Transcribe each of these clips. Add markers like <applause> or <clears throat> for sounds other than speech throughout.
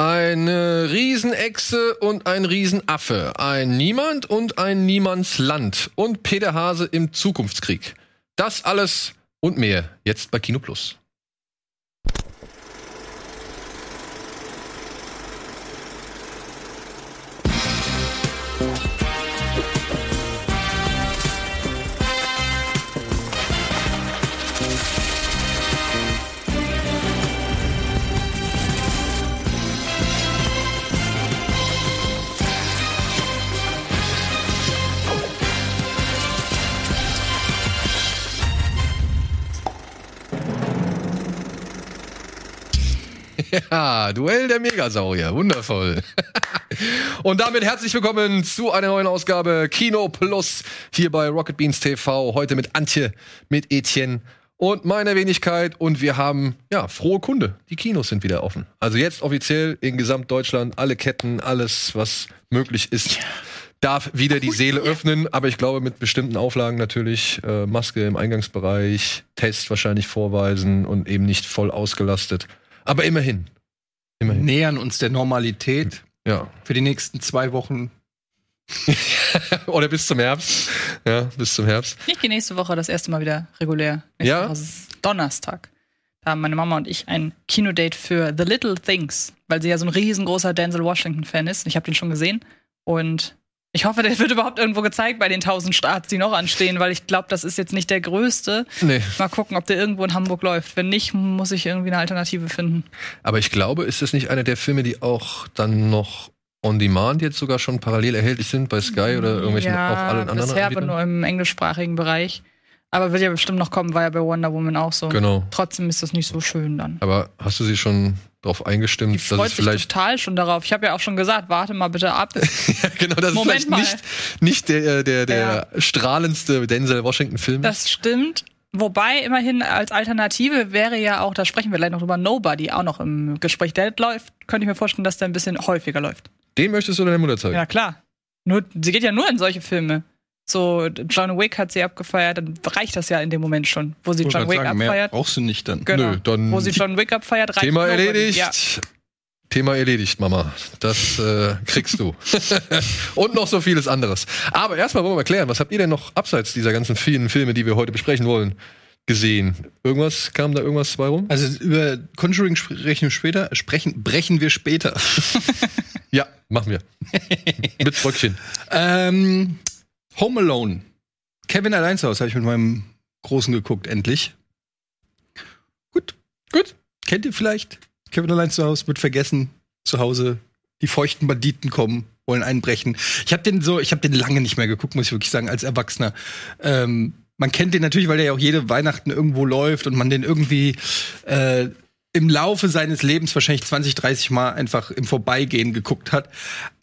Eine Riesenechse und ein Riesenaffe. Ein Niemand und ein Niemandsland. Und Peter Hase im Zukunftskrieg. Das alles und mehr jetzt bei Kino Plus. <laughs> Ja, Duell der Megasaurier. Wundervoll. <laughs> Und damit herzlich willkommen zu einer neuen Ausgabe Kino Plus hier bei Rocket Beans TV. Heute mit Antje, mit Etienne und meiner Wenigkeit. Und wir haben, ja, frohe Kunde. Die Kinos sind wieder offen. Also jetzt offiziell in Gesamtdeutschland alle Ketten, alles, was möglich ist. Darf wieder die Seele öffnen, aber ich glaube mit bestimmten Auflagen natürlich. Äh, Maske im Eingangsbereich, Test wahrscheinlich vorweisen und eben nicht voll ausgelastet. Aber immerhin. Immerhin. Nähern uns der Normalität. Ja. Für die nächsten zwei Wochen. <laughs> Oder bis zum Herbst. Ja, bis zum Herbst. Ich gehe nächste Woche das erste Mal wieder regulär. Nächste Ja? Woche ist Donnerstag. Da haben meine Mama und ich ein Kinodate für The Little Things, weil sie ja so ein riesengroßer Denzel Washington-Fan ist. Ich habe den schon gesehen. Und ich hoffe, der wird überhaupt irgendwo gezeigt bei den 1000 Starts, die noch anstehen, weil ich glaube, das ist jetzt nicht der größte. Nee. Mal gucken, ob der irgendwo in Hamburg läuft. Wenn nicht, muss ich irgendwie eine Alternative finden. Aber ich glaube, ist das nicht einer der Filme, die auch dann noch on demand jetzt sogar schon parallel erhältlich sind bei Sky oder irgendwelchen ja, auf allen anderen bisher aber Anbietern? nur im englischsprachigen Bereich. Aber wird ja bestimmt noch kommen, war ja bei Wonder Woman auch so. Genau. Trotzdem ist das nicht so schön dann. Aber hast du sie schon darauf eingestimmt, Die dass es sich vielleicht total schon darauf. Ich habe ja auch schon gesagt, warte mal bitte ab. <laughs> ja, genau, das Moment ist vielleicht mal. nicht, nicht der, der, der strahlendste Denzel Washington Film. Das stimmt. Wobei immerhin als Alternative wäre ja auch, da sprechen wir gleich noch drüber, Nobody auch noch im Gespräch. Der läuft, könnte ich mir vorstellen, dass der ein bisschen häufiger läuft. Den möchtest du deiner Mutter zeigen? Ja, klar. Nur, sie geht ja nur in solche Filme. So, John Wick hat sie abgefeiert, dann reicht das ja in dem Moment schon, wo sie John Wick sagen, mehr abfeiert. brauchst du nicht dann. Genau. Nö, dann wo sie John Wick abfeiert, reicht Thema erledigt. Ja. Thema erledigt, Mama. Das äh, kriegst du. <laughs> Und noch so vieles anderes. Aber erstmal wollen wir mal klären, was habt ihr denn noch abseits dieser ganzen vielen Filme, die wir heute besprechen wollen, gesehen? Irgendwas, kam da irgendwas bei rum? Also über Conjuring sprechen wir später, sprechen, brechen wir später. <laughs> <laughs> Ja, machen wir. Mit Bröckchen. ähm, Home Alone. Kevin allein zu Hause habe ich mit meinem Großen geguckt, endlich. Gut, gut. Kennt ihr vielleicht? Kevin allein zu Hause wird vergessen. Zu Hause. Die feuchten Banditen kommen, wollen einbrechen. Ich habe den so, ich habe den lange nicht mehr geguckt, muss ich wirklich sagen, als Erwachsener. Ähm, man kennt den natürlich, weil der ja auch jede Weihnachten irgendwo läuft und man den irgendwie äh, im Laufe seines Lebens wahrscheinlich 20, 30 Mal einfach im Vorbeigehen geguckt hat.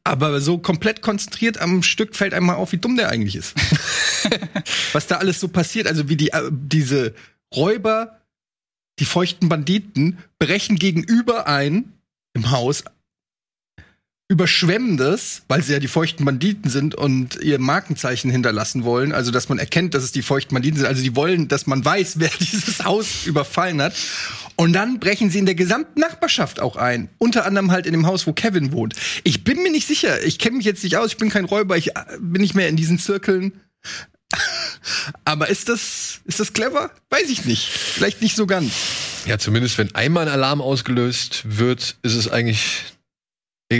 Aber so komplett konzentriert am Stück fällt einem mal auf, wie dumm der eigentlich ist. <laughs> Was da alles so passiert, also wie die, äh, diese Räuber, die feuchten Banditen, brechen gegenüber ein im Haus, überschwemmen das, weil sie ja die feuchten Banditen sind und ihr Markenzeichen hinterlassen wollen, also dass man erkennt, dass es die feuchten Banditen sind, also die wollen, dass man weiß, <laughs> wer dieses Haus überfallen hat. Und dann brechen sie in der gesamten Nachbarschaft auch ein, unter anderem halt in dem Haus, wo Kevin wohnt. Ich bin mir nicht sicher, ich kenne mich jetzt nicht aus, ich bin kein Räuber, ich äh, bin nicht mehr in diesen Zirkeln. <laughs> Aber ist das, ist das clever? Weiß ich nicht. Vielleicht nicht so ganz. Ja, zumindest wenn einmal ein Alarm ausgelöst wird, ist es eigentlich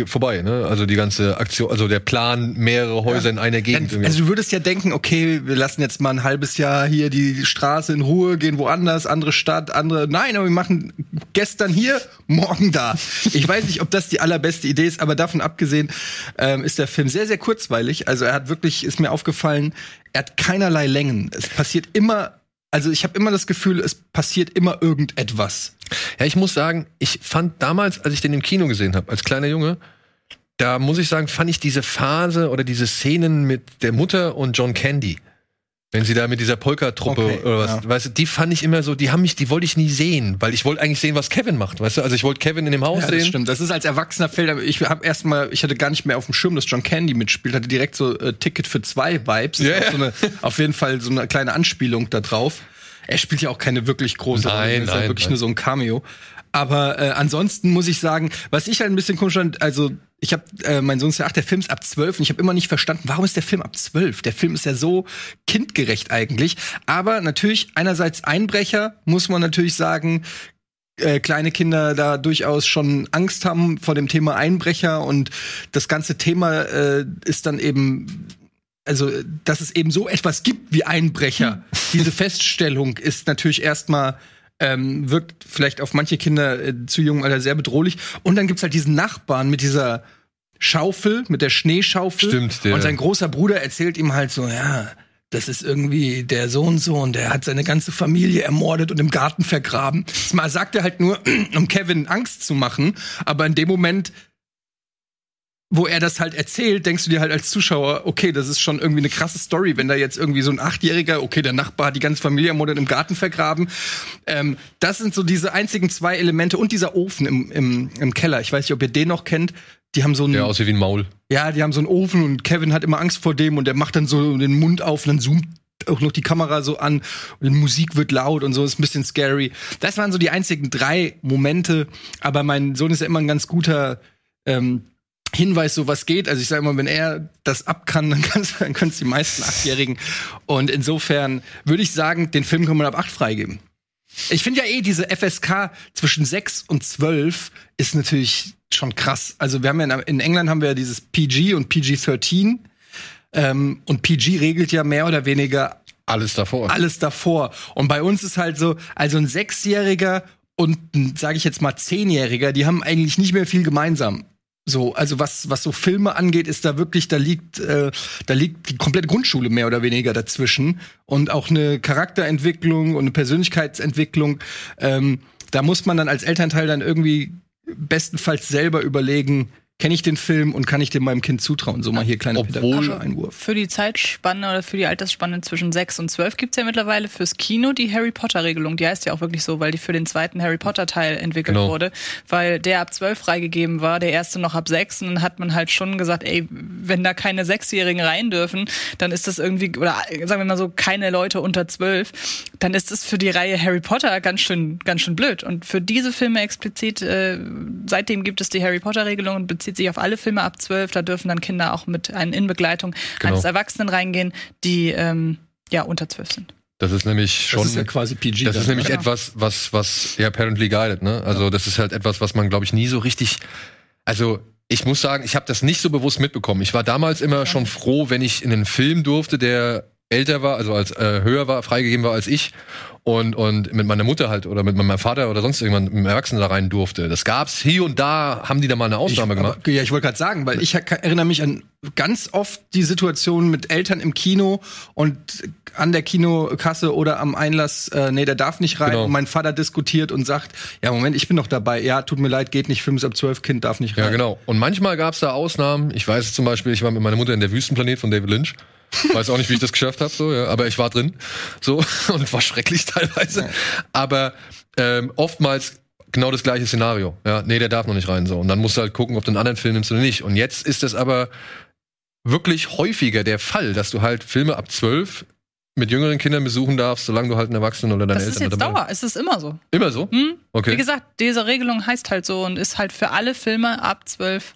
vorbei, ne? Also die ganze Aktion, also der Plan, mehrere Häuser in einer Gegend. Dann, also du würdest ja denken, okay, wir lassen jetzt mal ein halbes Jahr hier die Straße in Ruhe, gehen woanders, andere Stadt, andere. Nein, aber wir machen gestern hier, morgen da. Ich weiß nicht, ob das die allerbeste Idee ist, aber davon abgesehen ähm, ist der Film sehr, sehr kurzweilig. Also er hat wirklich, ist mir aufgefallen, er hat keinerlei Längen. Es passiert immer. Also ich habe immer das Gefühl, es passiert immer irgendetwas. Ja, ich muss sagen, ich fand damals, als ich den im Kino gesehen habe, als kleiner Junge, da muss ich sagen, fand ich diese Phase oder diese Szenen mit der Mutter und John Candy, wenn sie da mit dieser Polka-Truppe Okay, oder was, ja. weißt du, die fand ich immer so, die haben mich, die wollte ich nie sehen, weil ich wollte eigentlich sehen, was Kevin macht, weißt du, also ich wollte Kevin in dem Haus Ja, sehen. das stimmt. Das ist als Erwachsener Feld. aber Ich habe erstmal, ich hatte gar nicht mehr auf dem Schirm, dass John Candy mitspielt. Hatte direkt so äh, Ticket für zwei Vibes. Ja. So eine, auf jeden Fall so eine kleine Anspielung da drauf. Er spielt ja auch keine wirklich große Rolle. Ist ja wirklich nein. nur so ein Cameo. Aber äh, ansonsten muss ich sagen, was ich halt ein bisschen komisch fand, also ich habe, äh, mein Sohn sagt, ach, der Film ist ab zwölf und ich habe immer nicht verstanden, warum ist der Film ab zwölf? Der Film ist ja so kindgerecht eigentlich. Aber natürlich, einerseits Einbrecher, muss man natürlich sagen, äh, kleine Kinder da durchaus schon Angst haben vor dem Thema Einbrecher und das ganze Thema äh, ist dann eben also dass es eben so etwas gibt wie Einbrecher. Diese Feststellung ist natürlich erstmal ähm, wirkt vielleicht auf manche Kinder äh, zu jungem Alter sehr bedrohlich. Und dann gibt's halt diesen Nachbarn mit dieser Schaufel, mit der Schneeschaufel. Stimmt, der- Und sein großer Bruder erzählt ihm halt so, ja, das ist irgendwie der Sohn so und der hat seine ganze Familie ermordet und im Garten vergraben. Mal sagt er halt nur, <clears throat> um Kevin Angst zu machen, aber in dem Moment wo er das halt erzählt, denkst du dir halt als Zuschauer, okay, das ist schon irgendwie eine krasse Story, wenn da jetzt irgendwie so ein Achtjähriger, okay, der Nachbar hat die ganze Familie ermordet im Garten vergraben. Ähm, das sind so diese einzigen zwei Elemente und dieser Ofen im, im, im Keller. Ich weiß nicht, ob ihr den noch kennt. Die haben so einen, Der aussieht wie ein Maul. ja, die haben so einen Ofen und Kevin hat immer Angst vor dem und der macht dann so den Mund auf und dann zoomt auch noch die Kamera so an und die Musik wird laut und so, ist ein bisschen scary. Das waren so die einzigen drei Momente, aber mein Sohn ist ja immer ein ganz guter ähm, Hinweis, so was geht. Also ich sage immer, wenn er das ab kann, dann können können's die meisten Achtjährigen. Und insofern würde ich sagen, den Film kann man ab acht freigeben. Ich finde ja eh, diese FSK zwischen 6 und 12 ist natürlich schon krass. Also wir haben ja in, in England haben wir ja dieses PG und PG-13. Ähm, und PG regelt ja mehr oder weniger Alles davor. alles davor. Und bei uns ist halt so, also ein Sechsjähriger und ein, sage ich jetzt mal, Zehnjähriger, die haben eigentlich nicht mehr viel gemeinsam. So, also was, was so Filme angeht, ist da wirklich, da liegt, äh, da liegt die komplette Grundschule mehr oder weniger dazwischen. Und auch eine Charakterentwicklung und eine Persönlichkeitsentwicklung. Ähm, da muss man dann als Elternteil dann irgendwie bestenfalls selber überlegen, kenne ich den Film und kann ich dem meinem Kind zutrauen? So mal hier kleiner Obwohl- pädagogischer Einwurf. Für die Zeitspanne oder für die Altersspanne zwischen 6 und 12 gibt's ja mittlerweile fürs Kino die Harry Potter-Regelung. Die heißt ja auch wirklich so, weil die für den zweiten Harry Potter-Teil entwickelt Genau. wurde. Weil der ab 12 freigegeben war, der erste noch ab 6. Und dann hat man halt schon gesagt, ey, wenn da keine Sechsjährigen rein dürfen, dann ist das irgendwie, oder sagen wir mal so, keine Leute unter 12, dann ist das für die Reihe Harry Potter ganz schön, ganz schön blöd. Und für diese Filme explizit, äh, seitdem gibt es die Harry Potter-Regelung und bezieht sich auf alle Filme ab 12. Da dürfen dann Kinder auch mit ein, in Begleitung Genau. eines Erwachsenen reingehen, die ähm, ja unter 12 sind. Das ist nämlich schon. Das ist ja quasi PG. Das dann, ist nämlich ne? etwas, was, was ja apparently guided, ne? Also das ist halt etwas, was man, glaube ich, nie so richtig. Also ich muss sagen, ich habe das nicht so bewusst mitbekommen. Ich war damals immer schon froh, wenn ich in einen Film durfte, der älter war, also als äh, höher war, freigegeben war als ich und und mit meiner Mutter halt oder mit meinem Vater oder sonst irgendjemand mit einem Erwachsenen da rein durfte. Das gab's hier und da, haben die da mal eine Ausnahme ich, gemacht. Aber, ja, ich wollte gerade sagen, weil ich erinnere mich an ganz oft die Situation mit Eltern im Kino und an der Kinokasse oder am Einlass, äh, nee, der darf nicht rein. Genau. Und mein Vater diskutiert und sagt, ja, Moment, ich bin noch dabei. Ja, tut mir leid, geht nicht, Film ist ab 12, Kind darf nicht rein. Ja, genau. Und manchmal gab's da Ausnahmen. Ich weiß zum Beispiel, ich war mit meiner Mutter in der Wüstenplanet von David Lynch. Weiß auch nicht, wie ich das geschafft habe, so, ja. aber ich war drin. So, <laughs> und war schrecklich teilweise. Aber ähm, oftmals genau das gleiche Szenario. Ja, nee, der darf noch nicht rein. So. Und dann musst du halt gucken, ob du einen anderen Film nimmst oder nicht. Und jetzt ist es aber wirklich häufiger der Fall, dass du halt Filme ab zwölf mit jüngeren Kindern besuchen darfst, solange du halt einen Erwachsenen oder deine Das ist Eltern jetzt dabei Dauer, es ist immer so. Immer so? Hm? Okay. Wie gesagt, diese Regelung heißt halt so und ist halt für alle Filme ab 12.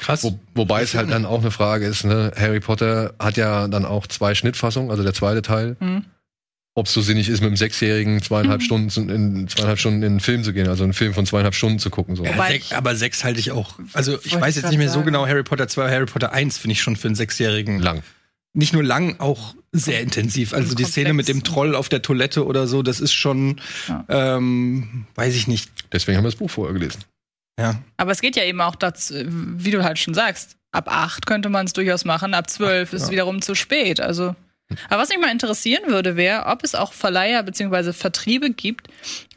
Krass. Wo, wobei es halt dann auch eine Frage ist, ne? Harry Potter hat ja dann auch zwei Schnittfassungen, also der zweite Teil. Mhm. Ob es so sinnig ist, mit einem Sechsjährigen zweieinhalb Mhm. Stunden in zweieinhalb Stunden in einen Film zu gehen, also einen Film von zweieinhalb Stunden zu gucken. So. Ja, sech, aber sechs halte ich auch. Also ich weiß jetzt nicht mehr so sagen. genau. Harry Potter 2, Harry Potter 1 finde ich schon für einen Sechsjährigen Lang. nicht nur lang, auch sehr intensiv. Also die komplex. Szene mit dem Troll auf der Toilette oder so, das ist schon, Ja. ähm, weiß ich nicht. Deswegen haben wir das Buch vorher gelesen. Ja. Aber es geht ja eben auch dazu, wie du halt schon sagst, ab 8 könnte man es durchaus machen, ab 12 ist ja. wiederum zu spät. Also, aber was mich mal interessieren würde, wäre, ob es auch Verleiher bzw. Vertriebe gibt,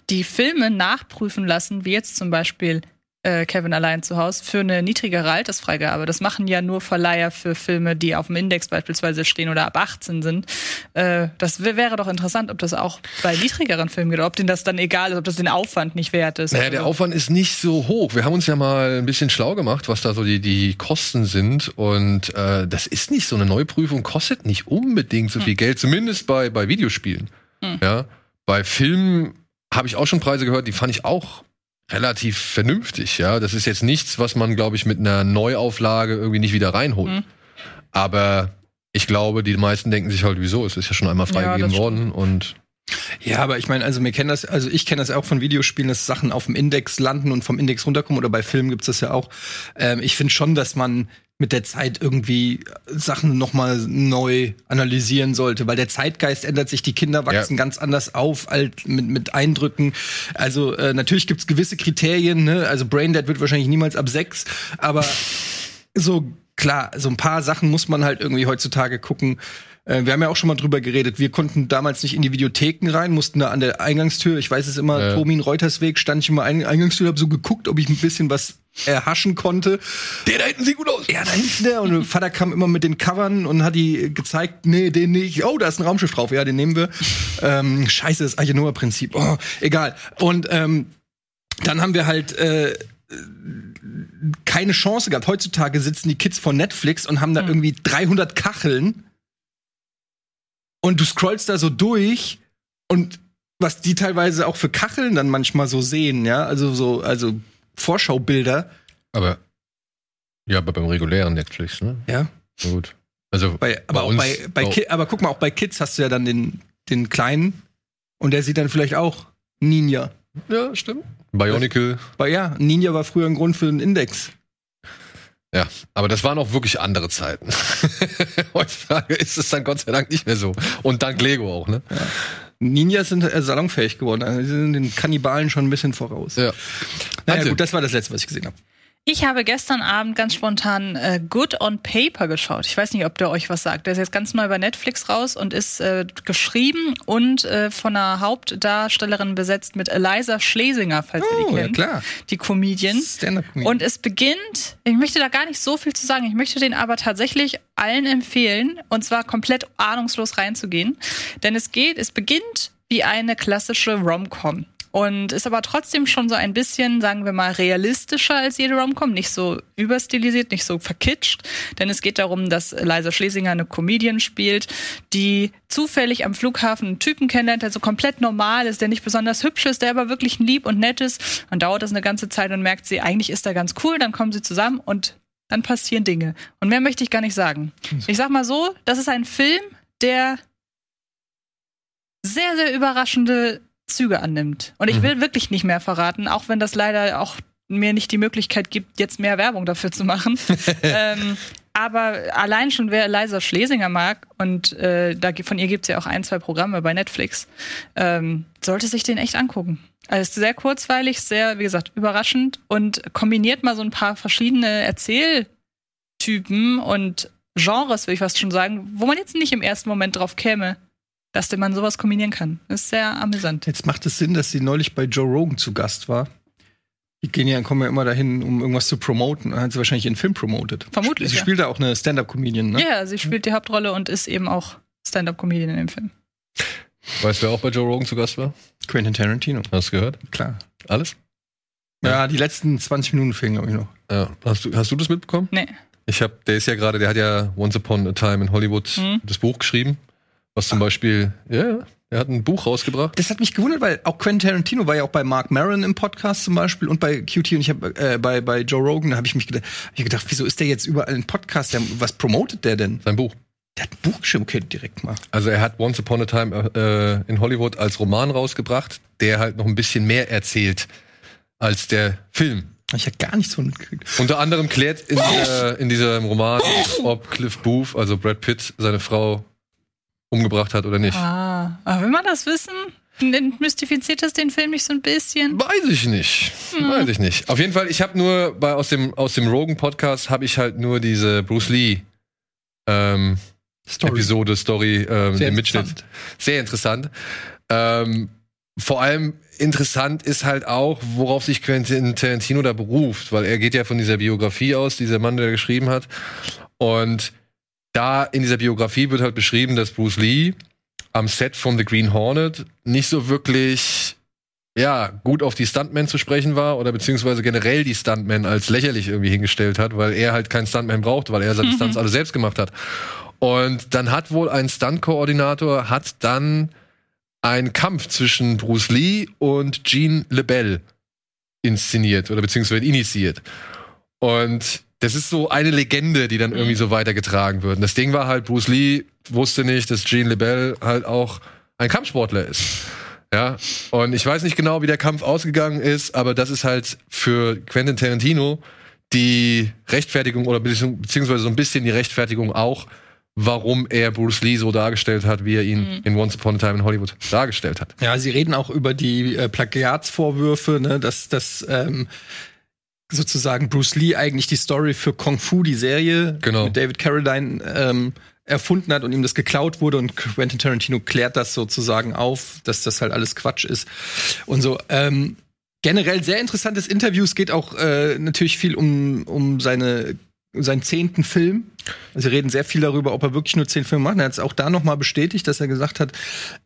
die Filme nachprüfen lassen, wie jetzt zum Beispiel äh, Kevin allein zu Hause, für eine niedrigere Altersfreigabe. Das machen ja nur Verleiher für Filme, die auf dem Index beispielsweise stehen oder ab 18 sind. Äh, das wär- wäre doch interessant, ob das auch bei niedrigeren Filmen geht, oder ob denen das dann egal ist, ob das den Aufwand nicht wert ist. Naja, der Also- Aufwand ist nicht so hoch. Wir haben uns ja mal ein bisschen schlau gemacht, was da so die, die Kosten sind. Und äh, das ist nicht so eine Neuprüfung, kostet nicht unbedingt so viel Geld, zumindest bei, bei Videospielen. Hm. Ja, bei Filmen habe ich auch schon Preise gehört, die fand ich auch relativ vernünftig, ja. Das ist jetzt nichts, was man, glaube ich, mit einer Neuauflage irgendwie nicht wieder reinholt. Mhm. Aber ich glaube, die meisten denken sich halt, wieso? Es ist ja schon einmal Ja, freigegeben das worden und Ja, aber ich meine, also wir kennen das, also ich kenne das auch von Videospielen, dass Sachen auf dem Index landen und vom Index runterkommen oder bei Filmen gibt's das ja auch. Ähm, ich finde schon, dass man mit der Zeit irgendwie Sachen noch mal neu analysieren sollte, weil der Zeitgeist ändert sich, die Kinder wachsen ganz anders auf alt, mit, mit Eindrücken. Also äh, natürlich gibt's gewisse Kriterien, ne? also Braindead wird wahrscheinlich niemals ab sechs, aber so klar, so ein paar Sachen muss man halt irgendwie heutzutage gucken. Äh, wir haben ja auch schon mal drüber geredet. Wir konnten damals nicht in die Videotheken rein, mussten da an der Eingangstür, ich weiß es immer, Ja. Tomin Reutersweg, stand ich immer an der Eingangstür, hab so geguckt, ob ich ein bisschen was erhaschen konnte. der da hinten sieht gut aus. Ja, da hinten der. Und der Vater kam immer mit den Covern und hat die gezeigt, nee, den nicht. Oh, da ist ein Raumschiff drauf. Ja, den nehmen wir. ähm, scheiße, das Archenoa-Prinzip. Oh, egal. Und ähm, dann haben wir halt äh, keine Chance gehabt. Heutzutage sitzen die Kids von Netflix und haben da Hm. irgendwie 300 Kacheln. Und du scrollst da so durch und was die teilweise auch für Kacheln dann manchmal so sehen, ja, also so, also Vorschaubilder, Aber ja, aber beim regulären Netflix, ne? ja. Na gut. Also Bei, aber, auch uns- bei, bei oh, Ki aber guck mal, auch bei Kids hast du ja dann den, den kleinen und der sieht dann vielleicht auch Ninja. Ja, stimmt. Bionicle. Weil ja, Ninja war früher ein Grund für den Index. Ja, aber das waren auch wirklich andere Zeiten. <laughs> Heutzutage ist es dann Gott sei Dank nicht mehr so. Und dank Lego auch, ne? Ninjas sind äh, salonfähig geworden. Also sie sind den Kannibalen schon ein bisschen voraus. Ja. Naja, gut, das war das letzte, was ich gesehen habe. Ich habe gestern Abend ganz spontan äh, Good on Paper geschaut. Ich weiß nicht, ob der euch was sagt. Der ist jetzt ganz neu bei Netflix raus und ist äh, geschrieben und äh, von einer Hauptdarstellerin besetzt mit Eliza Schlesinger, falls ihr die Oh, ja kennt. klar. Die Comedian. Und es beginnt, ich möchte da gar nicht so viel zu sagen, ich möchte den aber tatsächlich allen empfehlen, und zwar komplett ahnungslos reinzugehen. Denn es geht, es beginnt wie eine klassische Rom-Com. Und ist aber trotzdem schon so ein bisschen, sagen wir mal, realistischer als jede Rom-Com. Nicht so überstilisiert, nicht so verkitscht. Denn es geht darum, dass Liza Schlesinger eine Comedian spielt, die zufällig am Flughafen einen Typen kennenlernt, der so komplett normal ist, der nicht besonders hübsch ist, der aber wirklich lieb und nett ist. Dann dauert das eine ganze Zeit und merkt sie, eigentlich ist er ganz cool. Dann kommen sie zusammen und dann passieren Dinge. Und mehr möchte ich gar nicht sagen. Ich sag mal so, das ist ein Film, der sehr, sehr überraschende Züge annimmt. Und ich Mhm. will wirklich nicht mehr verraten, auch wenn das leider auch mir nicht die Möglichkeit gibt, jetzt mehr Werbung dafür zu machen. <laughs> ähm, aber allein schon, wer Eliza Schlesinger mag, und äh, da, von ihr gibt es ja auch ein, zwei Programme bei Netflix, ähm, sollte sich den echt angucken. Also es ist sehr kurzweilig, sehr, wie gesagt, überraschend und kombiniert mal so ein paar verschiedene Erzähltypen und Genres, will ich fast schon sagen, wo man jetzt nicht im ersten Moment drauf käme, dass man sowas kombinieren kann. Das ist sehr amüsant. Jetzt macht es Sinn, dass sie neulich bei Joe Rogan zu Gast war. Die gehen ja, kommen ja immer dahin, um irgendwas zu promoten. Dann hat sie wahrscheinlich ihren Film promotet. Vermutlich, Sie ja. spielt da auch eine Stand-up-Comedian, ne? Ja, sie spielt die Hauptrolle und ist eben auch Stand-up-Comedian in dem Film. Weißt du, wer auch bei Joe Rogan zu Gast war? Quentin Tarantino, Hast du gehört? klar. Alles? Ja, die letzten 20 Minuten fehlen, glaube ich, noch. Ja. Hast du, hast du das mitbekommen? Nee. Ich habe, der ist ja gerade, der hat ja Once Upon a Time in Hollywood Mhm. das Buch geschrieben, was zum Beispiel, ja, er hat ein Buch rausgebracht. Das hat mich gewundert, weil auch Quentin Tarantino war ja auch bei Mark Maron im Podcast zum Beispiel und bei QT und ich habe äh, bei, bei Joe Rogan, da habe ich mich gedacht, hab ich gedacht, wieso ist der jetzt überall im Podcast? Der, was promotet der denn? Sein Buch. Der hat ein Buch geschrieben, okay, direkt mal. Also er hat Once Upon a Time äh, in Hollywood als Roman rausgebracht, der halt noch ein bisschen mehr erzählt als der Film. Ich habe gar nichts von mitgekriegt. Unter anderem klärt in, dieser, in diesem Roman, ob Cliff Booth, also Brad Pitt, seine Frau umgebracht hat oder nicht. Ah, aber will man das wissen? Mystifiziert das den Film nicht so ein bisschen? Weiß ich nicht. Weiß ich nicht. Auf jeden Fall, ich habe nur bei aus dem aus dem Rogan Podcast habe ich halt nur diese Bruce Lee ähm, Episode Story ähm, Sehr den Mitschnitt. interessant. Sehr interessant. Ähm, vor allem interessant ist halt auch, worauf sich Quentin Tarantino da beruft, weil er geht ja von dieser Biografie aus, dieser Mann, der geschrieben hat. Und da in dieser Biografie wird halt beschrieben, dass Bruce Lee am Set von The Green Hornet nicht so wirklich ja, gut auf die Stuntmen zu sprechen war oder beziehungsweise generell die Stuntmen als lächerlich irgendwie hingestellt hat, weil er halt keinen Stuntman braucht, weil er seine <laughs> Stunts alle selbst gemacht hat. Und dann hat wohl ein Stunt-Koordinator hat dann einen Kampf zwischen Bruce Lee und Gene LeBell inszeniert oder beziehungsweise initiiert. Und das ist so eine Legende, die dann irgendwie so weitergetragen wird. Und das Ding war halt, Bruce Lee wusste nicht, dass Gene LeBell halt auch ein Kampfsportler ist. Ja, und ich weiß nicht genau, wie der Kampf ausgegangen ist, aber das ist halt für Quentin Tarantino die Rechtfertigung oder beziehungsweise so ein bisschen die Rechtfertigung auch, warum er Bruce Lee so dargestellt hat, wie er ihn mhm. in Once Upon a Time in Hollywood dargestellt hat. Ja, sie reden auch über die äh, Plagiatsvorwürfe, ne, dass das ähm, sozusagen Bruce Lee eigentlich die Story für Kung Fu, die Serie genau. mit David Carradine, ähm, erfunden hat und ihm das geklaut wurde und Quentin Tarantino klärt das sozusagen auf, dass das halt alles Quatsch ist und so. Ähm, generell sehr interessantes Interview. Es geht auch äh, natürlich viel um, um seine seinen zehnten Film. Sie reden sehr viel darüber, ob er wirklich nur zehn Filme macht. Er hat es auch da noch mal bestätigt, dass er gesagt hat,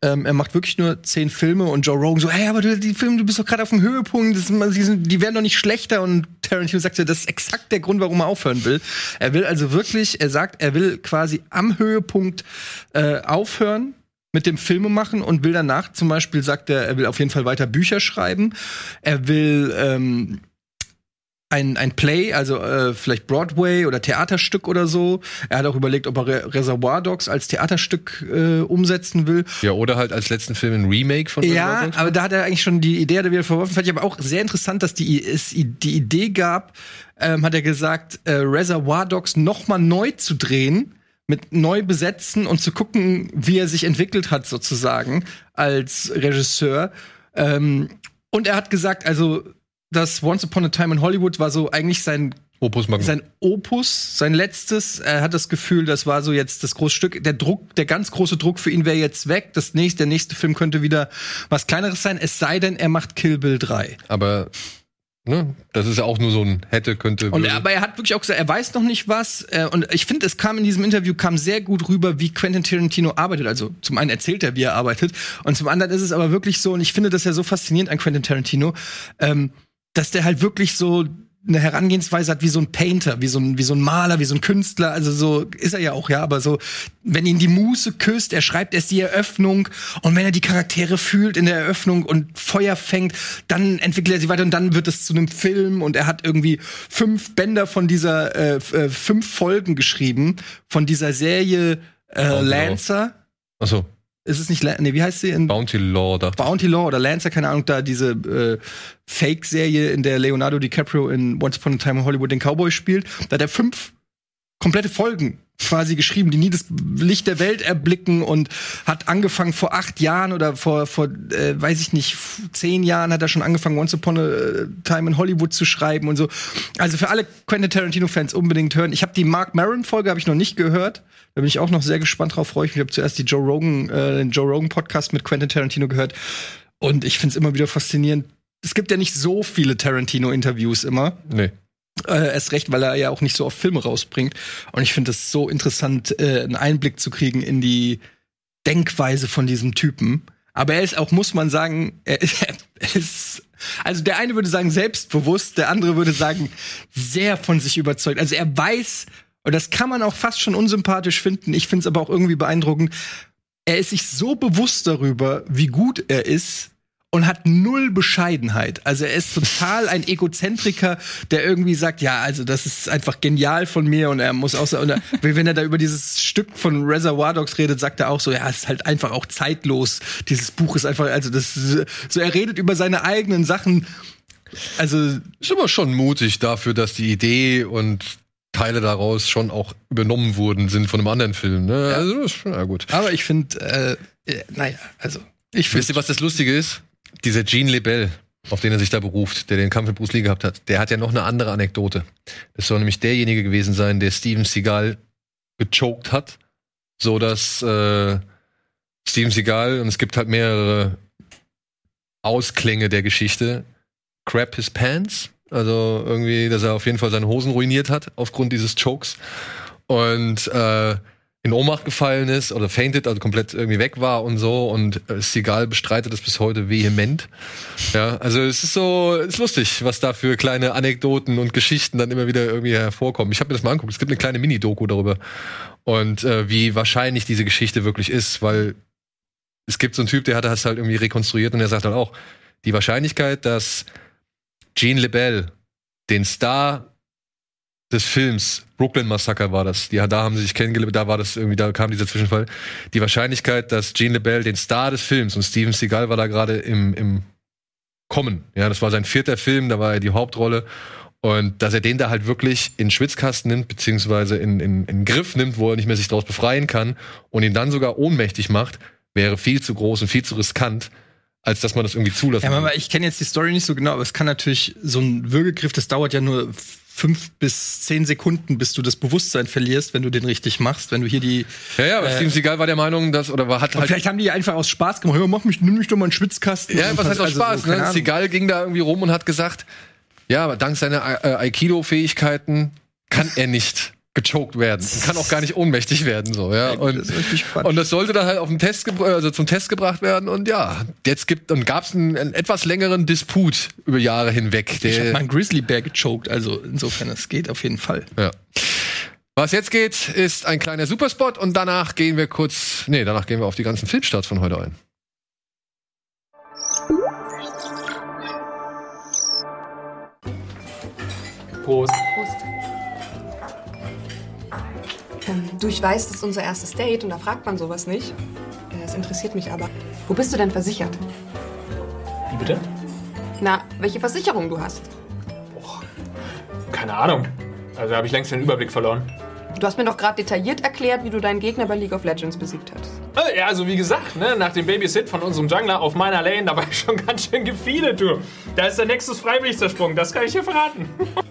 ähm, er macht wirklich nur zehn Filme. Und Joe Rogan so, hey, aber du, die Filme, du bist doch gerade auf dem Höhepunkt, das, die, sind, die werden doch nicht schlechter. Und Tarantino sagt ja, das ist exakt der Grund, warum er aufhören will. Er will also wirklich, er sagt, er will quasi am Höhepunkt äh, aufhören mit dem Filme machen und will danach zum Beispiel, sagt er, er will auf jeden Fall weiter Bücher schreiben. Er will ähm, ein, ein Play, also äh, vielleicht Broadway oder Theaterstück oder so. Er hat auch überlegt, ob er Reservoir Dogs als Theaterstück äh, umsetzen will. Ja, oder halt als letzten Film ein Remake von Reservoir Dogs. Ja, aber da hat er eigentlich schon die Idee wieder verworfen. Fand ich aber auch sehr interessant, dass die, es die Idee gab, ähm, hat er gesagt, äh, Reservoir Dogs noch mal neu zu drehen mit neu besetzen und zu gucken, wie er sich entwickelt hat sozusagen als Regisseur. Ähm, und er hat gesagt, also das Once Upon a Time in Hollywood war so eigentlich sein Opus Magnum. Sein Opus, sein letztes. Er hat das Gefühl, das war so jetzt das große Stück. Der Druck, der ganz große Druck für ihn wäre jetzt weg. Das nächste, der nächste Film könnte wieder was kleineres sein. Es sei denn, er macht Kill Bill 3. Aber Ne? Das ist ja auch nur so ein hätte, könnte. Und, aber er hat wirklich auch gesagt, er weiß noch nicht was. Äh, und ich finde, es kam in diesem Interview kam sehr gut rüber, wie Quentin Tarantino arbeitet. Also zum einen erzählt er, wie er arbeitet, und zum anderen ist es aber wirklich so, und ich finde das ja so faszinierend an Quentin Tarantino. Ähm, dass der halt wirklich so eine Herangehensweise hat wie so ein Painter, wie so ein, wie so ein Maler, wie so ein Künstler. Also so ist er ja auch, ja. Aber so, wenn ihn die Muße küsst, er schreibt erst die Eröffnung und wenn er die Charaktere fühlt in der Eröffnung und Feuer fängt, dann entwickelt er sie weiter und dann wird es zu einem Film und er hat irgendwie fünf Bänder von dieser, äh, äh fünf Folgen geschrieben von dieser Serie äh, oh, Lancer. Ach so ist es nicht, nee, wie heißt sie? In Bounty Law, dachte Bounty Law oder Lancer, keine Ahnung, da diese äh, Fake-Serie, in der Leonardo DiCaprio in Once Upon a Time in Hollywood den Cowboy spielt. Da hat er fünf komplette Folgen quasi geschrieben, die nie das Licht der Welt erblicken und hat angefangen vor acht Jahren oder vor, vor äh, weiß ich nicht, zehn Jahren hat er schon angefangen, Once Upon a Time in Hollywood zu schreiben und so. Also für alle Quentin Tarantino-Fans unbedingt hören. Ich habe die Mark Maron-Folge habe ich noch nicht gehört. Da bin ich auch noch sehr gespannt drauf, freue ich mich. Ich habe zuerst die Joe Rogan, äh, den Joe Rogan Podcast mit Quentin Tarantino gehört. Und ich finde es immer wieder faszinierend. Es gibt ja nicht so viele Tarantino-Interviews immer. Nee. Äh, erst recht, weil er ja auch nicht so oft Filme rausbringt. Und ich finde es so interessant, äh, einen Einblick zu kriegen in die Denkweise von diesem Typen. Aber er ist auch, muss man sagen, er ist, <laughs> er ist, also der eine würde sagen selbstbewusst, der andere würde sagen sehr von sich überzeugt. Also er weiß, und das kann man auch fast schon unsympathisch finden. Ich finde es aber auch irgendwie beeindruckend. Er ist sich so bewusst darüber, wie gut er ist und hat null Bescheidenheit. Also er ist total ein Egozentriker, der irgendwie sagt, ja, also das ist einfach genial von mir und er muss auch so, er, wenn er da über dieses Stück von Reservoir Dogs redet, sagt er auch so, ja, es ist halt einfach auch zeitlos. Dieses Buch ist einfach, also das, so er redet über seine eigenen Sachen. Also ist aber schon mutig dafür, dass die Idee und Teile daraus schon auch übernommen wurden, sind von einem anderen Film. Ne? Ja. Also, ja gut. Aber ich finde, äh, äh, naja, also. Ich Wisst ihr, was das Lustige ist? Dieser Gene Lebel, auf den er sich da beruft, der den Kampf mit Bruce Lee gehabt hat, der hat ja noch eine andere Anekdote. Das soll nämlich derjenige gewesen sein, der Steven Seagal gechoked hat, so dass äh, Steven Seagal, und es gibt halt mehrere Ausklänge der Geschichte, crap his pants, also irgendwie, dass er auf jeden Fall seine Hosen ruiniert hat aufgrund dieses Chokes. Und äh, in Ohnmacht gefallen ist oder fainted, also komplett irgendwie weg war und so. Und Seagal bestreitet das bis heute vehement. Ja, also es ist so, es ist lustig, was da für kleine Anekdoten und Geschichten dann immer wieder irgendwie hervorkommen. Ich habe mir das mal angeguckt. Es gibt eine kleine Mini-Doku darüber. Und äh, wie wahrscheinlich diese Geschichte wirklich ist, weil es gibt so einen Typ, der hat das halt irgendwie rekonstruiert und der sagt halt auch, die Wahrscheinlichkeit, dass Gene LeBell den Star des Films, Brooklyn Massacre war das, die, da haben sie sich kennengelernt, da war das irgendwie, da kam dieser Zwischenfall. Die Wahrscheinlichkeit, dass Gene LeBell den Star des Films und Steven Seagal war da gerade im, im Kommen, ja, das war sein vierter Film, da war er die Hauptrolle und dass er den da halt wirklich in Schwitzkasten nimmt, beziehungsweise in, in, in Griff nimmt, wo er nicht mehr sich daraus befreien kann und ihn dann sogar ohnmächtig macht, wäre viel zu groß und viel zu riskant als dass man das irgendwie zulassen Ja, kann. aber ich kenne jetzt die Story nicht so genau, aber es kann natürlich so ein Würgegriff, das dauert ja nur fünf bis zehn Sekunden, bis du das Bewusstsein verlierst, wenn du den richtig machst, wenn du hier die. Ja, ja, aber Äh, Steven Seagal war der Meinung, dass, oder war, hat halt. vielleicht haben die einfach aus Spaß gemacht, ja, mach mich, nimm mich doch mal einen Schwitzkasten. Ja, was heißt auch also Spaß, so, ne? Ahnung. Seagal ging da irgendwie rum und hat gesagt, ja, aber dank seiner äh, Aikido-Fähigkeiten kann er nicht gechoked werden. Kann auch gar nicht ohnmächtig werden, so, ja. Und, das und das sollte dann halt auf den Test, also zum Test gebracht werden und ja, jetzt gibt, und gab's einen, einen etwas längeren Disput über Jahre hinweg. Ich habe Der, mal einen Grizzly Bear gechoked, also insofern, es geht auf jeden Fall. ja. Was jetzt geht, ist ein kleiner Superspot und danach gehen wir kurz, nee, danach gehen wir auf die ganzen Filmstarts von heute ein. Prost. Ähm, du, ich weiß, das ist unser erstes Date und da fragt man sowas nicht. Äh, Es interessiert mich aber. Wo bist du denn versichert? Wie bitte? Na, welche Versicherung du hast? Keine Ahnung. Also da habe ich längst den Überblick verloren. Du hast mir doch gerade detailliert erklärt, wie du deinen Gegner bei League of Legends besiegt hast. Äh, Ja, also wie gesagt, ne, nach dem Babysit von unserem Jungler auf meiner Lane, da war ich schon <laughs> ganz schön gefeedet, du. Da ist der Nexus freiwillig zersprungen, das kann ich dir verraten. <laughs>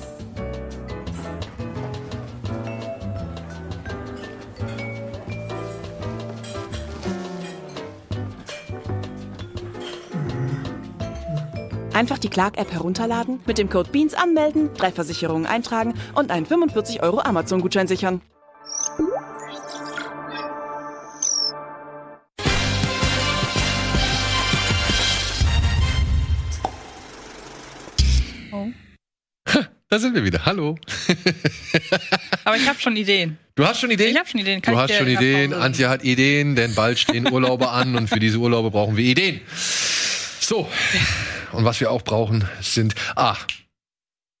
Einfach die Clark-App herunterladen, mit dem Code BEANS anmelden, drei Versicherungen eintragen und einen 45 Euro Amazon-Gutschein sichern. Da sind wir wieder. Hallo. <laughs> Aber ich habe schon Ideen. Du hast schon Ideen? Ich habe schon Ideen. Kann Du hast schon Ideen, Antje hat Ideen, denn bald stehen Urlaube an und für diese Urlaube brauchen wir Ideen. So, und was wir auch brauchen, sind. Ah,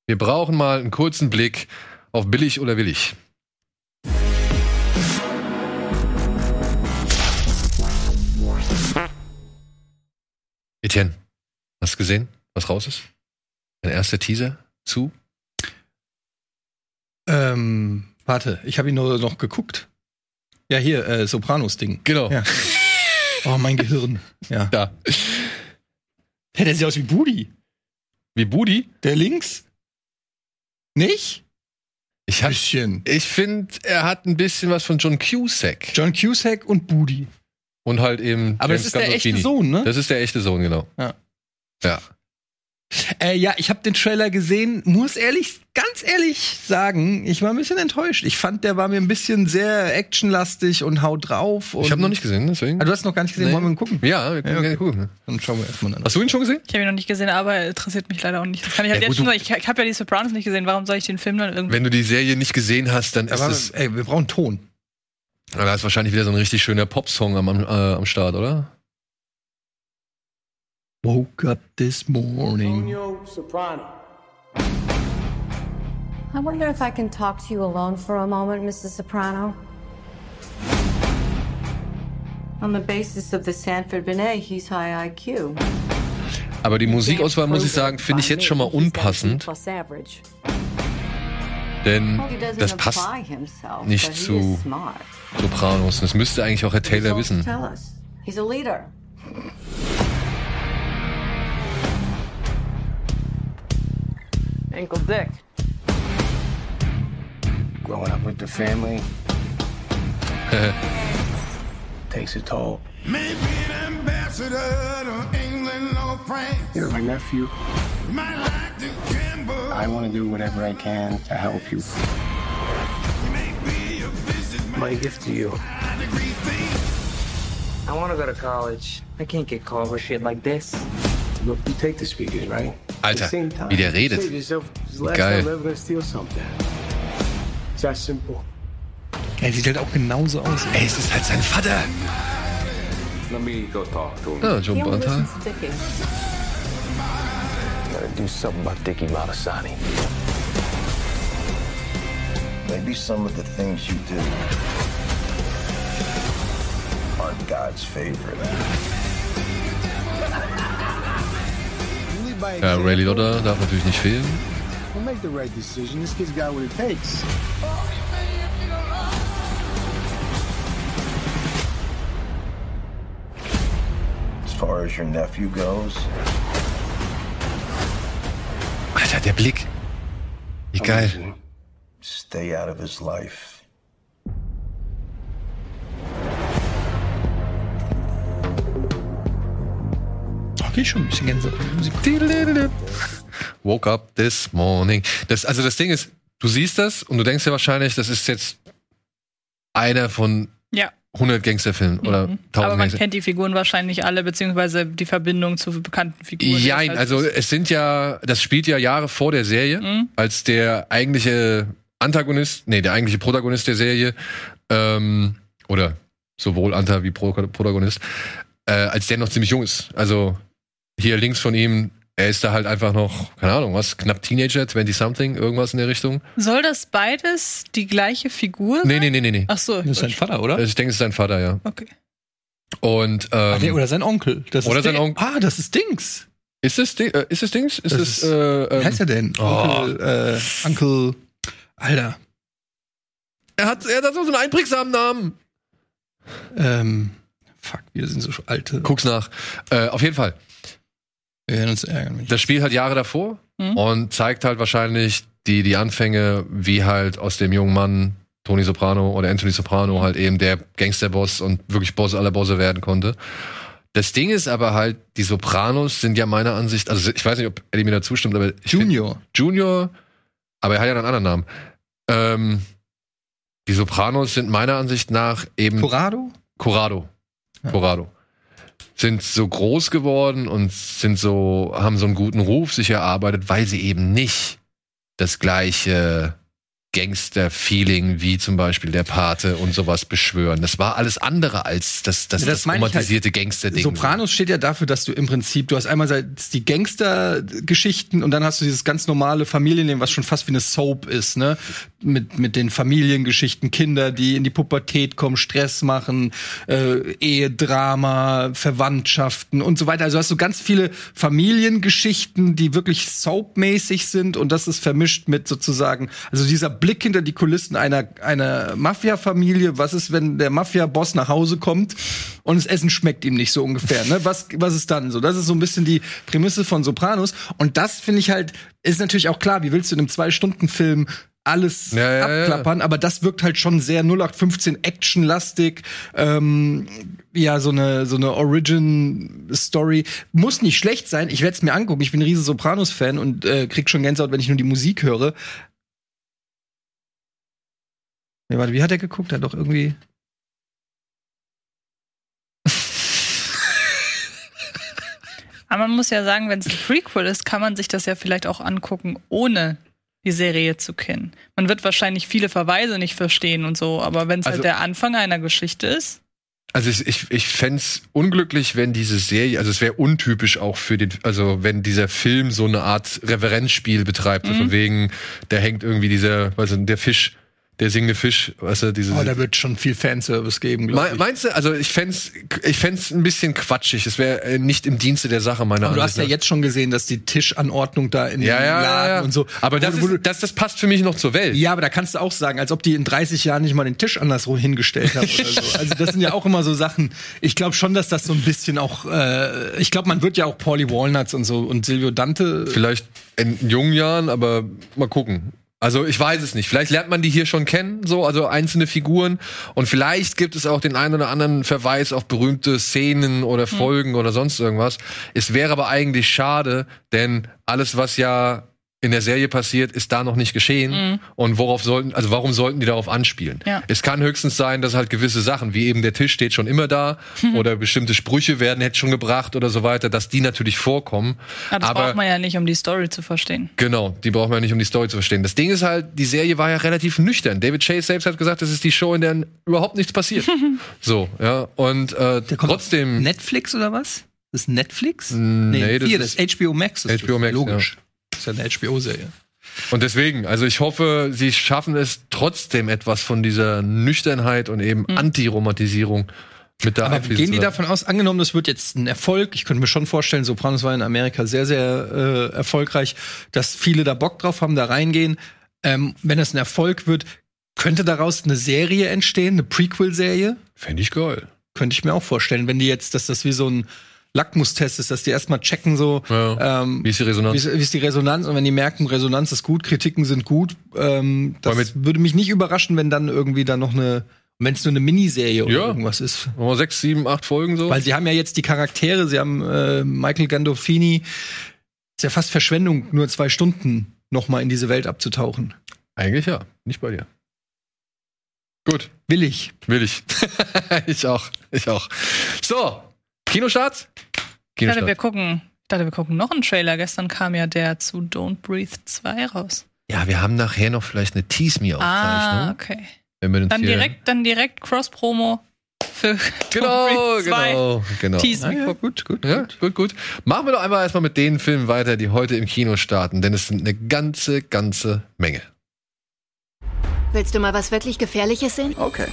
wir brauchen mal einen kurzen Blick auf billig oder willig. Etienne, hast du gesehen, was raus ist? Ein erster Teaser zu? Ähm, warte, ich habe ihn nur noch geguckt. Ja, hier, äh, Sopranos-Ding. Genau. Ja. <laughs> Oh, mein Gehirn. Ja. Da. Hey, der sieht aus wie Budi. Wie Budi? Der links? Nicht? Ich hab, Bisschen. Ich finde, er hat ein bisschen was von John Cusack. John Cusack und Budi. Und halt eben. Aber James das ist der echte Gandolfini. Sohn, ne? Das ist der echte Sohn, genau. Ja. Ja. Äh, ja, ich habe den Trailer gesehen, muss ehrlich, ganz ehrlich sagen, ich war ein bisschen enttäuscht. Ich fand, der war mir ein bisschen sehr actionlastig und haut drauf. Und Ich habe noch nicht gesehen, deswegen. Ah, du hast noch gar nicht gesehen, Nee. wollen wir ihn gucken? ja, wir können Ja, okay. gerne gucken. Dann schauen wir erstmal an. Hast du ihn schon gesehen? Ich habe ihn noch nicht gesehen, aber er interessiert mich leider auch nicht. Das kann ich halt Ja, jetzt gut, schon. Ich, ich habe ja die Sopranos nicht gesehen. Warum soll ich den Film dann irgendwie. Wenn du die Serie nicht gesehen hast, dann ist Aber, es. ey, wir brauchen Ton. Da ist wahrscheinlich wieder so ein richtig schöner Popsong am, äh, am Start, oder? Woke up this morning. I wonder if I can talk to you alone for a moment, Mrs. Soprano. On the basis of the Sanford Binet, he's high IQ. Aber die Musikauswahl, muss ich sagen, finde ich jetzt schon mal unpassend, denn das passt apply himself, nicht but he zu is smart. Sopranos. Das müsste eigentlich auch Herr Taylor wissen. Tell us. He's a leader. Ankle Dick. Growing up with the family <laughs> takes a toll. Maybe an ambassador to England or France. You're my nephew. Might like to I want to do whatever I can to help you. My gift to you. I want to go to college. I can't get called with shit like this. Look, you take the speakers, right? Alter, At the same time, wie der redet. Save yourself. It's the last Geil. time I'm ever gonna steal something. It's that simple. Er sieht halt auch genauso aus. Ey, es ist halt sein Vater. Let me go talk to him. Ja, John Bonter. Gotta do something about Dickie Malasani. Maybe some of the things you do aren't God's favorite. Ja, Ray Liotta darf natürlich nicht fehlen. As far as your nephew goes, Alter, der Blick. Wie geil. stay out of his life. Okay, schon ein bisschen Gänsehaut. Musik. Woke up this morning. Das, also das Ding ist, du siehst das und du denkst dir wahrscheinlich, das ist jetzt einer von Ja. 100 Gangsterfilmen oder 1000 Aber man Gangster. kennt die Figuren wahrscheinlich alle, beziehungsweise die Verbindung zu bekannten Figuren. Jein, Das also es sind ja, das spielt ja Jahre vor der Serie, Mhm. als der eigentliche Antagonist, nee, der eigentliche Protagonist der Serie, ähm, oder sowohl Anta wie Pro Protagonist, äh, als der noch ziemlich jung ist. Also hier links von ihm, er ist da halt einfach noch, keine Ahnung, was, knapp Teenager, 20-something, irgendwas in der Richtung. Soll das beides die gleiche Figur Nee, sein? nee, nee, nee, nee. Ach so. Das ist sein Vater, oder? Also ich denke, es ist sein Vater, ja. Okay. Und, Ach, nee, ähm, oder sein Onkel. Das Oder ist sein Onkel. Ah, das ist Dings. ist es, äh, ist es Dings? Ist Das es, ist- äh, Wie ähm, heißt er denn? Oh. Onkel, äh, Uncle. Alter. er hat, er hat so einen einprägsamen Namen. Ähm, fuck, wir sind so alte. Guck's nach. Äh, auf jeden Fall. Wir werden uns ärgern. Das Spiel halt Jahre davor Mhm. und zeigt halt wahrscheinlich die, die Anfänge, wie halt aus dem jungen Mann Tony Soprano oder Anthony Soprano halt eben der Gangsterboss und wirklich Boss aller Bosse werden konnte. Das Ding ist aber halt, die Sopranos sind ja meiner Ansicht, also ich weiß nicht, ob Eddie mir da zustimmt, aber ich find- Junior. Junior, aber er hat ja einen anderen Namen. Ähm, die Sopranos sind meiner Ansicht nach eben Corrado? Corrado. Ja. Corrado. Sind so groß geworden und sind so, haben so einen guten Ruf sich erarbeitet, weil sie eben nicht das gleiche Gangster-Feeling wie zum Beispiel der Pate und sowas beschwören. Das war alles andere als das, das, Ja, das, das halt. romantisierte Gangster-Ding. Sopranos steht ja dafür, dass du im Prinzip, du hast einmal die Gangster-Geschichten und dann hast du dieses ganz normale Familienleben, was schon fast wie eine Soap ist, ne? Mit, mit den Familiengeschichten, Kinder, die in die Pubertät kommen, Stress machen, äh, Ehedrama, Verwandtschaften und so weiter. Also hast du ganz viele Familiengeschichten, die wirklich soapmäßig sind und das ist vermischt mit sozusagen, also dieser Blick hinter die Kulissen einer, einer Mafia-Familie. Was ist, wenn der Mafia-Boss nach Hause kommt und das Essen schmeckt ihm nicht so ungefähr, ne? Was, was ist dann so? Das ist so ein bisschen die Prämisse von Sopranos. Und das finde ich halt, ist natürlich auch klar, wie willst du in einem Zwei-Stunden-Film alles Ja, ja, ja. abklappern, aber das wirkt halt schon sehr 0815 actionlastig, ähm, ja, so eine, so eine Origin-Story. Muss nicht schlecht sein, ich werde es mir angucken, ich bin ein riesen Sopranos-Fan und äh, krieg schon Gänsehaut, wenn ich nur die Musik höre. Nee, warte, wie hat er geguckt? Er hat doch irgendwie. Aber man muss ja sagen, wenn es ein Prequel ist, kann man sich das ja vielleicht auch angucken, ohne die Serie zu kennen. Man wird wahrscheinlich viele Verweise nicht verstehen und so, aber wenn es Also- halt der Anfang einer Geschichte ist, Also ich, ich, fände unglücklich, wenn diese Serie, also es wäre untypisch auch für den, also wenn dieser Film so eine Art Reverenzspiel betreibt, so Mhm. von wegen, da hängt irgendwie dieser, du, der Fisch, der singende Fisch, weißt du, diese. Oh, da wird schon viel Fanservice geben, glaube ich. Meinst du, also ich fänd's, ich fänd's ein bisschen quatschig. Es wäre äh, nicht im Dienste der Sache meiner Aber du hast Ansicht ja nach. jetzt schon gesehen, dass die Tischanordnung da in ja, dem ja, Laden ja, ja. und so. Aber das, ist, das, das passt für mich noch zur Welt. Ja, aber da kannst du auch sagen, als ob die in 30 Jahren nicht mal den Tisch andersrum hingestellt haben oder so. <laughs> Also das sind ja auch immer so Sachen. Ich glaube schon, dass das so ein bisschen auch. Äh, ich glaube, man wird ja auch Paulie Walnuts und so und Silvio Dante. Vielleicht in jungen Jahren, aber mal gucken. Also ich weiß es nicht. Vielleicht lernt man die hier schon kennen, so also einzelne Figuren und vielleicht gibt es auch den einen oder anderen Verweis auf berühmte Szenen oder Folgen oder sonst irgendwas. Es wäre aber eigentlich schade, denn alles was ja in der Serie passiert, ist da noch nicht geschehen. Mhm. Und worauf sollten, also warum sollten die darauf anspielen? Ja. Es kann höchstens sein, dass halt gewisse Sachen, wie eben der Tisch steht schon immer da oder bestimmte Sprüche werden jetzt schon gebracht oder so weiter, dass die natürlich vorkommen. Aber das Aber braucht man ja nicht, um die Story zu verstehen. Genau, die braucht man ja nicht, um die Story zu verstehen. Das Ding ist halt, die Serie war ja relativ nüchtern. David Chase selbst hat gesagt, das ist die Show, in der überhaupt nichts passiert. <laughs> so, ja. Und äh, Der kommt trotzdem. Netflix oder was? Das ist Netflix? nee, das hier, ist- das HBO Max. ist HBO das, Max, Logisch. Das ist ja eine HBO-Serie. Und deswegen, also ich hoffe, sie schaffen es trotzdem etwas von dieser Nüchternheit und eben Antiromantisierung mit da Aber einfließen gehen die davon aus, angenommen, das wird jetzt ein Erfolg, ich könnte mir schon vorstellen, Sopranos war in Amerika sehr, sehr äh, erfolgreich, dass viele da Bock drauf haben, da reingehen. Ähm, wenn das ein Erfolg wird, könnte daraus eine Serie entstehen, eine Prequel-Serie? Fände ich geil. Könnte ich mir auch vorstellen, wenn die jetzt, dass das wie so ein Lackmustest ist, dass die erstmal checken, so Ja. ähm, Wie ist die Resonanz? wie ist, wie ist die Resonanz und wenn die merken, Resonanz ist gut, Kritiken sind gut, ähm, das würde mich nicht überraschen, wenn dann irgendwie da noch eine, wenn es nur eine Miniserie oder Ja. irgendwas ist. Wir sechs, sieben, acht Folgen so? Weil sie haben ja jetzt die Charaktere, sie haben äh, Michael Gandolfini. Ist ja fast Verschwendung, nur zwei Stunden noch mal in diese Welt abzutauchen. Eigentlich ja, nicht bei dir. Gut, Will ich. will ich. <laughs> ich auch, ich auch. So, Kinostarts? Ich dachte, wir gucken, ich dachte, wir gucken noch einen Trailer. Gestern kam ja der zu Don't Breathe 2 raus. Ja, wir haben nachher noch vielleicht eine Tease-Me-Aufzeichnung. Ah, okay. wenn wir uns Dann direkt, dann direkt Cross-Promo für <laughs> Genau, Don't Breathe 2. genau, genau. Tease Ah, ja, gut, gut. Ja, gut, gut. Machen wir doch einmal erstmal mit den Filmen weiter, die heute im Kino starten, denn es sind eine ganze, ganze Menge. Willst du mal was wirklich Gefährliches sehen? Okay.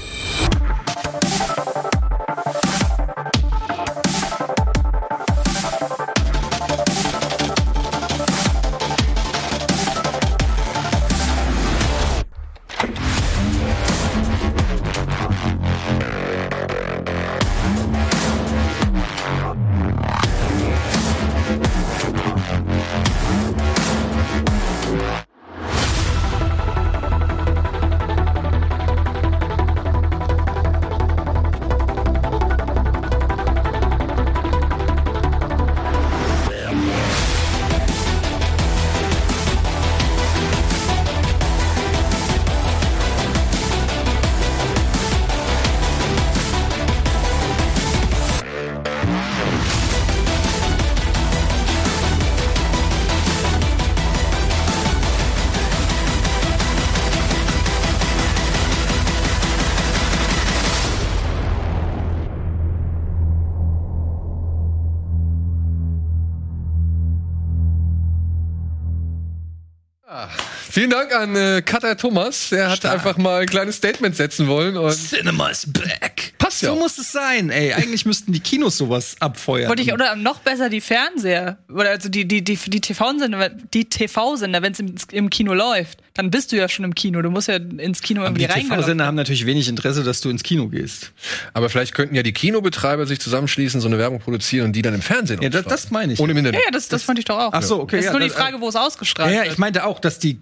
An äh, Cutter Thomas. Der hat Stark. einfach mal ein kleines Statement setzen wollen und Cinema is back. passt ja. So muss es sein, ey. Eigentlich müssten die Kinos sowas abfeuern. Wollte ich, oder noch besser die Fernseher. Oder also die, die, die, die TV-Sender, die TV-Sender, wenn es im, im Kino läuft, dann bist du ja schon im Kino. Du musst ja ins Kino Aber irgendwie die reingehen. TV-Sender haben natürlich wenig Interesse, dass du ins Kino gehst. Aber vielleicht könnten ja die Kinobetreiber sich zusammenschließen, so eine Werbung produzieren und die dann im Fernsehen Ja, das, das meine ich. Und im Ja, Internet. ja, das, das fand ich doch auch. Ach so, okay. Das ist ja, nur die das- Frage, wo es ausgestrahlt Ja, ja, wird. ich meinte auch, dass die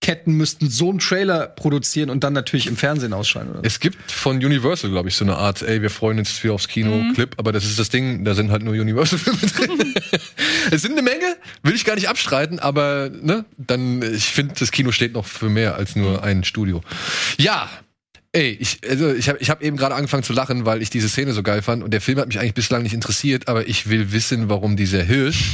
Kinoketten müssten so einen Trailer produzieren und dann natürlich im Fernsehen ausschalten. Oder? Es gibt von Universal, glaube ich, so eine Art, ey, wir freuen uns viel aufs Kino-Clip, aber das ist das Ding, da sind halt nur Universal-Filme <laughs> drin. <laughs> es sind eine Menge, will ich gar nicht abstreiten, aber ne, dann, ich finde, das Kino steht noch für mehr als nur ein Studio. Ja. Ey, ich, also ich habe ich hab eben gerade angefangen zu lachen, weil ich diese Szene so geil fand und der Film hat mich eigentlich bislang nicht interessiert, aber ich will wissen, warum dieser Hirsch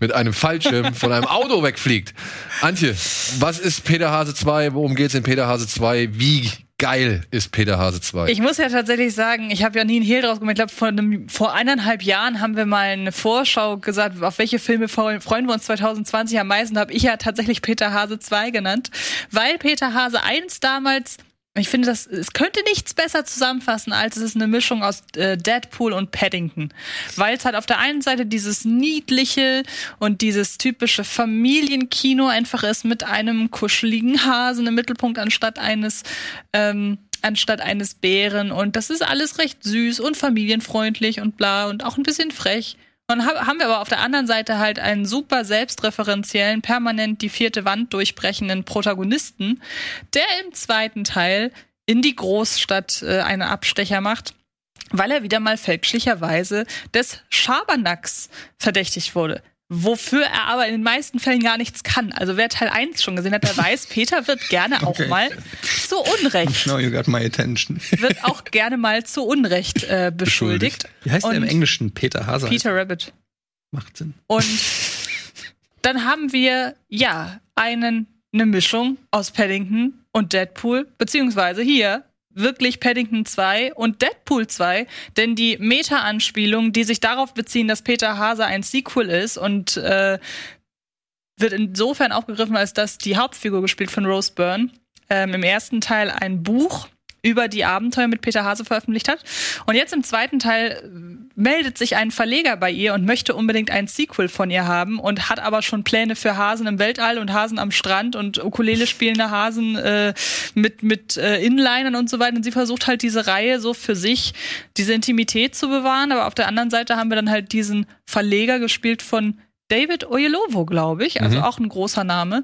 mit einem Fallschirm <laughs> von einem Auto wegfliegt. Antje, was ist Peter Hase 2? Worum geht's in Peter Hase 2? Wie geil ist Peter Hase 2? Ich muss ja tatsächlich sagen, ich habe ja nie einen Hehl draus gemacht. Ich glaube, vor, einem- vor eineinhalb Jahren haben wir mal eine Vorschau gesagt, auf welche Filme freu- freuen wir uns 2020 am meisten. Da habe ich ja tatsächlich Peter Hase 2 genannt, weil Peter Hase 1 damals ich finde, das, es könnte nichts besser zusammenfassen, als es ist eine Mischung aus äh, Deadpool und Paddington. Weil es halt auf der einen Seite dieses niedliche und dieses typische Familienkino einfach ist mit einem kuscheligen Hasen im Mittelpunkt anstatt eines ähm, anstatt eines Bären. Und das ist alles recht süß und familienfreundlich und bla und auch ein bisschen frech. Hab, haben wir aber auf der anderen Seite halt einen super selbstreferenziellen, permanent die vierte Wand durchbrechenden Protagonisten, der im zweiten Teil in die Großstadt äh, einen Abstecher macht, weil er wieder mal fälschlicherweise des Schabernacks verdächtigt wurde. Wofür er aber in den meisten Fällen gar nichts kann. Also wer Teil 1 schon gesehen hat, der weiß, Peter wird gerne auch Okay. mal zu Unrecht, Now you got my attention. wird auch gerne mal zu Unrecht äh, beschuldigt. Wie heißt der im Und Englischen? Peter Hase. Peter Rabbit. Macht Sinn. Und dann haben wir, ja, einen, eine Mischung aus Paddington und Deadpool, beziehungsweise hier wirklich Paddington 2 und Deadpool 2, denn die Meta-Anspielungen, die sich darauf beziehen, dass Peter Hase ein Sequel ist und äh, wird insofern aufgegriffen, als dass die Hauptfigur gespielt von Rose Byrne ähm, im ersten Teil ein Buch über die Abenteuer mit Peter Hase veröffentlicht hat. Und jetzt im zweiten Teil meldet sich ein Verleger bei ihr und möchte unbedingt ein Sequel von ihr haben und hat aber schon Pläne für Hasen im Weltall und Hasen am Strand und Ukulele spielende Hasen äh, mit, mit äh, Inlinern und so weiter. Und sie versucht halt diese Reihe so für sich, diese Intimität zu bewahren. Aber auf der anderen Seite haben wir dann halt diesen Verleger gespielt von David Oyelowo, glaube ich, also Mhm. auch ein großer Name.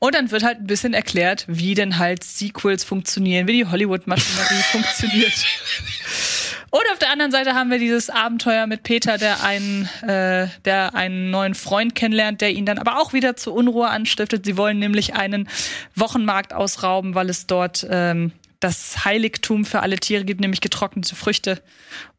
Und dann wird halt ein bisschen erklärt, wie denn halt Sequels funktionieren, wie die Hollywood-Maschinerie <laughs> funktioniert. Und auf der anderen Seite haben wir dieses Abenteuer mit Peter, der einen, äh, der einen neuen Freund kennenlernt, der ihn dann aber auch wieder zur Unruhe anstiftet. Sie wollen nämlich einen Wochenmarkt ausrauben, weil es dort ähm, das Heiligtum für alle Tiere gibt, nämlich getrocknete Früchte.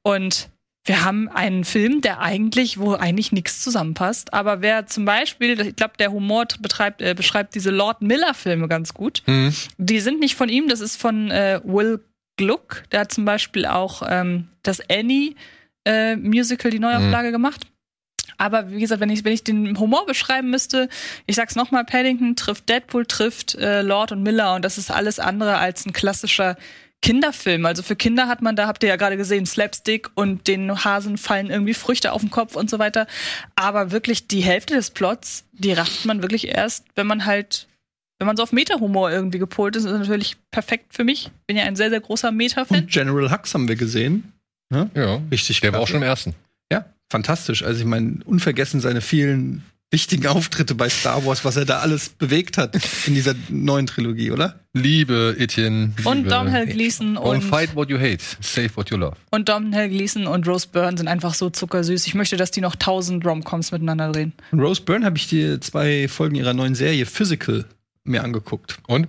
Und wir haben einen Film, der eigentlich, wo eigentlich nichts zusammenpasst. Aber wer zum Beispiel, ich glaube, der Humor betreibt, äh, beschreibt diese Lord Miller-Filme ganz gut. Mhm. Die sind nicht von ihm, das ist von äh, Will Gluck. Der hat zum Beispiel auch ähm, das Annie äh, Musical, die Neuauflage gemacht. Aber wie gesagt, wenn ich, wenn ich den Humor beschreiben müsste, ich sag's nochmal, Paddington trifft Deadpool, trifft äh, Lord und Miller und das ist alles andere als ein klassischer Kinderfilm. Also für Kinder hat man, da habt ihr ja gerade gesehen, Slapstick und den Hasen fallen irgendwie Früchte auf den Kopf und so weiter. Aber wirklich die Hälfte des Plots, die rafft man wirklich erst, wenn man halt, wenn man so auf Meta-Humor irgendwie gepolt ist, ist das natürlich perfekt für mich. Bin ja ein sehr, sehr großer Meta-Fan. Und General Hux haben wir gesehen. Ne? Ja, Richtig der war auch schon im ersten. Ja, fantastisch. Also ich meine, unvergessen seine vielen wichtigen Auftritte bei Star Wars, was er da alles bewegt hat in dieser neuen Trilogie, oder? Liebe Etienne. Liebe Und Domhnall Gleeson Und und, fight what you hate, save what you love. und Domhnall Gleeson und Rose Byrne sind einfach so zuckersüß. Ich möchte, dass die noch tausend Romcoms miteinander drehen. Und Rose Byrne habe ich die zwei Folgen ihrer neuen Serie Physical mir angeguckt. Und?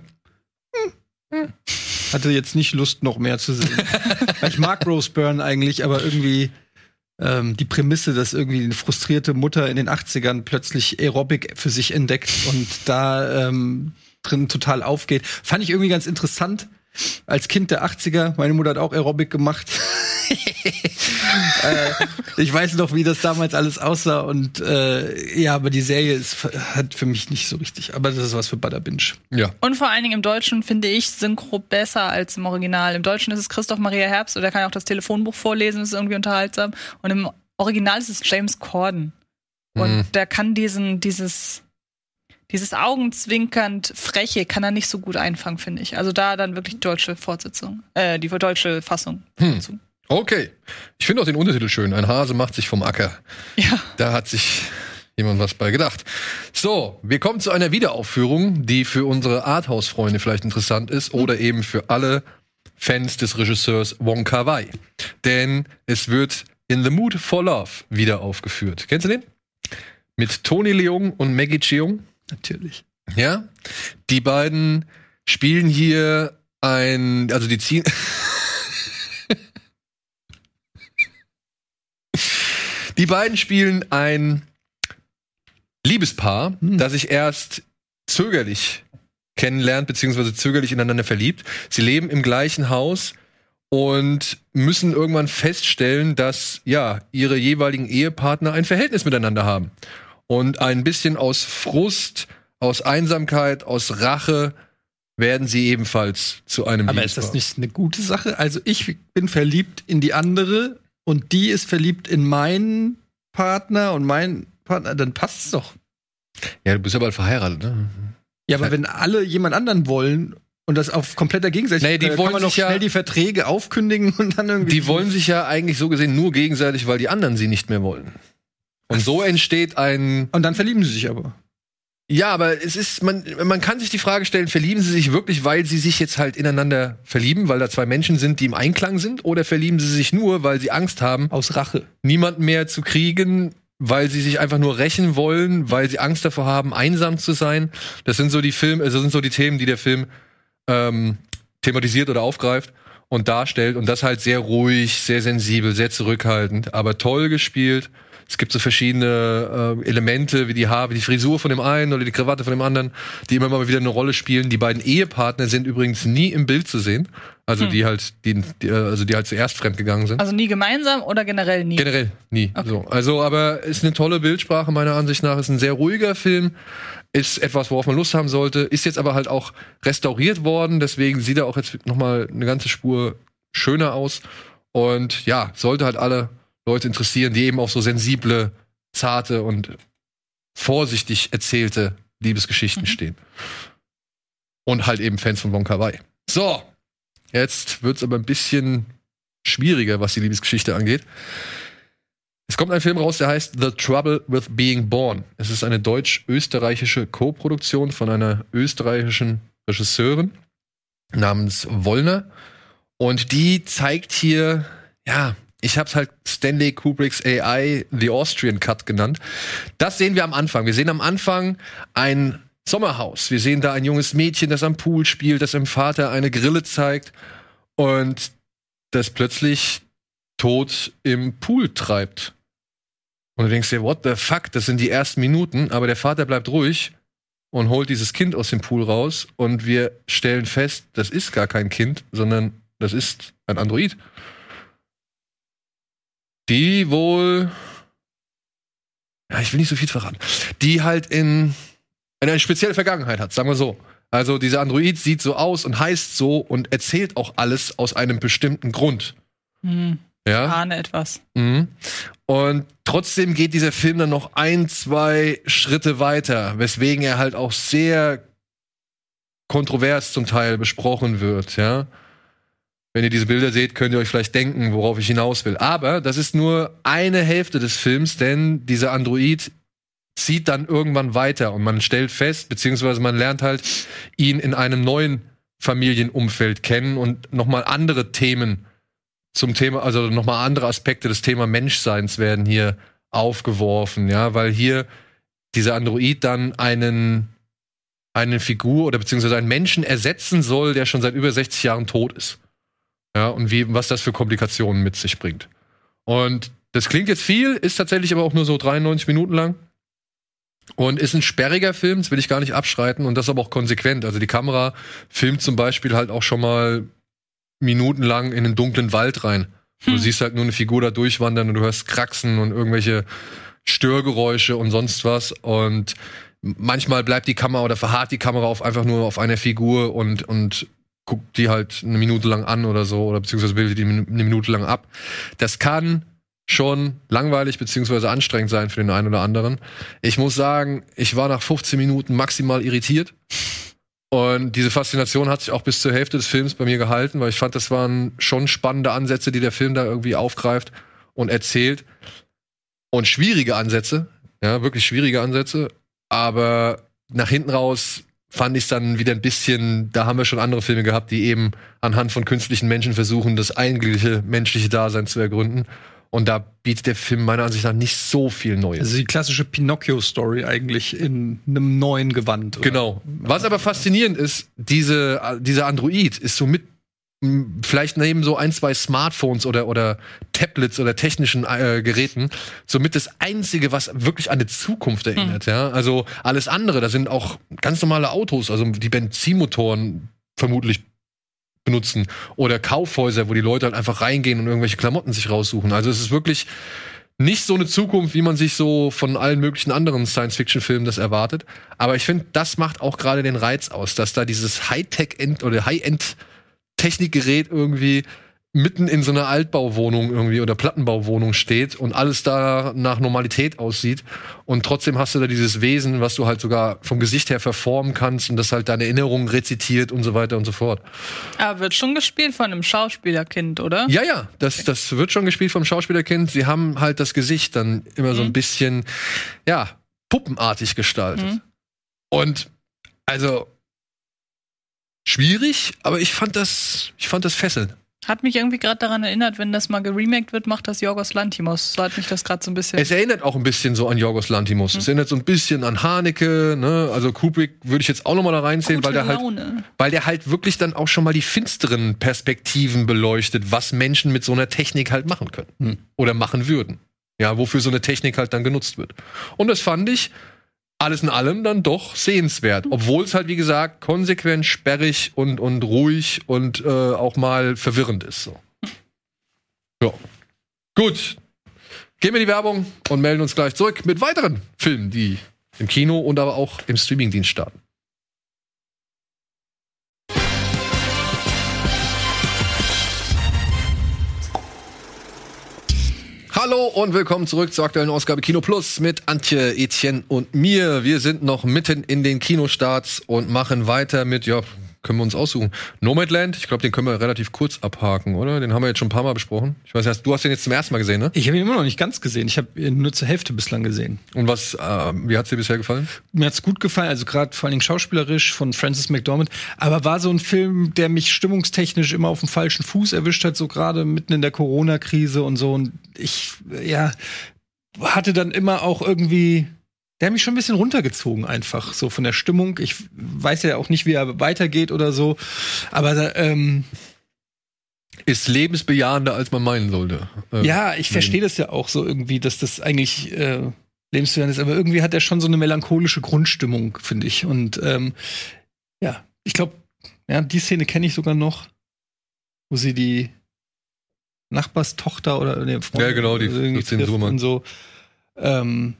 Hatte jetzt nicht Lust, noch mehr zu sehen. <laughs> Ich mag Rose Byrne eigentlich, aber irgendwie ähm, die Prämisse, dass irgendwie eine frustrierte Mutter in den 80ern plötzlich Aerobic für sich entdeckt und da ähm, drin total aufgeht, fand ich irgendwie ganz interessant. Als Kind der 80er, meine Mutter hat auch Aerobic gemacht. Äh, ich weiß noch, wie das damals alles aussah und äh, ja, aber die Serie ist, hat für mich nicht so richtig. Aber das ist was für Binge. Ja. Und vor allen Dingen im Deutschen finde ich Synchro besser als im Original. Im Deutschen ist es Christoph Maria Herbst und der kann auch das Telefonbuch vorlesen, das ist irgendwie unterhaltsam. Und im Original ist es James Corden. Und Mhm. der kann diesen, dieses, dieses augenzwinkernd Freche kann er nicht so gut einfangen, finde ich. Also da dann wirklich deutsche Fortsetzung, äh, die deutsche Fassung. Hm. Okay. Ich finde auch den Untertitel schön. Ein Hase macht sich vom Acker. Ja. Da hat sich jemand was bei gedacht. So, wir kommen zu einer Wiederaufführung, die für unsere Arthouse-Freunde vielleicht interessant ist oder eben für alle Fans des Regisseurs Wong Kar-wai. Denn es wird In the Mood for Love wieder aufgeführt. Kennst du den? Mit Tony Leung und Maggie Cheung. Natürlich. Ja, die beiden spielen hier ein, also die ziehen. Die beiden spielen ein Liebespaar, das sich erst zögerlich kennenlernt, beziehungsweise zögerlich ineinander verliebt. Sie leben im gleichen Haus und müssen irgendwann feststellen, dass ja ihre jeweiligen Ehepartner ein Verhältnis miteinander haben. Und ein bisschen aus Frust, aus Einsamkeit, aus Rache werden sie ebenfalls zu einem Aber ist Liebespaar. das nicht eine gute Sache? Also ich bin verliebt in die andere und die ist verliebt in meinen Partner und mein Partner, dann passt's doch. Ja, du bist ja bald verheiratet, ne? Ja, aber wenn alle jemand anderen wollen und das auf kompletter Gegenseitigkeit, Nee, die dann wollen doch sich ja- schnell die Verträge aufkündigen und dann irgendwie. Die wollen sich ja eigentlich so gesehen nur gegenseitig, weil die anderen sie nicht mehr wollen. Und so entsteht ein. Und dann verlieben sie sich aber. Ja, aber es ist, man, man kann sich die Frage stellen, verlieben sie sich wirklich, weil sie sich jetzt halt ineinander verlieben, weil da zwei Menschen sind, die im Einklang sind, oder verlieben sie sich nur, weil sie Angst haben, Aus Rache. niemanden mehr zu kriegen, weil sie sich einfach nur rächen wollen, weil sie Angst davor haben, einsam zu sein. Das sind so die Filme, also sind so die Themen, die der Film ähm, thematisiert oder aufgreift und darstellt. Und das halt sehr ruhig, sehr sensibel, sehr zurückhaltend, aber toll gespielt. Es gibt so verschiedene äh, Elemente, wie die Haare, wie die Frisur von dem einen oder die Krawatte von dem anderen, die immer mal wieder eine Rolle spielen. Die beiden Ehepartner sind übrigens nie im Bild zu sehen. Also Hm. die halt, die, die, äh, also die halt zuerst fremdgegangen sind. Also nie gemeinsam oder generell nie? Generell nie. So. Also, aber ist eine tolle Bildsprache meiner Ansicht nach. Ist ein sehr ruhiger Film. Ist etwas, worauf man Lust haben sollte. Ist jetzt aber halt auch restauriert worden. Deswegen sieht er auch jetzt noch mal eine ganze Spur schöner aus. Und ja, sollte halt alle Leute interessieren, die eben auf so sensible, zarte und vorsichtig erzählte Liebesgeschichten stehen. Und halt eben Fans von Bon Kar-wai. So, jetzt wird's aber ein bisschen schwieriger, was die Liebesgeschichte angeht. Es kommt ein Film raus, der heißt The Trouble with Being Born. Es ist eine deutsch-österreichische Co-Produktion von einer österreichischen Regisseurin namens Wollner. Und die zeigt hier, ja, ich habe es halt Stanley Kubricks AI The Austrian Cut genannt. Das sehen wir am Anfang. Wir sehen am Anfang ein Sommerhaus. Wir sehen da ein junges Mädchen, das am Pool spielt, das dem Vater eine Grille zeigt und das plötzlich tot im Pool treibt. Und du denkst dir, what the fuck, das sind die ersten Minuten, aber der Vater bleibt ruhig und holt dieses Kind aus dem Pool raus und wir stellen fest, das ist gar kein Kind, sondern das ist ein Android. Die wohl, ja, ich will nicht so viel verraten, die halt in eine spezielle Vergangenheit hat, sagen wir so. Also dieser Android sieht so aus und heißt so und erzählt auch alles aus einem bestimmten Grund. Hm, Ja. ahne etwas. Mhm. Und trotzdem geht dieser Film dann noch ein, zwei Schritte weiter, weswegen er halt auch sehr kontrovers zum Teil besprochen wird, ja. Wenn ihr diese Bilder seht, könnt ihr euch vielleicht denken, worauf ich hinaus will. Aber das ist nur eine Hälfte des Films, denn dieser Android zieht dann irgendwann weiter und man stellt fest, beziehungsweise man lernt halt ihn in einem neuen Familienumfeld kennen und nochmal andere Themen zum Thema, also nochmal andere Aspekte des Thema Menschseins werden hier aufgeworfen, ja, weil hier dieser Android dann einen, eine Figur oder beziehungsweise einen Menschen ersetzen soll, der schon seit über 60 Jahren tot ist. Ja, und wie, was das für Komplikationen mit sich bringt. Und das klingt jetzt viel, ist tatsächlich aber auch nur so 93 Minuten lang. Und ist ein sperriger Film, das will ich gar nicht abschreiten, und das aber auch konsequent. Also die Kamera filmt zum Beispiel halt auch schon mal minutenlang in einen dunklen Wald rein. Du siehst halt nur eine Figur da durchwandern und du hörst Kraxen und irgendwelche Störgeräusche und sonst was. Und manchmal bleibt die Kamera oder verharrt die Kamera auf einfach nur auf einer Figur und, und guckt die halt eine Minute lang an oder so, oder beziehungsweise bildet die eine Minute lang ab. Das kann schon langweilig beziehungsweise anstrengend sein für den einen oder anderen. Ich muss sagen, ich war nach 15 Minuten maximal irritiert. Und diese Faszination hat sich auch bis zur Hälfte des Films bei mir gehalten, weil ich fand, das waren schon spannende Ansätze, die der Film da irgendwie aufgreift und erzählt. Und schwierige Ansätze, ja, wirklich schwierige Ansätze. Aber nach hinten raus fand ich es dann wieder ein bisschen, da haben wir schon andere Filme gehabt, die eben anhand von künstlichen Menschen versuchen, das eigentliche menschliche Dasein zu ergründen. Und da bietet der Film meiner Ansicht nach nicht so viel Neues. Also die klassische Pinocchio-Story eigentlich in einem neuen Gewand. oder? Genau. Was aber faszinierend ist, diese, dieser Android ist so mit, m, vielleicht neben so ein, zwei Smartphones oder, oder Tablets oder technischen äh, Geräten, somit das Einzige, was wirklich an die Zukunft erinnert. Ja? Also alles andere, da sind auch ganz normale Autos, also die Benzinmotoren vermutlich benutzen oder Kaufhäuser, wo die Leute halt einfach reingehen und irgendwelche Klamotten sich raussuchen. Also es ist wirklich nicht so eine Zukunft, wie man sich so von allen möglichen anderen Science-Fiction-Filmen das erwartet. Aber ich finde, das macht auch gerade den Reiz aus, dass da dieses High-Tech-End oder High-End-Technikgerät irgendwie mitten in so einer Altbauwohnung irgendwie oder Plattenbauwohnung steht und alles da nach Normalität aussieht und trotzdem hast du da dieses Wesen, was du halt sogar vom Gesicht her verformen kannst und das halt deine Erinnerungen rezitiert und so weiter und so fort. Aber wird schon gespielt von einem Schauspielerkind, oder? Ja, ja, das, das wird schon gespielt vom Schauspielerkind. Sie haben halt das Gesicht dann immer so ein bisschen, ja, puppenartig gestaltet. Mhm. Und also schwierig, aber ich fand das, ich fand das fesselnd. Hat mich irgendwie gerade daran erinnert, wenn das mal geremaked wird, macht das Jorgos Lantimos. So hat mich das gerade so ein bisschen. Es erinnert auch ein bisschen so an Jorgos Lantimos. Es erinnert so ein bisschen an Haneke, ne? Also Kubrick würde ich jetzt auch noch mal da reinzählen, weil Gute der halt Laune. weil der halt wirklich dann auch schon mal die finsteren Perspektiven beleuchtet, was Menschen mit so einer Technik halt machen können Hm. oder machen würden. Ja, wofür so eine Technik halt dann genutzt wird. Und das fand ich alles in allem dann doch sehenswert, obwohl es halt wie gesagt konsequent, sperrig und und ruhig und äh, auch mal verwirrend ist. So. Ja, gut. Gehen wir in die Werbung und melden uns gleich zurück mit weiteren Filmen, die im Kino und aber auch im Streamingdienst starten. Hallo und willkommen zurück zur aktuellen Ausgabe Kino Plus mit Antje, Etienne und mir. Wir sind noch mitten in den Kinostarts und machen weiter mit, ja, können wir uns aussuchen. Nomadland, ich glaube, den können wir relativ kurz abhaken, oder? Den haben wir jetzt schon ein paar Mal besprochen. Ich weiß nicht, du hast den jetzt zum ersten Mal gesehen, ne? Ich habe ihn immer noch nicht ganz gesehen. Ich habe ihn nur zur Hälfte bislang gesehen. Und was, äh, wie hat's dir bisher gefallen? Mir hat's gut gefallen, also gerade vor allen Dingen schauspielerisch von Francis McDormand. Aber war so ein Film, der mich stimmungstechnisch immer auf dem falschen Fuß erwischt hat, so gerade mitten in der Corona-Krise und so. Und ich, ja, hatte dann immer auch irgendwie der hat mich schon ein bisschen runtergezogen einfach so von der Stimmung. Ich weiß ja auch nicht, wie er weitergeht oder so, aber ähm, Ist lebensbejahender, als man meinen sollte. Ähm, ja, ich verstehe das ja auch so irgendwie, dass das eigentlich äh, lebenswert ist, aber irgendwie hat er schon so eine melancholische Grundstimmung, finde ich. Und ähm, ja, ich glaube, ja, die Szene kenne ich sogar noch, wo sie die Nachbarstochter oder nee, Freundin Ja, genau, die oder irgendwie 15 trifft Suhrmann. und so. Ähm,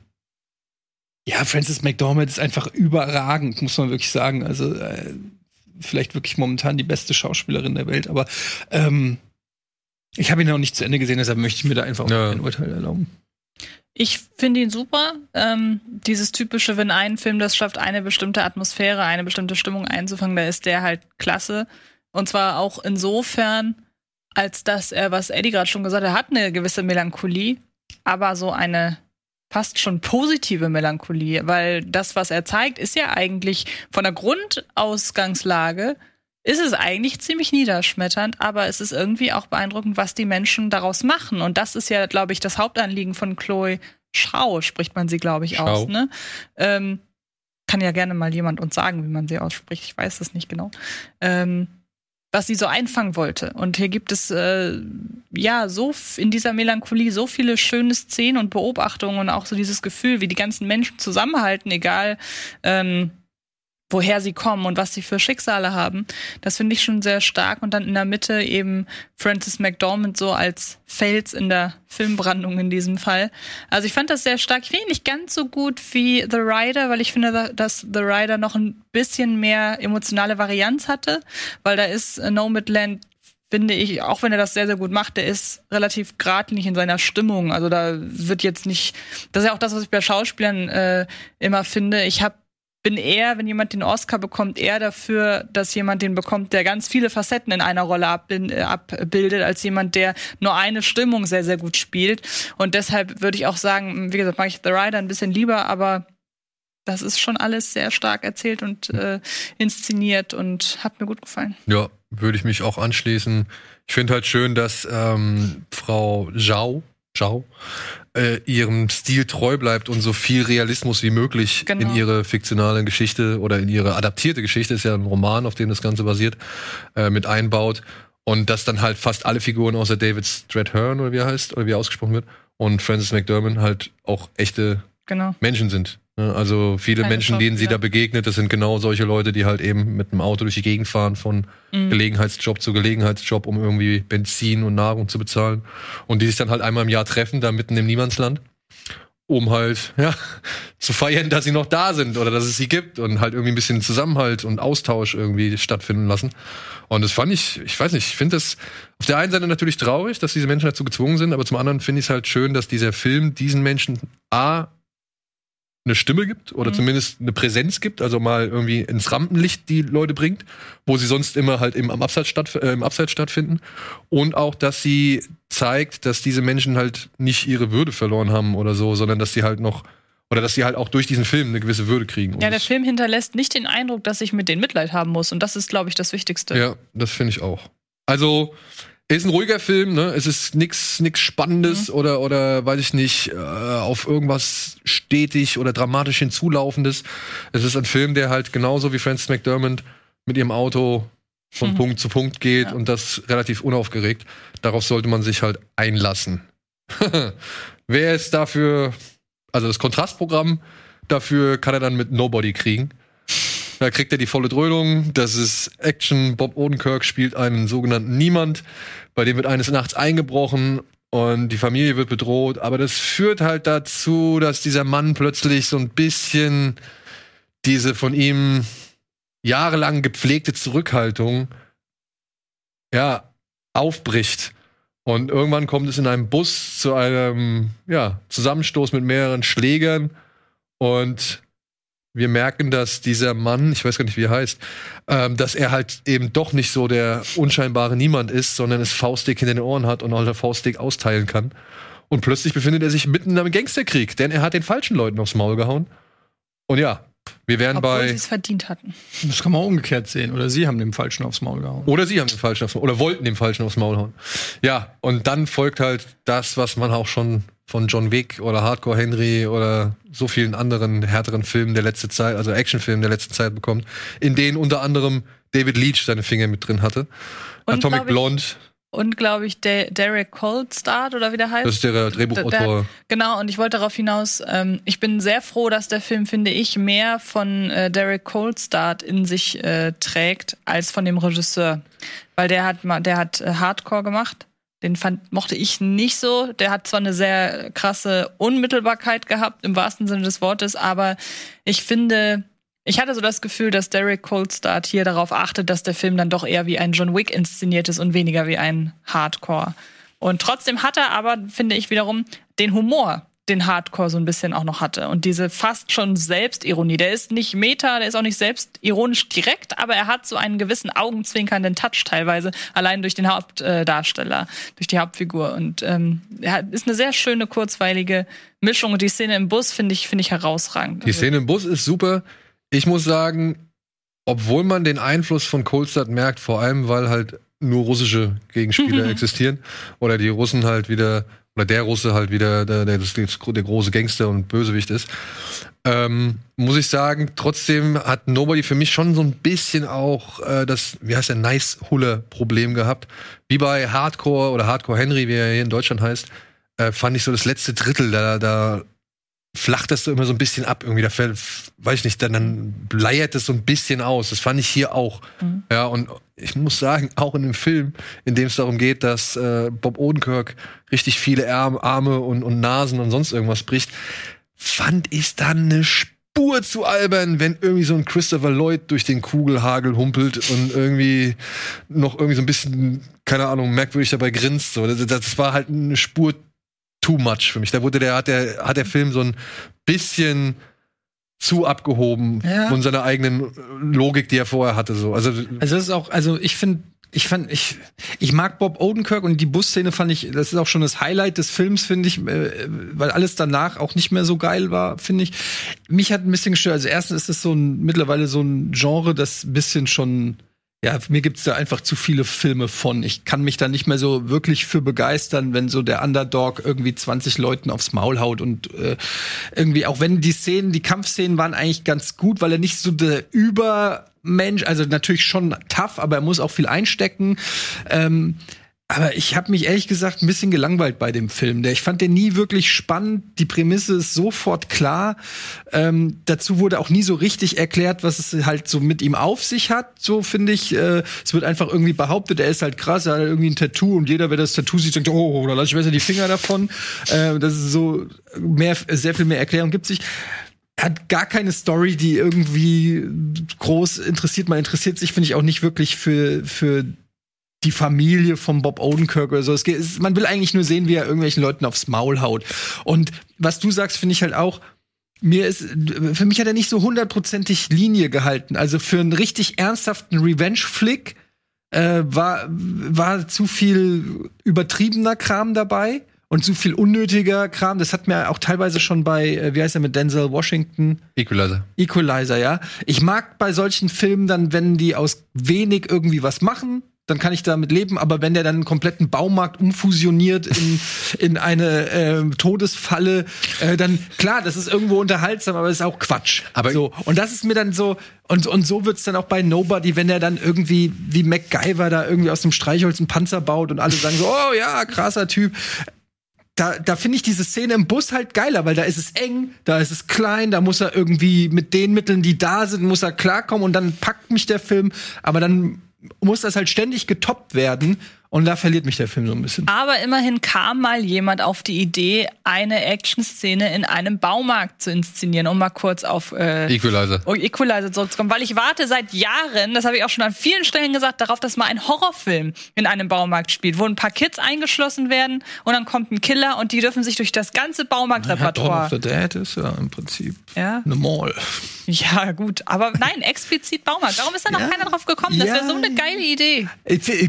ja, Frances McDormand ist einfach überragend, muss man wirklich sagen. Also äh, vielleicht wirklich momentan die beste Schauspielerin der Welt, aber ähm, ich habe ihn noch nicht zu Ende gesehen, deshalb möchte ich mir da einfach auch Ja. ein Urteil erlauben. Ich finde ihn super. Ähm, dieses typische, wenn ein Film das schafft, eine bestimmte Atmosphäre, eine bestimmte Stimmung einzufangen, da ist der halt klasse. Und zwar auch insofern, als dass er, was Eddie gerade schon gesagt hat, er hat eine gewisse Melancholie, aber so eine fast schon positive Melancholie, weil das, was er zeigt, ist ja eigentlich von der Grundausgangslage ist es eigentlich ziemlich niederschmetternd, aber es ist irgendwie auch beeindruckend, was die Menschen daraus machen. Und das ist ja, glaube ich, das Hauptanliegen von Chloe Schau, spricht man sie, glaube ich, Schau. aus. Ne? Ähm, kann ja gerne mal jemand uns sagen, wie man sie ausspricht. Ich weiß es nicht genau. Ähm, was sie so einfangen wollte. Und hier gibt es äh, ja so in dieser Melancholie so viele schöne Szenen und Beobachtungen und auch so dieses Gefühl, wie die ganzen Menschen zusammenhalten, egal ähm, woher sie kommen und was sie für Schicksale haben. Das finde ich schon sehr stark. Und dann in der Mitte eben Frances McDormand so als Fels in der Filmbrandung in diesem Fall. Also ich fand das sehr stark. Ich finde ihn nicht ganz so gut wie The Rider, weil ich finde, dass The Rider noch ein bisschen mehr emotionale Varianz hatte, weil da ist Nomadland finde ich, auch wenn er das sehr, sehr gut macht, der ist relativ geradlinig in seiner Stimmung. Also da wird jetzt nicht, das ist ja auch das, was ich bei Schauspielern äh, immer finde. Ich hab, bin eher, wenn jemand den Oscar bekommt, eher dafür, dass jemand den bekommt, der ganz viele Facetten in einer Rolle äh, abbildet, als jemand, der nur eine Stimmung sehr, sehr gut spielt. Und deshalb würde ich auch sagen, wie gesagt, mag ich The Rider ein bisschen lieber, aber das ist schon alles sehr stark erzählt und äh, inszeniert und hat mir gut gefallen. Ja, würde ich mich auch anschließen. Ich finde halt schön, dass ähm, Frau Zhao, Zhao äh, ihrem Stil treu bleibt und so viel Realismus wie möglich Genau. in ihre fiktionale Geschichte oder in ihre adaptierte Geschichte, ist ja ein Roman, auf dem das Ganze basiert, äh, mit einbaut. Und dass dann halt fast alle Figuren außer David Strathairn oder wie er heißt, oder wie er ausgesprochen wird, und Francis McDermott halt auch echte Genau. Menschen sind. Ne? Also viele Keine Menschen, denen sie Schauspieler. da begegnet, das sind genau solche Leute, die halt eben mit dem Auto durch die Gegend fahren von Mhm. Gelegenheitsjob zu Gelegenheitsjob, um irgendwie Benzin und Nahrung zu bezahlen. Und die sich dann halt einmal im Jahr treffen, da mitten im Niemandsland, um halt, <laughs> ja, zu feiern, dass sie noch da sind oder dass es sie gibt und halt irgendwie ein bisschen Zusammenhalt und Austausch irgendwie stattfinden lassen. Und das fand ich, ich weiß nicht, ich finde das auf der einen Seite natürlich traurig, dass diese Menschen dazu gezwungen sind, aber zum anderen finde ich es halt schön, dass dieser Film diesen Menschen A eine Stimme gibt oder Mhm. zumindest eine Präsenz gibt, also mal irgendwie ins Rampenlicht die Leute bringt, wo sie sonst immer halt im, am Abseits, stattf äh, im Abseits stattfinden. Und auch, dass sie zeigt, dass diese Menschen halt nicht ihre Würde verloren haben oder so, sondern dass sie halt noch, oder dass sie halt auch durch diesen Film eine gewisse Würde kriegen. Ja, der Film hinterlässt nicht den Eindruck, dass ich mit denen Mitleid haben muss. Und das ist, glaube ich, das Wichtigste. Ja, das finde ich auch. Also, ist ein ruhiger Film, ne? Es ist nix, nix Spannendes oder, oder, weiß ich nicht, äh, auf irgendwas stetig oder dramatisch hinzulaufendes. Es ist ein Film, der halt genauso wie Frances McDermott mit ihrem Auto von Mhm. Punkt zu Punkt geht Ja. und das relativ unaufgeregt. Darauf sollte man sich halt einlassen. <laughs> Wer ist dafür, also das Kontrastprogramm, dafür kann er dann mit Nobody kriegen. Da kriegt er die volle Dröhnung. Das ist Action. Bob Odenkirk spielt einen sogenannten Niemand. Bei dem wird eines Nachts eingebrochen und die Familie wird bedroht. Aber das führt halt dazu, dass dieser Mann plötzlich so ein bisschen diese von ihm jahrelang gepflegte Zurückhaltung ja aufbricht. Und irgendwann kommt es in einem Bus zu einem ja, Zusammenstoß mit mehreren Schlägern und wir merken, dass dieser Mann, ich weiß gar nicht, wie er heißt, ähm, dass er halt eben doch nicht so der unscheinbare Niemand ist, sondern es Faustdick hinter den Ohren hat und auch der Faustdick austeilen kann. Und plötzlich befindet er sich mitten in einem Gangsterkrieg, denn er hat den falschen Leuten aufs Maul gehauen. Und ja, wir wären Obwohl sie bei. es verdient hatten. Das kann man auch umgekehrt sehen. Oder sie haben dem Falschen aufs Maul gehauen. Oder sie haben den falschen aufs Maul, oder wollten den falschen aufs Maul hauen. Ja, und dann folgt halt das, was man auch schon von John Wick oder Hardcore Henry oder so vielen anderen härteren Filmen der letzten Zeit, also Actionfilmen der letzten Zeit bekommt, in denen unter anderem David Leach seine Finger mit drin hatte. Und, Atomic ich- Blonde, Und glaube ich, Der- Derek Coldstart oder wie der heißt. das ist der Drehbuchautor. Genau, und ich wollte darauf hinaus, ähm, ich bin sehr froh, dass der Film, finde ich, mehr von äh, Derek Coldstart in sich äh, trägt, als von dem Regisseur. Weil der hat der hat äh, Hardcore gemacht. Den fand, mochte ich nicht so. Der hat zwar eine sehr krasse Unmittelbarkeit gehabt, im wahrsten Sinne des Wortes, aber ich finde, ich hatte so das Gefühl, dass Derek Coldstart hier darauf achtet, dass der Film dann doch eher wie ein John Wick inszeniert ist und weniger wie ein Hardcore. Und trotzdem hat er aber, finde ich wiederum, den Humor, den Hardcore so ein bisschen auch noch hatte. Und diese fast schon Selbstironie. Der ist nicht meta, der ist auch nicht selbstironisch direkt, aber er hat so einen gewissen augenzwinkernden Touch teilweise, allein durch den Hauptdarsteller, durch die Hauptfigur. Und ähm, er ist eine sehr schöne, kurzweilige Mischung. Und die Szene im Bus finde ich, finde ich herausragend. Die Szene im Bus ist super. Ich muss sagen, obwohl man den Einfluss von Kohlstadt merkt, vor allem weil halt nur russische Gegenspieler <laughs> existieren oder die Russen halt wieder oder der Russe halt wieder der, der, der große Gangster und Bösewicht ist, ähm, muss ich sagen, trotzdem hat Nobody für mich schon so ein bisschen auch äh, das, wie heißt der, Nice-Hulle-Problem gehabt. Wie bei Hardcore oder Hardcore Henry, wie er hier in Deutschland heißt, äh, fand ich so das letzte Drittel, da, da flacht das so immer so ein bisschen ab irgendwie. Da fällt, weiß ich nicht, dann, dann bleiert es so ein bisschen aus. Das fand ich hier auch. Mhm. Ja, und ich muss sagen, auch in dem Film, in dem es darum geht, dass äh, Bob Odenkirk richtig viele Arm, Arme und, und Nasen und sonst irgendwas bricht, fand ich dann eine Spur zu albern, wenn irgendwie so ein Christopher Lloyd durch den Kugelhagel humpelt und irgendwie noch irgendwie so ein bisschen, keine Ahnung, merkwürdig dabei grinst. So. Das, das war halt eine Spur too much für mich. Da wurde der, hat der, hat der Film so ein bisschen zu abgehoben Ja. von seiner eigenen Logik, die er vorher hatte. So. Also, Also das ist auch, also ich finde, ich fand, ich, ich mag Bob Odenkirk und die Busszene fand ich, das ist auch schon das Highlight des Films, finde ich, äh, weil alles danach auch nicht mehr so geil war, finde ich. Mich hat ein bisschen gestört. Also erstens ist es so ein, mittlerweile so ein Genre, das ein bisschen schon, ja, mir gibt's da einfach zu viele Filme von. Ich kann mich da nicht mehr so wirklich für begeistern, wenn so der Underdog irgendwie 20 Leuten aufs Maul haut und äh, irgendwie, auch wenn die Szenen, die Kampfszenen waren eigentlich ganz gut, weil er nicht so der Übermensch, also natürlich schon tough, aber er muss auch viel einstecken. Ähm, aber ich habe mich ehrlich gesagt ein bisschen gelangweilt bei dem Film. Ich fand den nie wirklich spannend. Die Prämisse ist sofort klar. Ähm, dazu wurde auch nie so richtig erklärt, was es halt so mit ihm auf sich hat. So finde ich. Äh, es wird einfach irgendwie behauptet, er ist halt krass, er hat irgendwie ein Tattoo und jeder, wer das Tattoo sieht, denkt, oh, da lass ich besser die Finger davon. Äh, das ist so mehr, sehr viel mehr Erklärung gibt sich hat gar keine Story, die irgendwie groß interessiert. Man interessiert sich, finde ich, auch nicht wirklich für, für die Familie von Bob Odenkirk oder so. Es geht, man will eigentlich nur sehen, wie er irgendwelchen Leuten aufs Maul haut. Und was du sagst, finde ich halt auch, mir ist, für mich hat er nicht so hundertprozentig Linie gehalten. Also für einen richtig ernsthaften Revenge-Flick äh, war, war zu viel übertriebener Kram dabei und zu viel unnötiger Kram. Das hat mir auch teilweise schon bei, äh, wie heißt er mit Denzel Washington? Equalizer. Equalizer, ja. Ich mag bei solchen Filmen dann, wenn die aus wenig irgendwie was machen, dann kann ich damit leben. Aber wenn der dann einen kompletten Baumarkt umfusioniert in, <laughs> in eine äh, Todesfalle, äh, dann klar, das ist irgendwo unterhaltsam, aber ist auch Quatsch. Aber- so und das ist mir dann so und und so wird's dann auch bei Nobody, wenn er dann irgendwie wie MacGyver da irgendwie aus dem Streichholz einen Panzer baut und alle sagen so, <laughs> oh ja, krasser Typ da, da finde ich diese Szene im Bus halt geiler, weil da ist es eng, da ist es klein, da muss er irgendwie mit den Mitteln, die da sind, muss er klarkommen und dann packt mich der Film, aber dann muss das halt ständig getoppt werden und da verliert mich der Film so ein bisschen. Aber immerhin kam mal jemand auf die Idee, eine Action-Szene in einem Baumarkt zu inszenieren, um mal kurz auf äh, Equalizer. oh, Equalizer zurückzukommen. Weil ich warte seit Jahren, das habe ich auch schon an vielen Stellen gesagt, darauf, dass mal ein Horrorfilm in einem Baumarkt spielt, wo ein paar Kids eingeschlossen werden und dann kommt ein Killer und die dürfen sich durch das ganze Dawn of Baumarktrepertoire. the Dead ist ja im Prinzip Ja. eine Mall. ja, gut. Aber nein, explizit Baumarkt. Warum ist da noch Ja. keiner drauf gekommen? Das Ja. wäre so eine geile Idee.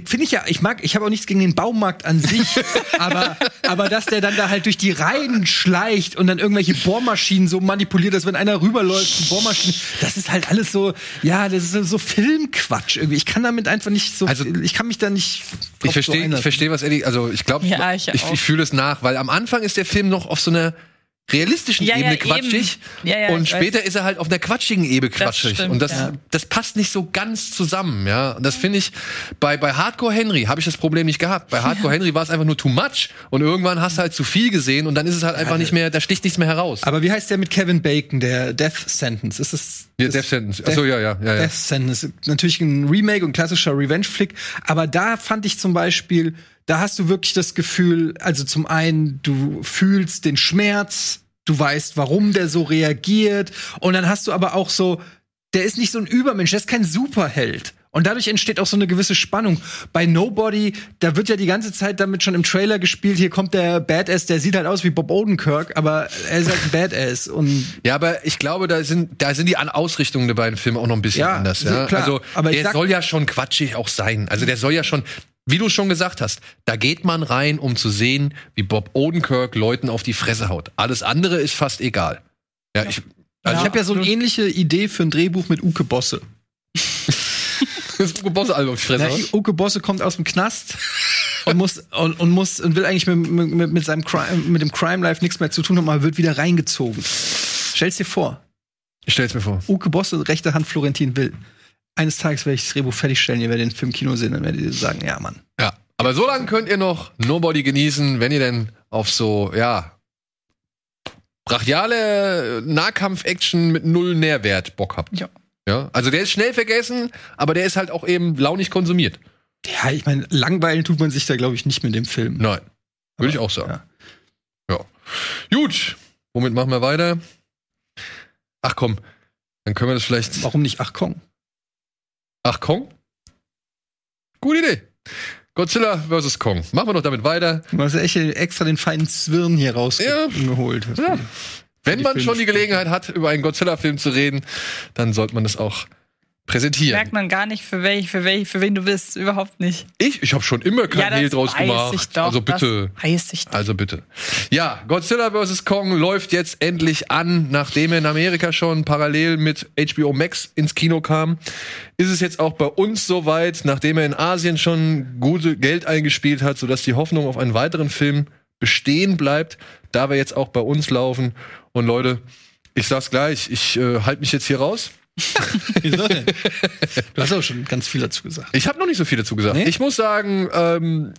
Finde ich ja, ich mag, ich habe auch nichts gegen den Baumarkt an sich, <laughs> aber, aber dass der dann da halt durch die Reihen schleicht und dann irgendwelche Bohrmaschinen so manipuliert, dass wenn einer rüberläuft, die Bohrmaschinen, das ist halt alles so, ja, das ist so, so Filmquatsch irgendwie. Ich kann damit einfach nicht so, Also, ich kann mich da nicht. Ich so verstehe, ich einlassen. verstehe, was Eddie, also ich glaube, Ja, ich ich, ich fühle es nach, weil am Anfang ist der Film noch auf so einer realistischen Ja, ja, Ebene eben. quatschig Ja, ja, und später ist er halt auf einer quatschigen Ebene quatschig stimmt, und das ja. das passt nicht so ganz zusammen, ja. Und das finde ich bei bei Hardcore Henry habe ich das Problem nicht gehabt. Bei Hardcore Henry war es einfach nur too much und irgendwann hast du halt zu viel gesehen und dann ist es halt einfach nicht mehr, da sticht nichts mehr heraus. Aber wie heißt der mit Kevin Bacon, der Death Sentence? Ist es Ja, das- Death Sentence. Achso, ja, ja, ja, ja. Death Sentence. Natürlich ein Remake und klassischer Revenge-Flick. Aber da fand ich zum Beispiel, da hast du wirklich das Gefühl, also zum einen, du fühlst den Schmerz, du weißt, warum der so reagiert. Und dann hast du aber auch so, der ist nicht so ein Übermensch, der ist kein Superheld. Und dadurch entsteht auch so eine gewisse Spannung. Bei Nobody, da wird ja die ganze Zeit damit schon im Trailer gespielt, hier kommt der Badass, der sieht halt aus wie Bob Odenkirk, aber er ist halt ein Badass. Und Ja, aber ich glaube, da sind, da sind die Ausrichtungen der beiden Filme auch noch ein bisschen Ja, anders. so, Ja? klar. Also Aber der sag- soll ja schon quatschig auch sein. Also der soll ja schon, wie du schon gesagt hast, da geht man rein, um zu sehen, wie Bob Odenkirk Leuten auf die Fresse haut. Alles andere ist fast egal. Ja, ich, also ich habe ja so eine ähnliche Idee für ein Drehbuch mit Uke Bosse. <laughs> das Uwe Bosse die Fresse Na. Uke Bosse kommt aus dem Knast und muss und, und muss und will eigentlich mit, mit, mit seinem Crime, mit dem Crime Life nichts mehr zu tun haben, aber wird wieder reingezogen. Stell's dir vor, Ich stell's mir vor. Uke Bosse, rechte Hand Florentin Will. Eines Tages werde ich das Drehbuch fertigstellen, ihr werdet den Film im Kino sehen, dann werdet ihr sagen, ja, Mann. Ja. Aber so lange könnt ihr noch Nobody genießen, wenn ihr denn auf so, ja, brachiale Nahkampf-Action mit null Nährwert Bock habt. Ja. Ja, also der ist schnell vergessen, aber der ist halt auch eben launig konsumiert. Ja, ich meine, langweilen tut man sich da, glaube ich, nicht mit dem Film. Nein. Würde ich auch sagen. Ja. Gut. Womit machen wir weiter? Ach komm. Dann können wir das vielleicht. Warum nicht Ach Kong? Ach Kong? Gute Idee. Godzilla vs. Kong. Machen wir doch damit weiter. Du hast ja echt extra den feinen Zwirn hier Ja. rausgeholt. Ja. Wenn die man Filme schon die. Gelegenheit hat, über einen Godzilla-Film zu reden, dann sollte man das auch präsentieren. Merkt man gar nicht, für, welch, für, welch, für wen du bist. Überhaupt nicht. Ich, ich habe schon immer kein Ja, Hehl draus gemacht. doch, also bitte. Weiß ich doch. Also bitte. Ja, Godzilla vs. Kong läuft jetzt endlich an, nachdem er in Amerika schon parallel mit HBO Max ins Kino kam. Ist es jetzt auch bei uns soweit, nachdem er in Asien schon gute Geld eingespielt hat, sodass die Hoffnung auf einen weiteren Film bestehen bleibt, da wir jetzt auch bei uns laufen. Und Leute, ich sag's gleich, ich äh, halte mich jetzt hier raus. <laughs> Wieso denn? Du hast auch schon ganz viel dazu gesagt. Ich habe noch nicht so viel dazu gesagt. Nee? Ich muss sagen, ähm,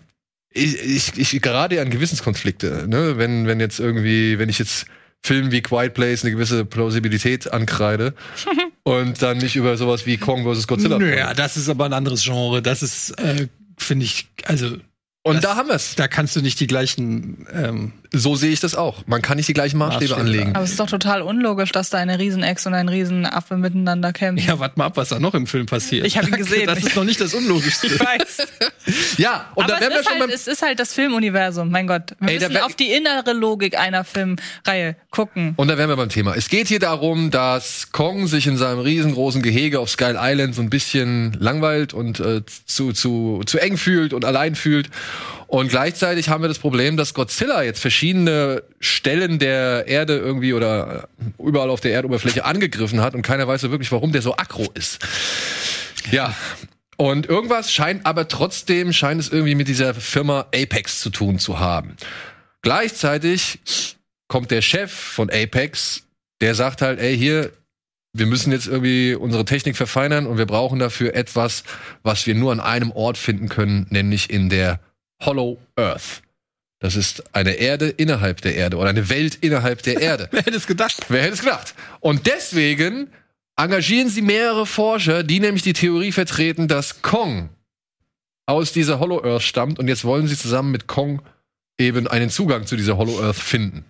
ich, ich, ich gerate an Gewissenskonflikte. Ne? Wenn, wenn jetzt irgendwie, wenn ich jetzt Filmen wie Quiet Place eine gewisse Plausibilität ankreide <laughs> und dann nicht über sowas wie Kong vs. Godzilla. Naja, das ist aber ein anderes Genre. Das ist, äh, finde ich, also und das- da haben wir's. da kannst du nicht die gleichen. Ähm, So sehe ich das auch. Man kann nicht die gleichen Maßstäbe Maßstäbe, anlegen. Aber es ist doch total unlogisch, dass da eine Riesenex und ein Riesenaffe miteinander kämpfen. ja, warte mal ab, was da noch im Film passiert. Ich hab ihn gesehen. Das ist noch nicht das Unlogischste. <laughs> Ich weiß. Ja, und Aber da wären wir schon halt, beim es ist halt das Filmuniversum, mein Gott. Wir Ey, müssen auf die innere Logik einer Filmreihe gucken. Und da wären wir beim Thema. Es geht hier darum, dass Kong sich in seinem riesengroßen Gehege auf Skull Island so ein bisschen langweilt und äh, zu, zu, zu eng fühlt und allein fühlt. Und gleichzeitig haben wir das Problem, dass Godzilla jetzt verschiedene Stellen der Erde irgendwie oder äh, überall auf der Erdoberfläche angegriffen hat und keiner weiß so wirklich, warum der so aggro ist. Ja. Und irgendwas scheint aber trotzdem, scheint es irgendwie mit dieser Firma Apex zu tun zu haben. Gleichzeitig kommt der Chef von Apex, der sagt halt, ey, hier, wir müssen jetzt irgendwie unsere Technik verfeinern und wir brauchen dafür etwas, was wir nur an einem Ort finden können, nämlich in der Hollow Earth. Das ist eine Erde innerhalb der Erde oder eine Welt innerhalb der Erde. <laughs> Wer hätte es gedacht? Wer hätte es gedacht? Und deswegen engagieren sie mehrere Forscher, die nämlich die Theorie vertreten, dass Kong aus dieser Hollow Earth stammt und jetzt wollen sie zusammen mit Kong eben einen Zugang zu dieser Hollow Earth finden.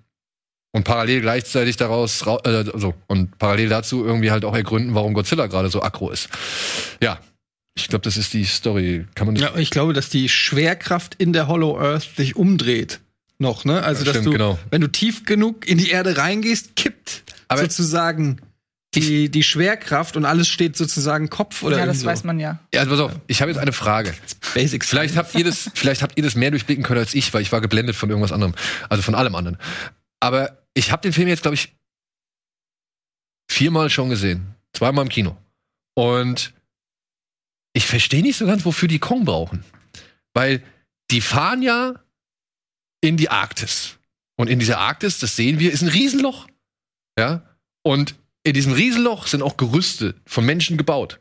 Und parallel gleichzeitig daraus, rau- äh, so, und parallel dazu irgendwie halt auch ergründen, warum Godzilla gerade so aggro ist. Ja. Ich glaube, das ist die Story. Kann man Ja, ich glaube, dass die Schwerkraft in der Hollow Earth sich umdreht. Noch, ne? Also, Ja, dass stimmt, du, genau. wenn du tief genug in die Erde reingehst, kippt Aber- sozusagen die, die Schwerkraft und alles steht sozusagen Kopf oder ja, das irgendwie weiß man ja. Ja, also pass auf, ich habe jetzt eine Frage. Basics. Vielleicht habt ihr das, <laughs> vielleicht habt ihr das mehr durchblicken können als ich, weil ich war geblendet von irgendwas anderem, also von allem anderen. Aber ich habe den Film jetzt, glaube ich, viermal schon gesehen, zweimal im Kino. Und ich verstehe nicht so ganz, wofür die Kong brauchen, weil die fahren ja in die Arktis und in dieser Arktis, das sehen wir, ist ein Riesenloch, ja. Und in diesem Riesenloch sind auch Gerüste von Menschen gebaut.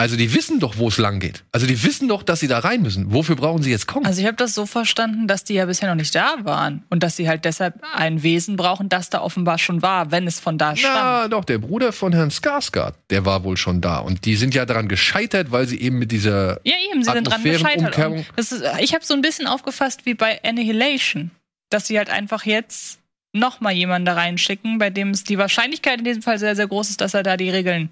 Also die wissen doch, wo es lang geht. Also die wissen doch, dass sie da rein müssen. Wofür brauchen sie jetzt Kong? Also ich habe das so verstanden, dass die ja bisher noch nicht da waren und dass sie halt deshalb ein Wesen brauchen, das da offenbar schon war, wenn es von da stammt. Na doch, der Bruder von Herrn Skarsgård, der war wohl schon da. Und die sind ja daran gescheitert, weil sie eben mit dieser Ja, eben, sie sind dran gescheitert. Und Das ist, ich habe so ein bisschen aufgefasst wie bei Annihilation, dass sie halt einfach jetzt noch mal jemanden da reinschicken, bei dem es die Wahrscheinlichkeit in diesem Fall sehr, sehr groß ist, dass er da die Regeln,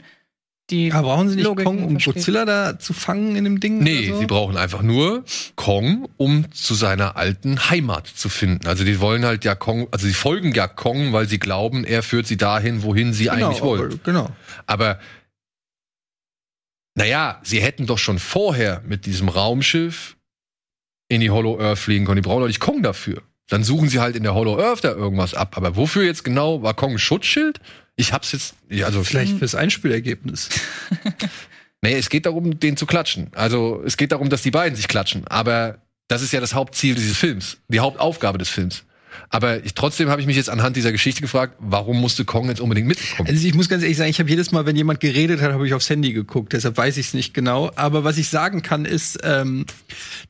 die Aber brauchen sie nicht Logiken Kong, um versteht. Godzilla da zu fangen in dem Ding? Nee, oder so? sie brauchen einfach nur Kong, um zu seiner alten Heimat zu finden. Also die wollen halt ja Kong, also sie folgen ja Kong, weil sie glauben, er führt sie dahin, wohin sie genau, eigentlich wollen. aber- Genau. Aber naja, sie hätten doch schon vorher mit diesem Raumschiff in die Hollow Earth fliegen können. Die brauchen doch nicht Kong dafür. Dann suchen sie halt in der Hollow Earth da irgendwas ab. Aber wofür jetzt genau? War Kong ein Schutzschild? Ich hab's jetzt, ja, also Vielleicht fürs Einspielergebnis. <laughs> Nee, es geht darum, den zu klatschen. Also es geht darum, dass die beiden sich klatschen. Aber das ist ja das Hauptziel dieses Films, die Hauptaufgabe des Films. Aber ich, trotzdem habe ich mich jetzt anhand dieser Geschichte gefragt, warum musste Kong jetzt unbedingt mitkommen? Also ich muss ganz ehrlich sagen, ich habe jedes Mal, wenn jemand geredet hat, habe ich aufs Handy geguckt. Deshalb weiß ich es nicht genau. Aber was ich sagen kann, ist, ähm,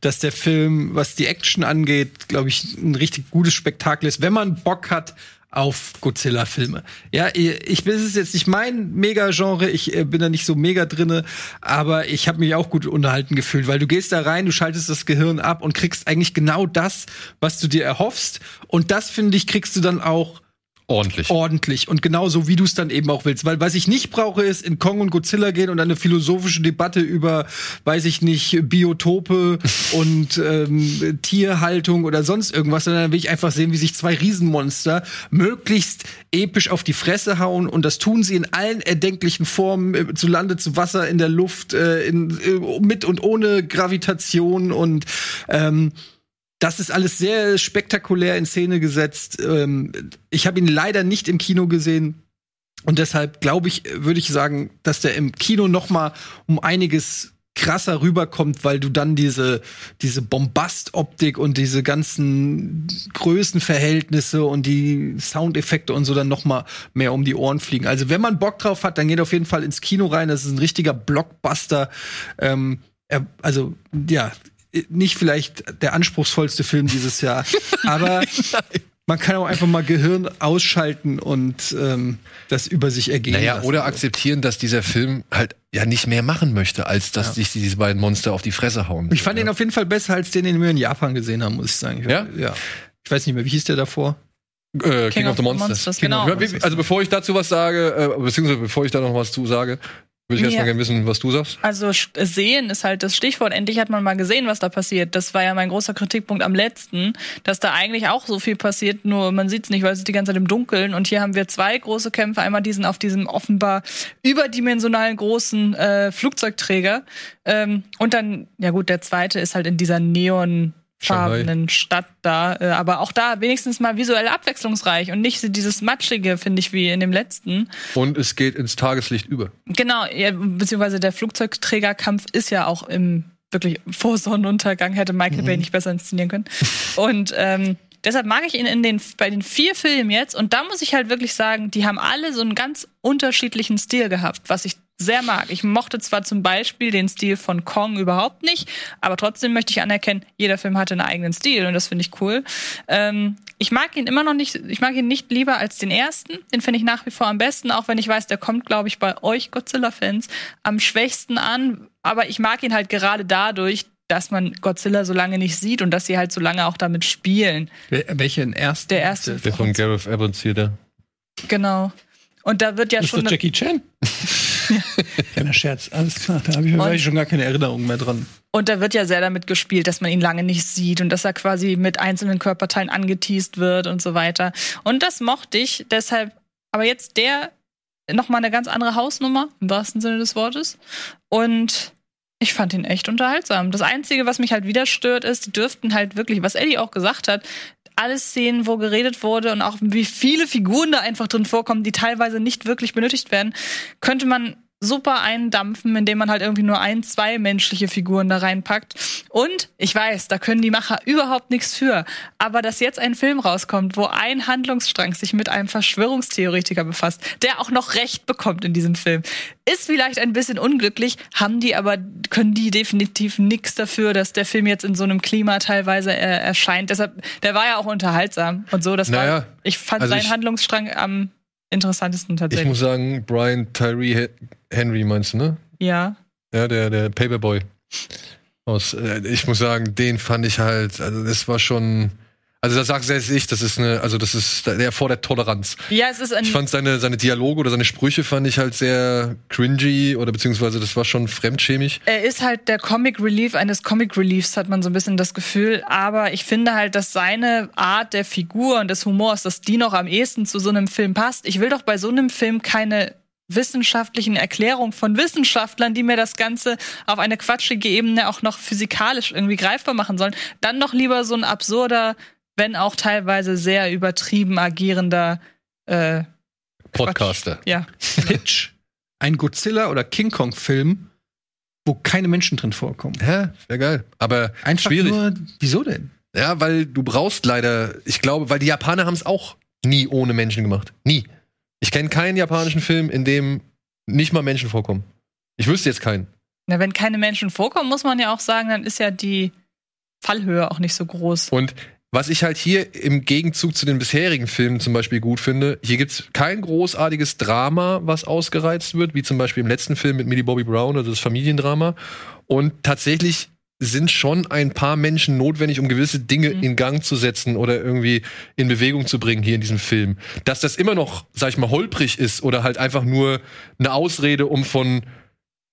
dass der Film, was die Action angeht, glaube ich, ein richtig gutes Spektakel ist, wenn man Bock hat auf Godzilla-Filme. Ja, ich es ist jetzt nicht mein Mega-Genre, ich äh, bin da nicht so mega drinne, aber ich habe mich auch gut unterhalten gefühlt, weil du gehst da rein, du schaltest das Gehirn ab und kriegst eigentlich genau das, was du dir erhoffst. Und das, finde ich, kriegst du dann auch Ordentlich. ordentlich und genauso wie du es dann eben auch willst. Weil was ich nicht brauche, ist in Kong und Godzilla gehen und eine philosophische Debatte über, weiß ich nicht, Biotope <laughs> und ähm, Tierhaltung oder sonst irgendwas, sondern dann will ich einfach sehen, wie sich zwei Riesenmonster möglichst episch auf die Fresse hauen und das tun sie in allen erdenklichen Formen, äh, zu Lande, zu Wasser, in der Luft, äh, in, äh, mit und ohne Gravitation und ähm, das ist alles sehr spektakulär in Szene gesetzt. Ähm, ich habe ihn leider nicht im Kino gesehen. Und deshalb glaube ich, würde ich sagen, dass der im Kino noch mal um einiges krasser rüberkommt, weil du dann diese, diese Bombastoptik und diese ganzen Größenverhältnisse und die Soundeffekte und so dann noch mal mehr um die Ohren fliegen. Also wenn man Bock drauf hat, dann geht auf jeden Fall ins Kino rein. Das ist ein richtiger Blockbuster. Ähm, also ja, nicht vielleicht der anspruchsvollste Film dieses Jahr, <laughs> aber man kann auch einfach mal Gehirn ausschalten und ähm, das über sich ergehen Naja, lassen. oder akzeptieren, dass dieser Film halt ja nicht mehr machen möchte, als dass sich diese beiden Monster auf die Fresse hauen. Ich fand ja. ihn auf jeden Fall besser als den, den wir in Japan gesehen haben, muss ich sagen. Ich, Ja? ja. Ich weiß nicht mehr, wie hieß der davor? Äh, King, of the Monsters. Monsters, King genau. Ja, wie- Also bevor ich dazu was sage, äh, beziehungsweise bevor ich da noch was zu sage, würde ich Ja. mal gerne wissen, was du sagst. Also sehen ist halt das Stichwort. Endlich hat man mal gesehen, was da passiert. Das war ja mein großer Kritikpunkt am letzten, dass da eigentlich auch so viel passiert, nur man sieht es nicht, weil es ist die ganze Zeit im Dunkeln. Und hier haben wir zwei große Kämpfe. Einmal diesen auf diesem offenbar überdimensionalen großen äh, Flugzeugträger. Ähm, und dann, ja gut, der zweite ist halt in dieser Neon farbenen Stadt da. Äh, aber auch da wenigstens mal visuell abwechslungsreich und nicht dieses Matschige, finde ich, wie in dem letzten. Und es geht ins Tageslicht über. Genau, ja, beziehungsweise der Flugzeugträgerkampf ist ja auch im wirklich vor Sonnenuntergang, hätte Michael Bay nicht besser inszenieren können. Und ähm, deshalb mag ich ihn in den, bei den vier Filmen jetzt. Und da muss ich halt wirklich sagen, die haben alle so einen ganz unterschiedlichen Stil gehabt, was ich sehr mag. Ich mochte zwar zum Beispiel den Stil von Kong überhaupt nicht, aber trotzdem möchte ich anerkennen, jeder Film hatte einen eigenen Stil und das finde ich cool. Ähm, ich mag ihn immer noch nicht, ich mag ihn nicht lieber als den ersten. Den finde ich nach wie vor am besten, auch wenn ich weiß, der kommt, glaube ich, bei euch Godzilla-Fans am schwächsten an. Aber ich mag ihn halt gerade dadurch, dass man Godzilla so lange nicht sieht und dass sie halt so lange auch damit spielen. Welchen ersten? Der erste. Der von Gareth Evans hier, der. Genau. Und da wird ja Ist schon. das Jackie Chan? <laughs> Kleiner Scherz, alles klar. Da habe ich, hab ich schon gar keine Erinnerung mehr dran. Und da wird ja sehr damit gespielt, dass man ihn lange nicht sieht und dass er quasi mit einzelnen Körperteilen angeteased wird und so weiter. Und das mochte ich deshalb. Aber jetzt der noch mal eine ganz andere Hausnummer im wahrsten Sinne des Wortes. Und ich fand ihn echt unterhaltsam. Das Einzige, was mich halt wieder stört, ist, die dürften halt wirklich, was Eddie auch gesagt hat, alle Szenen, wo geredet wurde und auch wie viele Figuren da einfach drin vorkommen, die teilweise nicht wirklich benötigt werden, könnte man super eindampfen, indem man halt irgendwie nur ein, zwei menschliche Figuren da reinpackt. Und ich weiß, da können die Macher überhaupt nichts für. Aber dass jetzt ein Film rauskommt, wo ein Handlungsstrang sich mit einem Verschwörungstheoretiker befasst, der auch noch Recht bekommt in diesem Film, ist vielleicht ein bisschen unglücklich, haben die aber, können die definitiv nichts dafür, dass der Film jetzt in so einem Klima teilweise äh, erscheint. Deshalb, der war ja auch unterhaltsam und so. Das Naja, war, ich fand also seinen ich- Handlungsstrang am interessantesten Ich tatsächlich. muss sagen, Brian Tyree He- Henry meinst du, ne? ja. Ja, der, der Paperboy. Aus, äh, ich muss sagen, den fand ich halt, also das war schon. Also da sagt selbst ich, das ist eine, also das ist der vor der Toleranz. Ja, es ist ein Ich fand seine, seine Dialoge oder seine Sprüche fand ich halt sehr cringy oder beziehungsweise das war schon fremdschämig. Er ist halt der Comic Relief eines Comic Reliefs, hat man so ein bisschen das Gefühl. Aber ich finde halt, dass seine Art der Figur und des Humors, dass die noch am ehesten zu so einem Film passt. Ich will doch bei so einem Film keine wissenschaftlichen Erklärungen von Wissenschaftlern, die mir das Ganze auf eine quatschige Ebene auch noch physikalisch irgendwie greifbar machen sollen. Dann doch lieber so ein absurder, wenn auch teilweise sehr übertrieben agierender äh, Podcaster. ja. <laughs> Pitch. Ein Godzilla- oder King Kong-Film, wo keine Menschen drin vorkommen. Ja, wäre geil. Aber Einfach schwierig. nur, wieso denn? Ja, weil du brauchst leider, ich glaube, weil die Japaner haben es auch nie ohne Menschen gemacht. Nie. Ich kenne keinen japanischen Film, in dem nicht mal Menschen vorkommen. Ich wüsste jetzt keinen. Na, wenn keine Menschen vorkommen, muss man ja auch sagen, dann ist ja die Fallhöhe auch nicht so groß. Und was ich halt hier im Gegenzug zu den bisherigen Filmen zum Beispiel gut finde, hier gibt's kein großartiges Drama, was ausgereizt wird, wie zum Beispiel im letzten Film mit Millie Bobby Brown oder das Familiendrama. Und tatsächlich sind schon ein paar Menschen notwendig, um gewisse Dinge Mhm. in Gang zu setzen oder irgendwie in Bewegung zu bringen hier in diesem Film. Dass das immer noch, sag ich mal, holprig ist oder halt einfach nur eine Ausrede, um von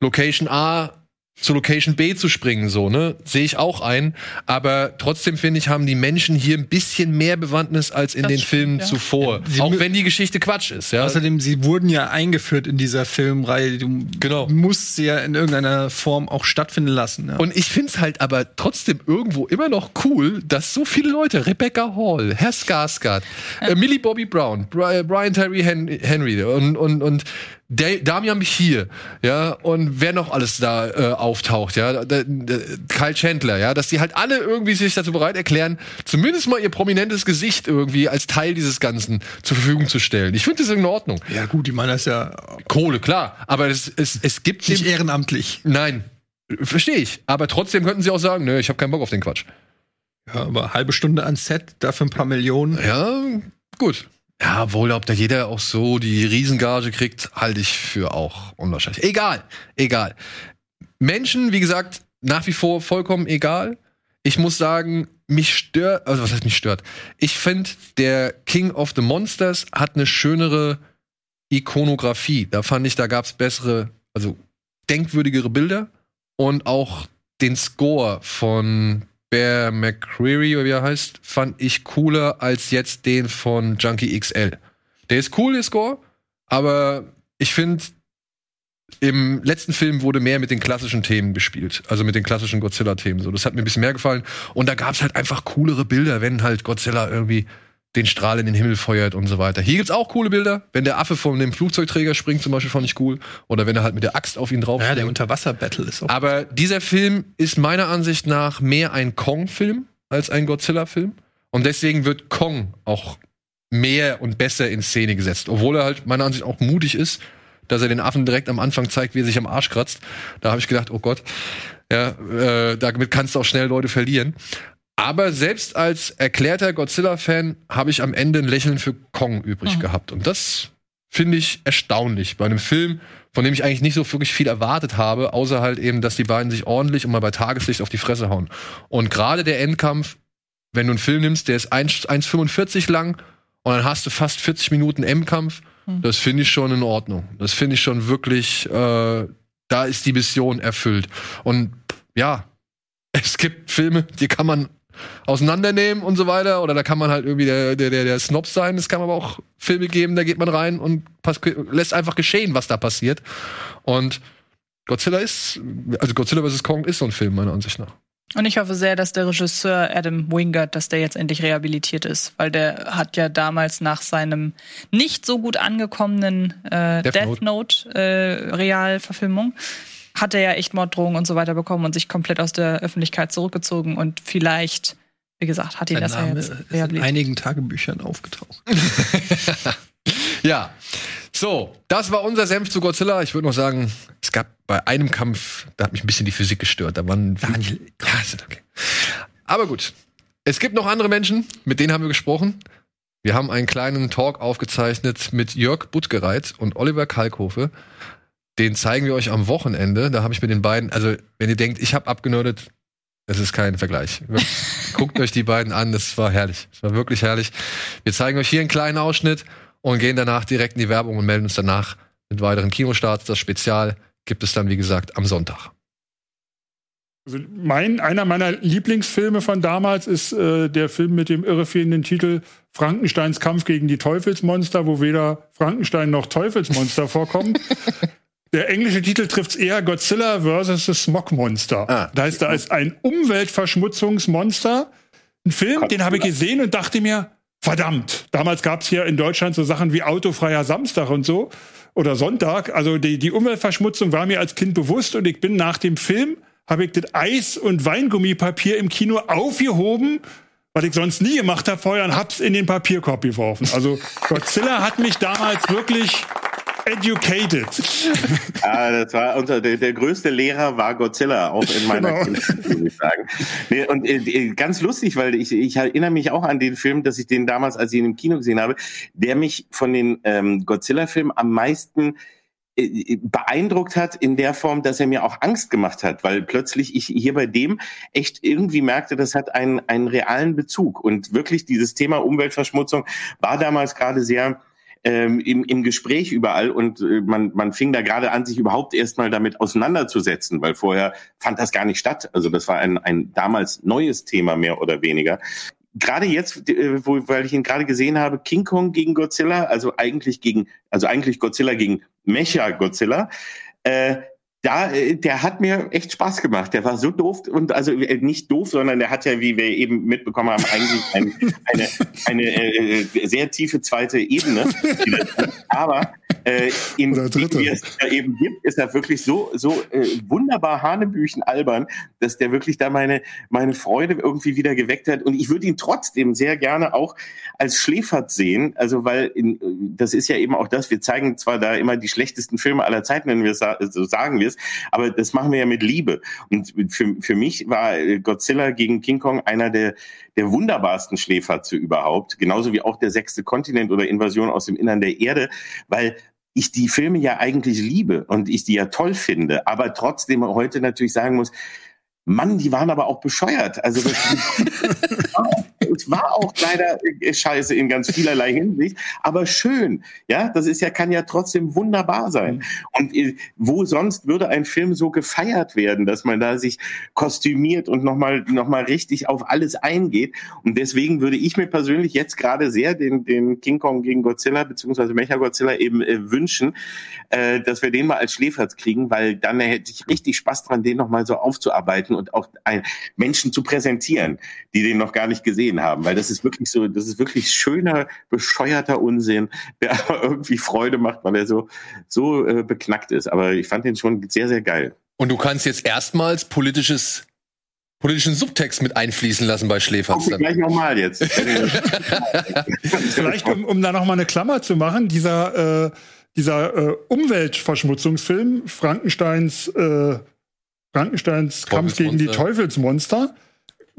Location A zu Location B zu springen, so, ne? Sehe ich auch ein. Aber trotzdem finde ich, haben die Menschen hier ein bisschen mehr Bewandtnis als in Das den stimmt, Filmen ja. zuvor. Sie auch wenn die Geschichte Quatsch ist, ja. Außerdem, sie wurden ja eingeführt in dieser Filmreihe. Du Genau. musst sie ja in irgendeiner Form auch stattfinden lassen. Ja. Und ich finde es halt aber trotzdem irgendwo immer noch cool, dass so viele Leute, Rebecca Hall, Herr Skarsgård, äh, Millie Bobby Brown, Bri Brian Tyree Hen Henry und, und, und Damian Bichir, ja, und wer noch alles da äh, auftaucht, ja, da, da, Kyle Chandler, ja, dass die halt alle irgendwie sich dazu bereit erklären, zumindest mal ihr prominentes Gesicht irgendwie als Teil dieses Ganzen zur Verfügung zu stellen. Ich finde das in Ordnung. ja, gut, ich meine, das ist ja Kohle, klar, aber es, es, es gibt nicht ehrenamtlich. Nein, verstehe ich. Aber trotzdem könnten sie auch sagen, nö, ich habe keinen Bock auf den Quatsch. Ja, aber halbe Stunde an Set, dafür ein paar Millionen. Ja, gut. Ja, wohl, ob da jeder auch so die Riesengage kriegt, halte ich für auch unwahrscheinlich. Egal, egal. Menschen, wie gesagt, nach wie vor vollkommen egal. Ich muss sagen, mich stört, also was heißt mich stört? Ich finde, der King of the Monsters hat eine schönere Ikonografie. Da fand ich, da gab es bessere, also denkwürdigere Bilder und auch den Score von Bear McCreary, oder wie er heißt, fand ich cooler als jetzt den von Junkie XL. Der ist cool, der Score, aber ich finde, im letzten Film wurde mehr mit den klassischen Themen gespielt, also mit den klassischen Godzilla-Themen. So, das hat mir ein bisschen mehr gefallen. Und da gab's halt einfach coolere Bilder, wenn halt Godzilla irgendwie den Strahl in den Himmel feuert und so weiter. Hier gibt's auch coole Bilder. Wenn der Affe von dem Flugzeugträger springt, zum Beispiel, fand ich cool. Oder wenn er halt mit der Axt auf ihn drauf Ja, der. Unterwasser-Battle ist auch. Aber dieser Film ist meiner Ansicht nach mehr ein Kong-Film als ein Godzilla-Film. Und deswegen wird Kong auch mehr und besser in Szene gesetzt. Obwohl er halt meiner Ansicht auch mutig ist, dass er den Affen direkt am Anfang zeigt, wie er sich am Arsch kratzt. Da habe ich gedacht, oh Gott, ja, äh, damit kannst du auch schnell Leute verlieren. Aber selbst als erklärter Godzilla-Fan habe ich am Ende ein Lächeln für Kong übrig Mhm. gehabt. Und das finde ich erstaunlich bei einem Film, von dem ich eigentlich nicht so wirklich viel erwartet habe, außer halt eben, dass die beiden sich ordentlich und mal bei Tageslicht auf die Fresse hauen. Und gerade der Endkampf, wenn du einen Film nimmst, der ist 1 1,45 lang und dann hast du fast 40 Minuten Endkampf, Hm. das finde ich schon in Ordnung. Das finde ich schon wirklich, äh, da ist die Mission erfüllt. Und ja, <laughs> es gibt Filme, die kann man auseinandernehmen und so weiter. Oder da kann man halt irgendwie der, der, der, der Snob sein. Es kann aber auch Filme geben, da geht man rein und lässt einfach geschehen, was da passiert. Und Godzilla ist, also Godzilla vs. Kong ist so ein Film, meiner Ansicht nach. Und ich hoffe sehr, dass der Regisseur Adam Wingard, dass der jetzt endlich rehabilitiert ist, weil der hat ja damals nach seinem nicht so gut angekommenen äh, Death Death, Note, äh, Realverfilmung hat er ja echt Morddrohungen und so weiter bekommen und sich komplett aus der Öffentlichkeit zurückgezogen und vielleicht, wie gesagt, hat ihn Sein das ja Name jetzt ist in einigen Tagebüchern aufgetaucht. <laughs> Ja. So, das war unser Senf zu Godzilla. Ich würde noch sagen, es gab bei einem Kampf, da hat mich ein bisschen die Physik gestört. Da waren Daniel. Ja, ist okay. Aber gut. Es gibt noch andere Menschen, mit denen haben wir gesprochen. Wir haben einen kleinen Talk aufgezeichnet mit Jörg Buttgereit und Oliver Kalkofe. Den zeigen wir euch am Wochenende. Da habe ich mit den beiden, also wenn ihr denkt, ich habe abgenördet, es ist kein Vergleich. <laughs> Guckt euch die beiden an, das war herrlich. Das war wirklich herrlich. Wir zeigen euch hier einen kleinen Ausschnitt und gehen danach direkt in die Werbung und melden uns danach mit weiteren Kinostarts. Das Spezial gibt es dann, wie gesagt, am Sonntag. Also mein, einer meiner Lieblingsfilme von damals ist äh, der Film mit dem irreführenden Titel Frankensteins Kampf gegen die Teufelsmonster, wo weder Frankenstein noch Teufelsmonster vorkommen. <laughs> Der englische Titel trifft eher Godzilla vs. the Smog Monster. Ah. Da heißt, da ist ein Umweltverschmutzungsmonster. Ein Film, den habe ich gesehen und dachte mir, verdammt. Damals gab es hier in Deutschland so Sachen wie autofreier Samstag und so oder Sonntag. Also die, die Umweltverschmutzung war mir als Kind bewusst und ich bin nach dem Film habe ich das Eis- und Weingummipapier im Kino aufgehoben, was ich sonst nie gemacht habe vorher, und hab's in den Papierkorb geworfen. Also Godzilla hat mich damals wirklich educated. <laughs> Ah, das war unser, der, der größte Lehrer war Godzilla, auch in meiner Genau. Kindheit, würde ich sagen. Nee, und äh, äh, ganz lustig, weil ich, ich erinnere mich auch an den Film, dass ich den damals, als ich ihn im Kino gesehen habe, der mich von den ähm, Godzilla-Filmen am meisten äh, beeindruckt hat in der Form, dass er mir auch Angst gemacht hat, weil plötzlich ich hier bei dem echt irgendwie merkte, das hat einen, einen realen Bezug und wirklich dieses Thema Umweltverschmutzung war damals gerade sehr ähm, im, im Gespräch überall und äh, man, man fing da gerade an, sich überhaupt erstmal damit auseinanderzusetzen, weil vorher fand das gar nicht statt. Also das war ein, ein damals neues Thema mehr oder weniger. Gerade jetzt, äh, wo, weil ich ihn gerade gesehen habe, King Kong gegen Godzilla, also eigentlich gegen, also eigentlich Godzilla gegen Mecha Godzilla, äh, da, äh, der hat mir echt Spaß gemacht. Der war so doof und also äh, nicht doof, sondern der hat ja, wie wir eben mitbekommen haben, eigentlich ein, eine, eine äh, sehr tiefe zweite Ebene. <laughs> Aber äh, in Oder dritte. wie es da eben gibt, ist er wirklich so so äh, wunderbar Hanebüchen albern, dass der wirklich da meine meine Freude irgendwie wieder geweckt hat. Und ich würde ihn trotzdem sehr gerne auch als Schläfert sehen. Also weil in, das ist ja eben auch das. Wir zeigen zwar da immer die schlechtesten Filme aller Zeiten, wenn wir so sagen wir es, aber das machen wir ja mit Liebe. Und für, für mich war äh, Godzilla gegen King Kong einer der der wunderbarsten Schläferze überhaupt, genauso wie auch der sechste Kontinent oder Invasion aus dem Innern der Erde, weil ich die Filme ja eigentlich liebe und ich die ja toll finde, aber trotzdem heute natürlich sagen muss, Mann, die waren aber auch bescheuert. Also das, <laughs> es war auch leider äh, scheiße in ganz vielerlei Hinsicht, aber schön. Ja, das ist ja, kann ja trotzdem wunderbar sein. Und äh, wo sonst würde ein Film so gefeiert werden, dass man da sich kostümiert und nochmal noch mal richtig auf alles eingeht. Und deswegen würde ich mir persönlich jetzt gerade sehr den, den King Kong gegen Godzilla beziehungsweise Mecha Godzilla eben äh, wünschen, äh, dass wir den mal als Schläferz kriegen, weil dann hätte ich richtig Spaß dran, den nochmal so aufzuarbeiten und auch ein, Menschen zu präsentieren, die den noch gar nicht gesehen haben, weil das ist wirklich so, das ist wirklich schöner, bescheuerter Unsinn, der <laughs> aber irgendwie Freude macht, weil er so, so äh, beknackt ist. Aber ich fand den schon sehr, sehr geil. Und du kannst jetzt erstmals politisches politischen Subtext mit einfließen lassen bei Schläferz. Okay, gleich nochmal jetzt. <laughs> Vielleicht, um, um da noch mal eine Klammer zu machen, dieser, äh, dieser äh, Umweltverschmutzungsfilm, Frankensteins, äh, Frankensteins Kampf gegen die Teufelsmonster,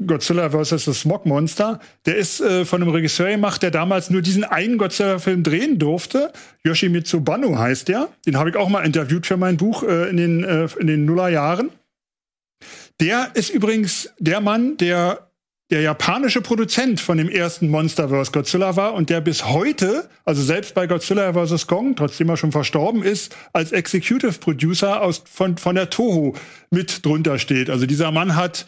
Godzilla vs. the Smog Monster, der ist äh, von einem Regisseur gemacht, der damals nur diesen einen Godzilla-Film drehen durfte. Yoshimitsu Banno heißt der. Den habe ich auch mal interviewt für mein Buch äh, in den, äh, in den Nullerjahren. Der ist übrigens der Mann, der der japanische Produzent von dem ersten Monster vs. Godzilla war und der bis heute, also selbst bei Godzilla vs. Kong, trotzdem er schon verstorben ist, als Executive Producer aus, von, von der Toho mit drunter steht. Also dieser Mann hat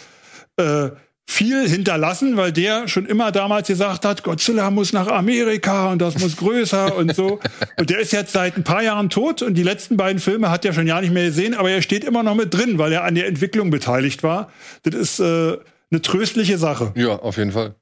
äh, viel hinterlassen, weil der schon immer damals gesagt hat, Godzilla muss nach Amerika und das muss größer <laughs> und so. Und der ist jetzt seit ein paar Jahren tot und die letzten beiden Filme hat er schon ja nicht mehr gesehen, aber er steht immer noch mit drin, weil er an der Entwicklung beteiligt war. Das ist äh, eine tröstliche Sache. Ja, auf jeden Fall.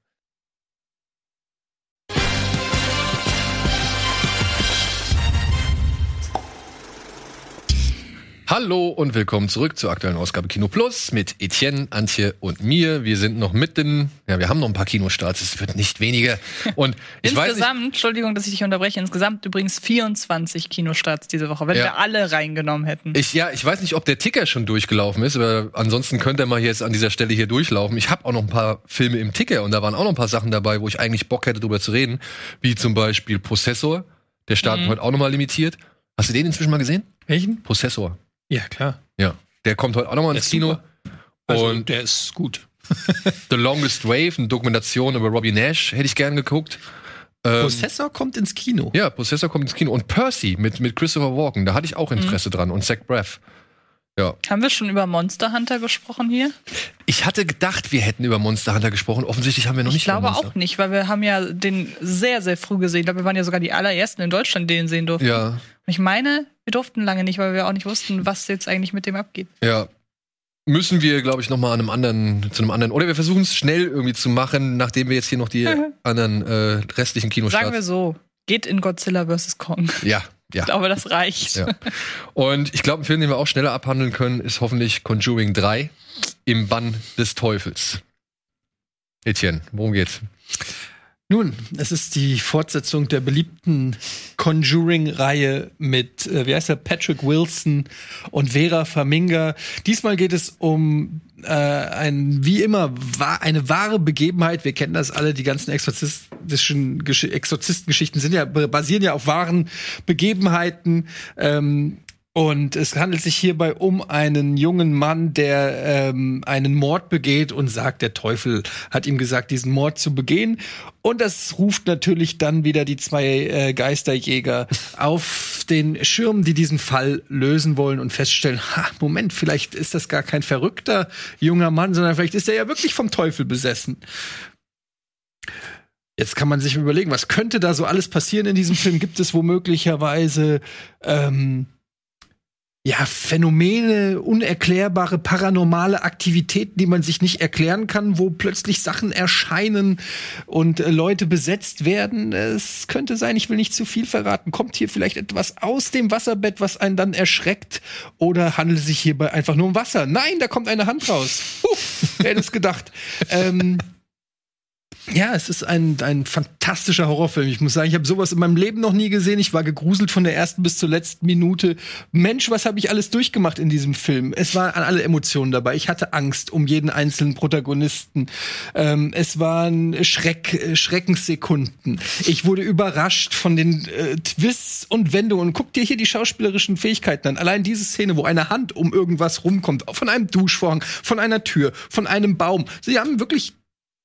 Hallo und willkommen zurück zur aktuellen Ausgabe Kino Plus mit Etienne, Antje und mir. Wir sind noch mitten, ja, wir haben noch ein paar Kinostarts, es wird nicht weniger. Und <laughs> ich insgesamt, nicht, Entschuldigung, dass ich dich unterbreche, insgesamt übrigens 24 Kinostarts diese Woche, wenn Ja. wir alle reingenommen hätten. ich, ja, ich weiß nicht, ob der Ticker schon durchgelaufen ist, aber ansonsten könnte er mal jetzt an dieser Stelle hier durchlaufen. Ich habe auch noch ein paar Filme im Ticker und da waren auch noch ein paar Sachen dabei, wo ich eigentlich Bock hätte, drüber zu reden, wie zum Beispiel Prozessor. Der startet Mhm. heute auch noch mal limitiert. Hast du den inzwischen mal gesehen? Welchen? Prozessor. Ja, klar. Ja, der kommt heute auch noch mal Der ins ist Kino. Also, und der ist gut. <laughs> The Longest Wave, eine Dokumentation über Robbie Nash, hätte ich gern geguckt. Ähm, Prozessor kommt ins Kino. Ja, Prozessor kommt ins Kino. Und Percy mit, mit Christopher Walken, da hatte ich auch Mhm. Interesse dran. Und Zach Braff. Ja. Haben wir schon über Monster Hunter gesprochen hier? Ich hatte gedacht, wir hätten über Monster Hunter gesprochen. Offensichtlich haben wir noch Ich nicht glaube über Monster. auch nicht, weil wir haben ja den sehr, sehr früh gesehen. Ich glaube, wir waren ja sogar die allerersten in Deutschland, die den sehen durften. Ja, Und ich meine, wir durften lange nicht, weil wir auch nicht wussten, was jetzt eigentlich mit dem abgeht. ja. Müssen wir, glaube ich, noch mal an einem anderen, zu einem anderen. Oder wir versuchen es schnell irgendwie zu machen, nachdem wir jetzt hier noch die <laughs> anderen äh, restlichen Kinostarts. Sagen wir so, geht in Godzilla vs. Kong. Ja, ja. Ich glaube, das reicht. Ja. Und ich glaube, ein Film, den wir auch schneller abhandeln können, ist hoffentlich Conjuring 3 im Bann des Teufels. Etienne, worum geht's? Nun, es ist die Fortsetzung der beliebten Conjuring-Reihe mit, äh, wie heißt er, Patrick Wilson und Vera Farminga. Diesmal geht es um äh, ein, wie immer, wa eine wahre Begebenheit. Wir kennen das alle, die ganzen exorzistischen Gesch Exorzistengeschichten sind ja basieren ja auf wahren Begebenheiten. Ähm, und es handelt sich hierbei um einen jungen Mann, der ähm, einen Mord begeht und sagt, der Teufel hat ihm gesagt, diesen Mord zu begehen. Und das ruft natürlich dann wieder die zwei äh, Geisterjäger auf den Schirm, die diesen Fall lösen wollen und feststellen, ha, Moment, vielleicht ist das gar kein verrückter junger Mann, sondern vielleicht ist er ja wirklich vom Teufel besessen. Jetzt kann man sich überlegen, was könnte da so alles passieren in diesem Film? Gibt es womöglicherweise ähm, ja, Phänomene, unerklärbare, paranormale Aktivitäten, die man sich nicht erklären kann, wo plötzlich Sachen erscheinen und äh, Leute besetzt werden. Es könnte sein, ich will nicht zu viel verraten. Kommt hier vielleicht etwas aus dem Wasserbett, was einen dann erschreckt? Oder handelt es sich hierbei einfach nur um Wasser? Nein, da kommt eine Hand raus. Puh, wer hätte es gedacht? ähm, ja, es ist ein, ein fantastischer Horrorfilm. Ich muss sagen, ich habe sowas in meinem Leben noch nie gesehen. Ich war gegruselt von der ersten bis zur letzten Minute. Mensch, was habe ich alles durchgemacht in diesem Film? Es waren alle Emotionen dabei. Ich hatte Angst um jeden einzelnen Protagonisten. Ähm, es waren Schreck, äh, Schreckenssekunden. Ich wurde überrascht von den äh, Twists und Wendungen. Guck dir hier die schauspielerischen Fähigkeiten an. Allein diese Szene, wo eine Hand um irgendwas rumkommt, von einem Duschvorhang, von einer Tür, von einem Baum. Sie haben wirklich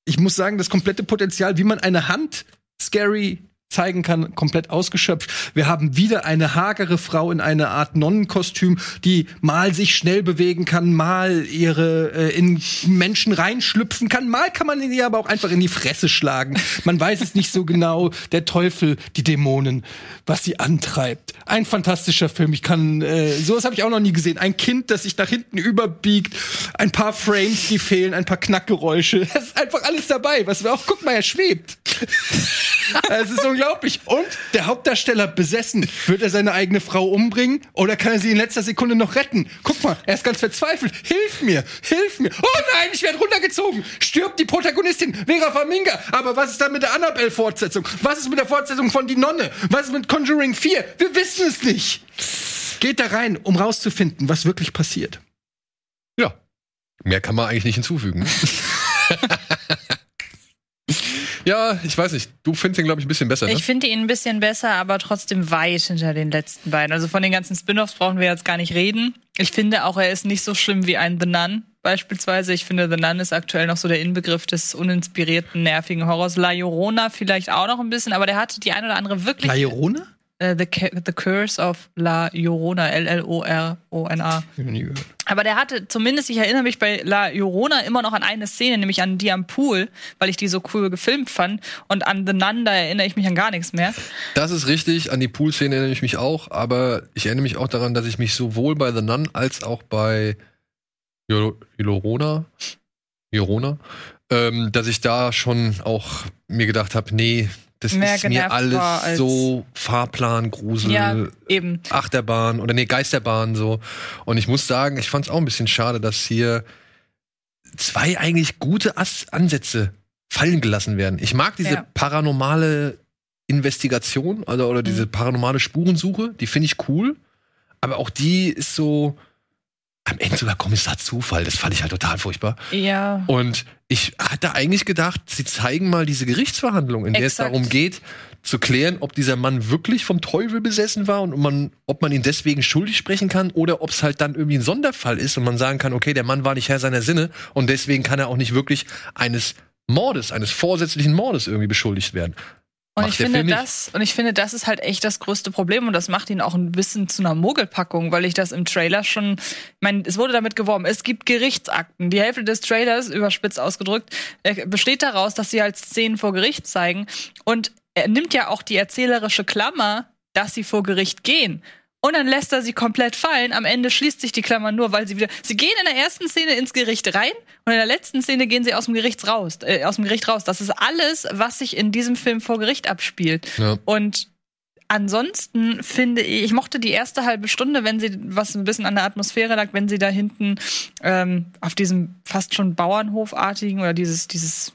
ich muss sagen, das komplette Potenzial, wie man eine Hand scary zeigen kann, komplett ausgeschöpft. Wir haben wieder eine hagere Frau in einer Art Nonnenkostüm, die mal sich schnell bewegen kann, mal ihre äh, in Menschen reinschlüpfen kann, mal kann man ihr aber auch einfach in die Fresse schlagen. Man weiß es nicht so genau. Der Teufel, die Dämonen, was sie antreibt. Ein fantastischer Film. Ich kann äh, sowas habe ich auch noch nie gesehen. Ein Kind, das sich nach hinten überbiegt, ein paar Frames, die fehlen, ein paar Knackgeräusche. <laughs> Es ist einfach alles dabei. Was wir auch guck mal, er schwebt. <laughs> Es ist unglaublich. Und der Hauptdarsteller besessen. Wird er seine eigene Frau umbringen oder kann er sie in letzter Sekunde noch retten? Guck mal, er ist ganz verzweifelt. Hilf mir, hilf mir. Oh nein, ich werde runtergezogen. Stirbt die Protagonistin Vera Farminga. Aber was ist dann mit der Annabelle-Fortsetzung? Was ist mit der Fortsetzung von Die Nonne? Was ist mit Conjuring 4? Wir wissen es nicht. Geht da rein, um rauszufinden, was wirklich passiert. Ja. Mehr kann man eigentlich nicht hinzufügen. <laughs> ja, ich weiß nicht. Du findest ihn, glaube ich, ein bisschen besser, ne? Ich finde ihn ein bisschen besser, aber trotzdem weit hinter den letzten beiden. Also von den ganzen Spin-offs brauchen wir jetzt gar nicht reden. Ich finde auch, er ist nicht so schlimm wie ein The Nun beispielsweise. Ich finde, The Nun ist aktuell noch so der Inbegriff des uninspirierten, nervigen Horrors. La Llorona vielleicht auch noch ein bisschen, aber der hatte die ein oder andere wirklich... La Llorona? Äh, the, the Curse of La Llorona, L-L-O-R-O-N-A. Aber der hatte zumindest, ich erinnere mich bei La Llorona immer noch an eine Szene, nämlich an die am Pool, weil ich die so cool gefilmt fand. Und an The Nun, da erinnere ich mich an gar nichts mehr. Das ist richtig, an die Pool-Szene erinnere ich mich auch, aber ich erinnere mich auch daran, dass ich mich sowohl bei The Nun als auch bei Llorona, Llorona, ähm, dass ich da schon auch mir gedacht habe, nee, das Mehr ist mir alles so Fahrplan, Grusel, Ja, eben. Achterbahn oder nee, Geisterbahn so. Und ich muss sagen, ich fand es auch ein bisschen schade, dass hier zwei eigentlich gute As Ansätze fallen gelassen werden. Ich mag diese Ja. paranormale Investigation, also oder diese Mhm. paranormale Spurensuche, die finde ich cool. Aber auch die ist so am Ende sogar Kommissar Zufall. Das fand ich halt total furchtbar. Ja. Und ich hatte eigentlich gedacht, sie zeigen mal diese Gerichtsverhandlung, in der es Exakt. darum geht, zu klären, ob dieser Mann wirklich vom Teufel besessen war und man, ob man ihn deswegen schuldig sprechen kann oder ob es halt dann irgendwie ein Sonderfall ist und man sagen kann, okay, der Mann war nicht Herr seiner Sinne und deswegen kann er auch nicht wirklich eines Mordes, eines vorsätzlichen Mordes irgendwie beschuldigt werden. Und Macht ich finde das, und ich finde, das ist halt echt das größte Problem und das macht ihn auch ein bisschen zu einer Mogelpackung, weil ich das im Trailer schon, ich meine, es wurde damit geworben, es gibt Gerichtsakten. Die Hälfte des Trailers, überspitzt ausgedrückt, äh, besteht daraus, dass sie halt Szenen vor Gericht zeigen. Und er nimmt ja auch die erzählerische Klammer, dass sie vor Gericht gehen. Und dann lässt er sie komplett fallen. Am Ende schließt sich die Klammer nur, weil sie wieder. Sie gehen in der ersten Szene ins Gericht rein und in der letzten Szene gehen sie aus dem Gericht raus. Äh, aus dem Gericht raus. Das ist alles, was sich in diesem Film vor Gericht abspielt. Ja. Und ansonsten finde ich, ich mochte die erste halbe Stunde, wenn sie, was ein bisschen an der Atmosphäre lag, wenn sie da hinten ähm, auf diesem fast schon Bauernhofartigen oder dieses, dieses,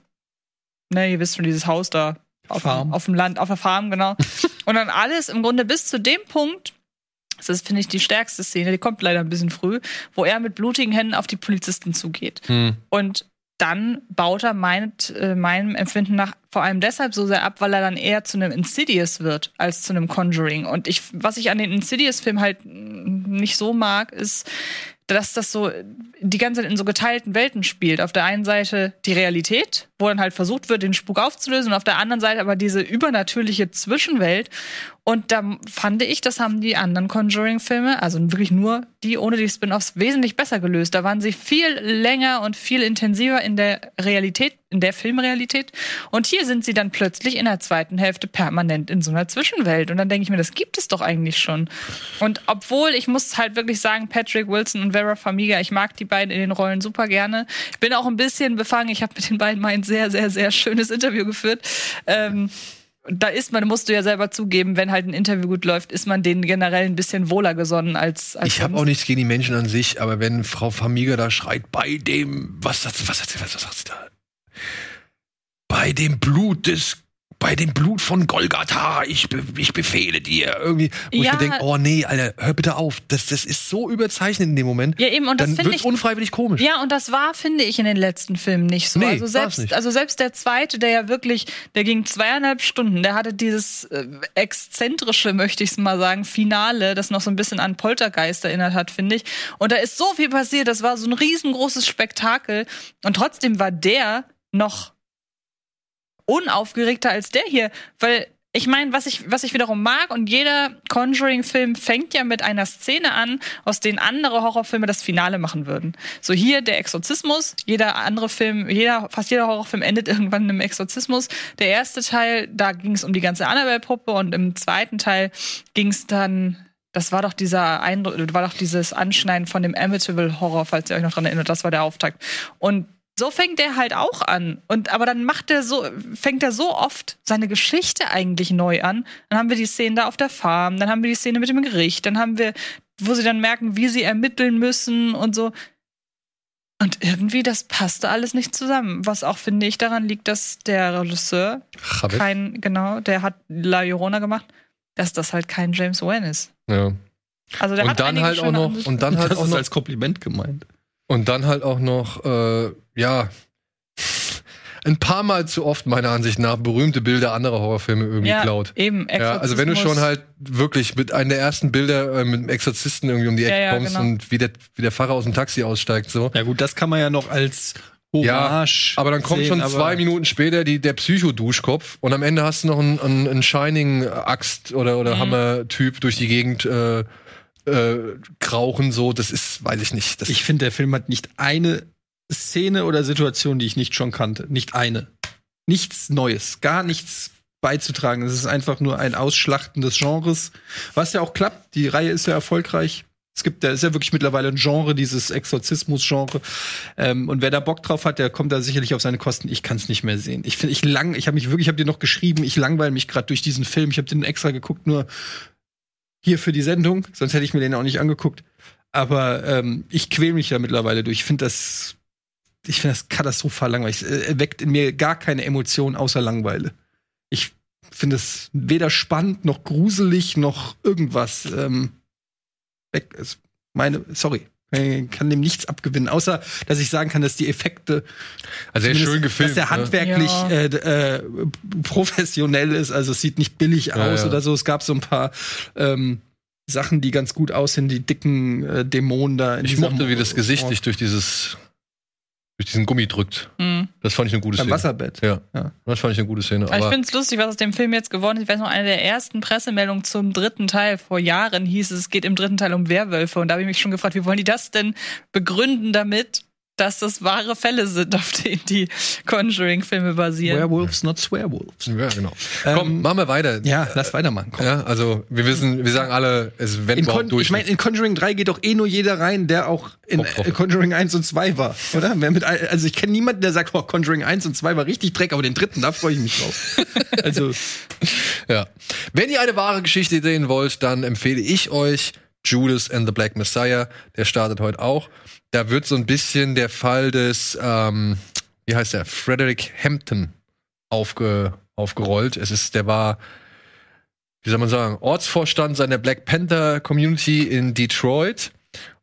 ne, ihr wisst schon, dieses Haus da auf, Farm. auf dem Land, auf der Farm, genau. <laughs> Und dann alles im Grunde bis zu dem Punkt, das ist, finde ich, die stärkste Szene, die kommt leider ein bisschen früh, wo er mit blutigen Händen auf die Polizisten zugeht. Hm. Und dann baut er meint, äh, meinem Empfinden nach vor allem deshalb so sehr ab, weil er dann eher zu einem Insidious wird als zu einem Conjuring. Und ich, was ich an den Insidious-Filmen halt nicht so mag, ist, dass das so die ganze Zeit in so geteilten Welten spielt. Auf der einen Seite die Realität, wo dann halt versucht wird, den Spuk aufzulösen, und auf der anderen Seite aber diese übernatürliche Zwischenwelt. Und da fand ich, das haben die anderen Conjuring-Filme, also wirklich nur die ohne die Spin-offs, wesentlich besser gelöst. Da waren sie viel länger und viel intensiver in der Realität, in der Filmrealität. Und hier sind sie dann plötzlich in der zweiten Hälfte permanent in so einer Zwischenwelt. Und dann denke ich mir, das gibt es doch eigentlich schon. Und obwohl, ich muss halt wirklich sagen, Patrick Wilson und Vera Farmiga, ich mag die beiden in den Rollen super gerne. Ich bin auch ein bisschen befangen. Ich habe mit den beiden mal ein sehr, sehr, sehr schönes Interview geführt. Ähm, da ist man, musst du ja selber zugeben, wenn halt ein Interview gut läuft, ist man denen generell ein bisschen wohler gesonnen als, als Ich habe auch nichts gegen die Menschen an sich, aber wenn Frau Famiga da schreit, bei dem, was sagt sie, was sagt sie, was sagt sie da? Bei dem Blut des, bei dem Blut von Golgatha, ich, ich befehle dir. Irgendwie, wo Ja. ich mir denke, oh nee, Alter, hör bitte auf. Das, das ist so überzeichnet in dem Moment. Ja, eben, und das finde ich- unfreiwillig komisch. Ja, und das war, finde ich, in den letzten Filmen nicht so. Nee, also selbst, nicht. also selbst der zweite, der ja wirklich, der ging zweieinhalb Stunden, der hatte dieses äh, exzentrische, möchte ich es mal sagen, Finale, das noch so ein bisschen an Poltergeist erinnert hat, finde ich. Und da ist so viel passiert, das war so ein riesengroßes Spektakel. Und trotzdem war der noch unaufgeregter als der hier, weil ich meine, was ich, was ich wiederum mag, und jeder Conjuring-Film fängt ja mit einer Szene an, aus denen andere Horrorfilme das Finale machen würden. So hier der Exorzismus, jeder andere Film, jeder, fast jeder Horrorfilm endet <laughs> irgendwann in einem Exorzismus. Der erste Teil, da ging es um die ganze Annabelle-Puppe und im zweiten Teil ging es dann das war doch dieser Eindruck, war doch dieses Anschneiden von dem Amityville Horror, falls ihr euch noch dran erinnert, das war der Auftakt. Und so fängt er halt auch an. Und aber dann macht er so, fängt er so oft seine Geschichte eigentlich neu an. Dann haben wir die Szene da auf der Farm, dann haben wir die Szene mit dem Gericht, dann haben wir, wo sie dann merken, wie sie ermitteln müssen und so. Und irgendwie, das passte alles nicht zusammen. Was auch, finde ich, daran liegt, dass der Regisseur Chabez. kein, genau, der hat La Llorona gemacht, dass das halt kein James Wan ist. Ja. Also der und hat dann halt auch noch, und dann halt das auch ist noch, als Kompliment gemeint. und dann halt auch noch, äh, ja, ein paar Mal zu oft meiner Ansicht nach berühmte Bilder anderer Horrorfilme irgendwie ja, klaut. Eben, Ja, also wenn du schon halt wirklich mit einem der ersten Bilder äh, mit dem Exorzisten irgendwie um die Ecke Ja, ja, kommst genau. und wie der, wie der Pfarrer aus dem Taxi aussteigt, so. Ja gut, das kann man ja noch als Ja, Hommage aber dann kommt sehen, schon zwei Minuten später die, der Psycho-Duschkopf und am Ende hast du noch einen, einen, einen Shining-Axt oder, oder Mhm. Hammer-Typ durch die Gegend äh, äh, krauchen, so. Das ist, weiß ich nicht. Das Ich finde, der Film hat nicht eine Szene oder Situation, die ich nicht schon kannte. Nicht eine. Nichts Neues, gar nichts beizutragen. Es ist einfach nur ein Ausschlachten des Genres, was ja auch klappt. Die Reihe ist ja erfolgreich. Es gibt, da ist ja wirklich mittlerweile ein Genre, dieses Exorzismus-Genre. Ähm, und wer da Bock drauf hat, der kommt da sicherlich auf seine Kosten. Ich kann es nicht mehr sehen. Ich finde, ich lang, ich habe mich wirklich, ich habe dir noch geschrieben, ich langweile mich gerade durch diesen Film. Ich habe den extra geguckt, nur hier für die Sendung, sonst hätte ich mir den auch nicht angeguckt. Aber ähm, ich quäl mich ja mittlerweile durch. Ich finde das, ich finde das katastrophal langweilig. Es äh, weckt in mir gar keine Emotion außer Langeweile. Ich finde es weder spannend noch gruselig noch irgendwas. Ähm, weg ist meine, sorry. Ich kann dem nichts abgewinnen, außer dass ich sagen kann, dass die Effekte Also er zumindest, schön gefilmt, dass der ne? handwerklich Ja. äh, äh, professionell ist, also es sieht nicht billig Ja, aus ja. oder so. Es gab so ein paar ähm, Sachen, die ganz gut aussehen, die dicken äh, Dämonen da. In ich mochte, wie das Gesicht sich durch dieses, durch diesen Gummi drückt. Mhm. Das fand ich eine gute beim Szene. Wasserbett. Ja. Ja. Das fand ich eine gute Szene. Aber ich finde es lustig, was aus dem Film jetzt geworden ist. Ich weiß noch, eine der ersten Pressemeldungen zum dritten Teil vor Jahren hieß es, es geht im dritten Teil um Werwölfe. Und da habe ich mich schon gefragt, wie wollen die das denn begründen damit, dass das wahre Fälle sind, auf denen die Conjuring-Filme basieren? Werewolves, not Swearwolves. ja, genau. Ähm, Komm, machen wir weiter. Ja, lass weitermachen. Komm. Ja, also wir wissen, wir sagen alle, es wenn überhaupt Con durch. ich meine, in Conjuring 3 geht doch eh nur jeder rein, der auch in äh, hat. Conjuring 1 und 2 war, oder? Wer mit, also ich kenne niemanden, der sagt, oh, Conjuring 1 und 2 war richtig Dreck, aber den dritten, da freue ich mich drauf. <laughs> also, Ja. Wenn ihr eine wahre Geschichte sehen wollt, dann empfehle ich euch Judas and the Black Messiah. Der startet heute auch. Da wird so ein bisschen der Fall des, ähm, wie heißt der, Frederick Hampton aufge, aufgerollt. Es ist, der war, wie soll man sagen, Ortsvorstand seiner Black Panther Community in Detroit.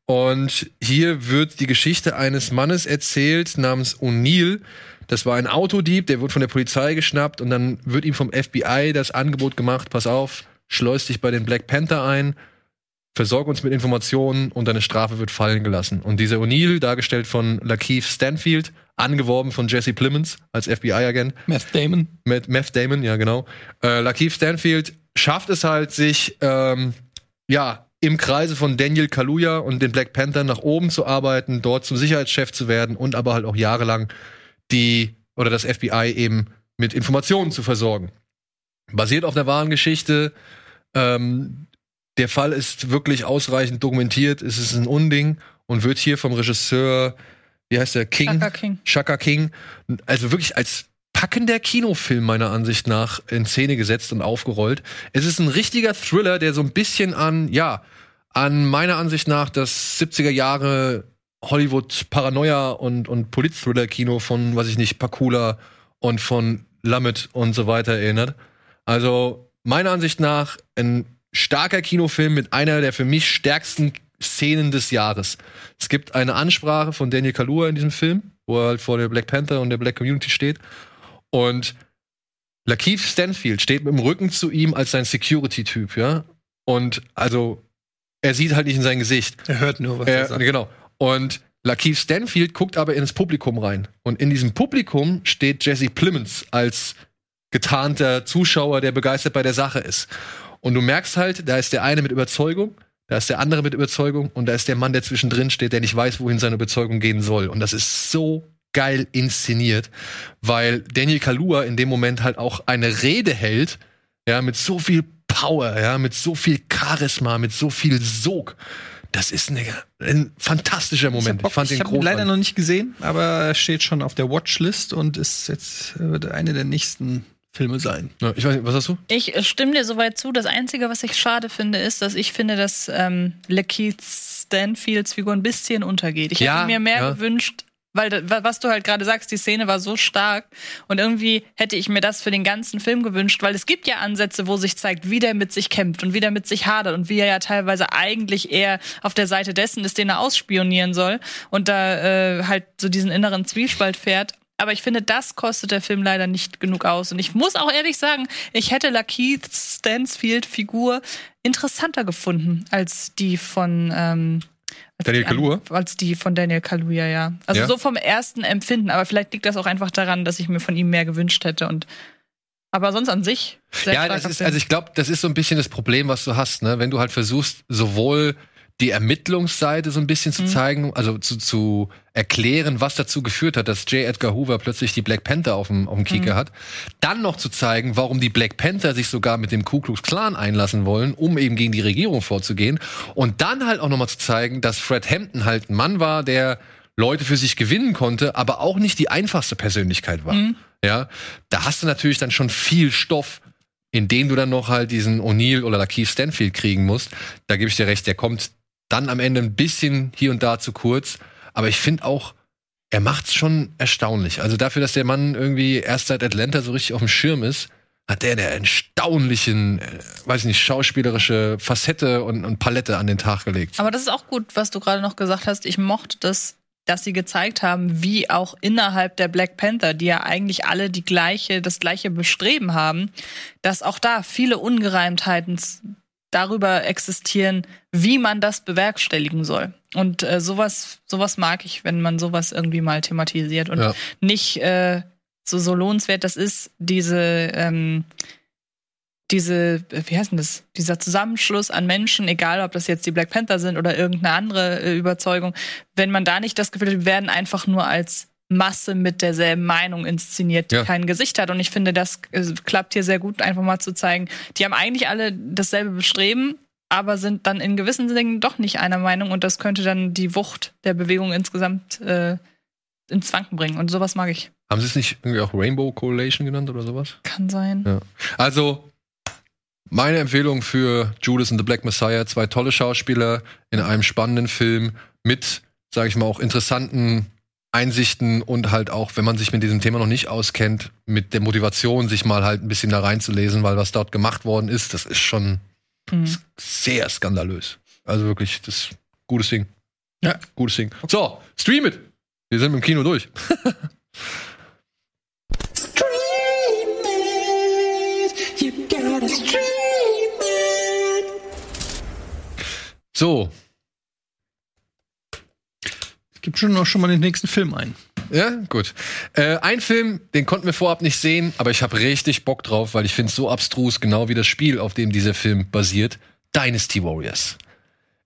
Und hier wird die Geschichte eines Mannes erzählt namens O'Neill. Das war ein Autodieb, der wird von der Polizei geschnappt und dann wird ihm vom FBI das Angebot gemacht, pass auf, schleus dich bei den Black Panther ein, versorg uns mit Informationen und deine Strafe wird fallen gelassen. Und dieser O'Neill, dargestellt von Lakeith Stanfield, angeworben von Jesse Plemons als FBI-Agent, Meth Damon. mit Meth Damon, ja genau. Äh, Lakeith Stanfield schafft es halt, sich ähm, ja im Kreise von Daniel Kaluuya und den Black Panther nach oben zu arbeiten, dort zum Sicherheitschef zu werden und aber halt auch jahrelang die oder das FBI eben mit Informationen zu versorgen. Basiert auf einer wahren Geschichte. Ähm, der Fall ist wirklich ausreichend dokumentiert. Es ist ein Unding und wird hier vom Regisseur, wie heißt der, King, Shaka King. Shaka King, also wirklich als packender Kinofilm meiner Ansicht nach in Szene gesetzt und aufgerollt. Es ist ein richtiger Thriller, der so ein bisschen an, ja, an meiner Ansicht nach das 70er Jahre Hollywood Paranoia und, und Polit-Thriller-Kino von, weiß ich nicht, Pakula und von Lamet und so weiter erinnert. Also meiner Ansicht nach ein starker Kinofilm mit einer der für mich stärksten Szenen des Jahres. Es gibt eine Ansprache von Daniel Kaluuya in diesem Film, wo er halt vor der Black Panther und der Black Community steht. Und Lakeith Stanfield steht mit dem Rücken zu ihm als sein Security-Typ, ja. Und also, er sieht halt nicht in sein Gesicht. Er hört nur, was er Er, sagt. genau. Und Lakeith Stanfield guckt aber ins Publikum rein. Und in diesem Publikum steht Jesse Plemons als getarnter Zuschauer, der begeistert bei der Sache ist. Und du merkst halt, da ist der eine mit Überzeugung, da ist der andere mit Überzeugung und da ist der Mann, der zwischendrin steht, der nicht weiß, wohin seine Überzeugung gehen soll. Und das ist so geil inszeniert, weil Daniel Kalua in dem Moment halt auch eine Rede hält, ja, mit so viel Power, ja, mit so viel Charisma, mit so viel Sog. Das ist eine, ein fantastischer Moment. Ich, Bock, fand ich den habe ihn großartig. leider noch nicht gesehen, aber er steht schon auf der Watchlist und ist jetzt äh, eine der nächsten Filme sein. Ja, ich weiß nicht, was hast du? Ich äh, stimme dir soweit zu. Das Einzige, was ich schade finde, ist, dass ich finde, dass ähm, Lakeith Stanfields Figur ein bisschen untergeht. Ich Ja, hätte mir mehr ja. gewünscht, weil was du halt gerade sagst, die Szene war so stark und irgendwie hätte ich mir das für den ganzen Film gewünscht, weil es gibt ja Ansätze, wo sich zeigt, wie der mit sich kämpft und wie der mit sich hadert und wie er ja teilweise eigentlich eher auf der Seite dessen ist, den er ausspionieren soll und da äh, halt so diesen inneren Zwiespalt fährt. Aber ich finde, das kostet der Film leider nicht genug aus. Und ich muss auch ehrlich sagen, ich hätte Lakeith Stansfield Figur interessanter gefunden als die von ähm, als Daniel Kaluuya? Als die von Daniel Kaluuya, ja. Also Ja? so vom ersten Empfinden. Aber vielleicht liegt das auch einfach daran, dass ich mir von ihm mehr gewünscht hätte. Und aber sonst an sich. Ja, das ist, also ich glaube, das ist so ein bisschen das Problem, was du hast, ne? Wenn du halt versuchst, sowohl die Ermittlungsseite so ein bisschen Mhm. zu zeigen, also zu, zu erklären, was dazu geführt hat, dass J. Edgar Hoover plötzlich die Black Panther auf dem, auf dem Kieker Mhm. hat. Dann noch zu zeigen, warum die Black Panther sich sogar mit dem Ku Klux Klan einlassen wollen, um eben gegen die Regierung vorzugehen. Und dann halt auch noch mal zu zeigen, dass Fred Hampton halt ein Mann war, der Leute für sich gewinnen konnte, aber auch nicht die einfachste Persönlichkeit war. Mhm. Ja, da hast du natürlich dann schon viel Stoff, in den du dann noch halt diesen O'Neill oder Lakeith Stanfield kriegen musst. Da gebe ich dir recht, der kommt dann am Ende ein bisschen hier und da zu kurz. Aber ich finde auch, er macht's schon erstaunlich. Also dafür, dass der Mann irgendwie erst seit Atlanta so richtig auf dem Schirm ist, hat der eine erstaunlichen, äh, weiß ich nicht, schauspielerische Facette und, und Palette an den Tag gelegt. Aber das ist auch gut, was du gerade noch gesagt hast. Ich mochte das, dass sie gezeigt haben, wie auch innerhalb der Black Panther, die ja eigentlich alle die gleiche, das gleiche Bestreben haben, dass auch da viele Ungereimtheiten darüber existieren, wie man das bewerkstelligen soll. Und äh, sowas, sowas mag ich, wenn man sowas irgendwie mal thematisiert und Ja. nicht äh, so, so lohnenswert das ist, diese ähm, diese, äh, wie heißt denn das, dieser Zusammenschluss an Menschen, egal ob das jetzt die Black Panther sind oder irgendeine andere äh, Überzeugung, wenn man da nicht das Gefühl hat, wir werden einfach nur als Masse mit derselben Meinung inszeniert, die Ja. kein Gesicht hat. Und ich finde, das äh, klappt hier sehr gut, einfach mal zu zeigen, die haben eigentlich alle dasselbe Bestreben, aber sind dann in gewissen Dingen doch nicht einer Meinung und das könnte dann die Wucht der Bewegung insgesamt äh, ins Wanken bringen. Und sowas mag ich. Haben sie es nicht irgendwie auch Rainbow Coalition genannt oder sowas? Kann sein. Ja. Also, meine Empfehlung für Judas and the Black Messiah, zwei tolle Schauspieler in einem spannenden Film mit, sage ich mal, auch interessanten Einsichten und halt auch, wenn man sich mit diesem Thema noch nicht auskennt, mit der Motivation, sich mal halt ein bisschen da reinzulesen, weil was dort gemacht worden ist, das ist schon Mhm. sehr skandalös. Also wirklich, das ist ein gutes Ding. Ja. Gutes Ding. So, stream it! Wir sind mit dem Kino durch. <laughs> So, Es gibt schon noch schon mal den nächsten Film ein. Ja, gut. Äh, ein Film, den konnten wir vorab nicht sehen, aber ich habe richtig Bock drauf, weil ich finde es so abstrus, genau wie das Spiel, auf dem dieser Film basiert. Dynasty Warriors.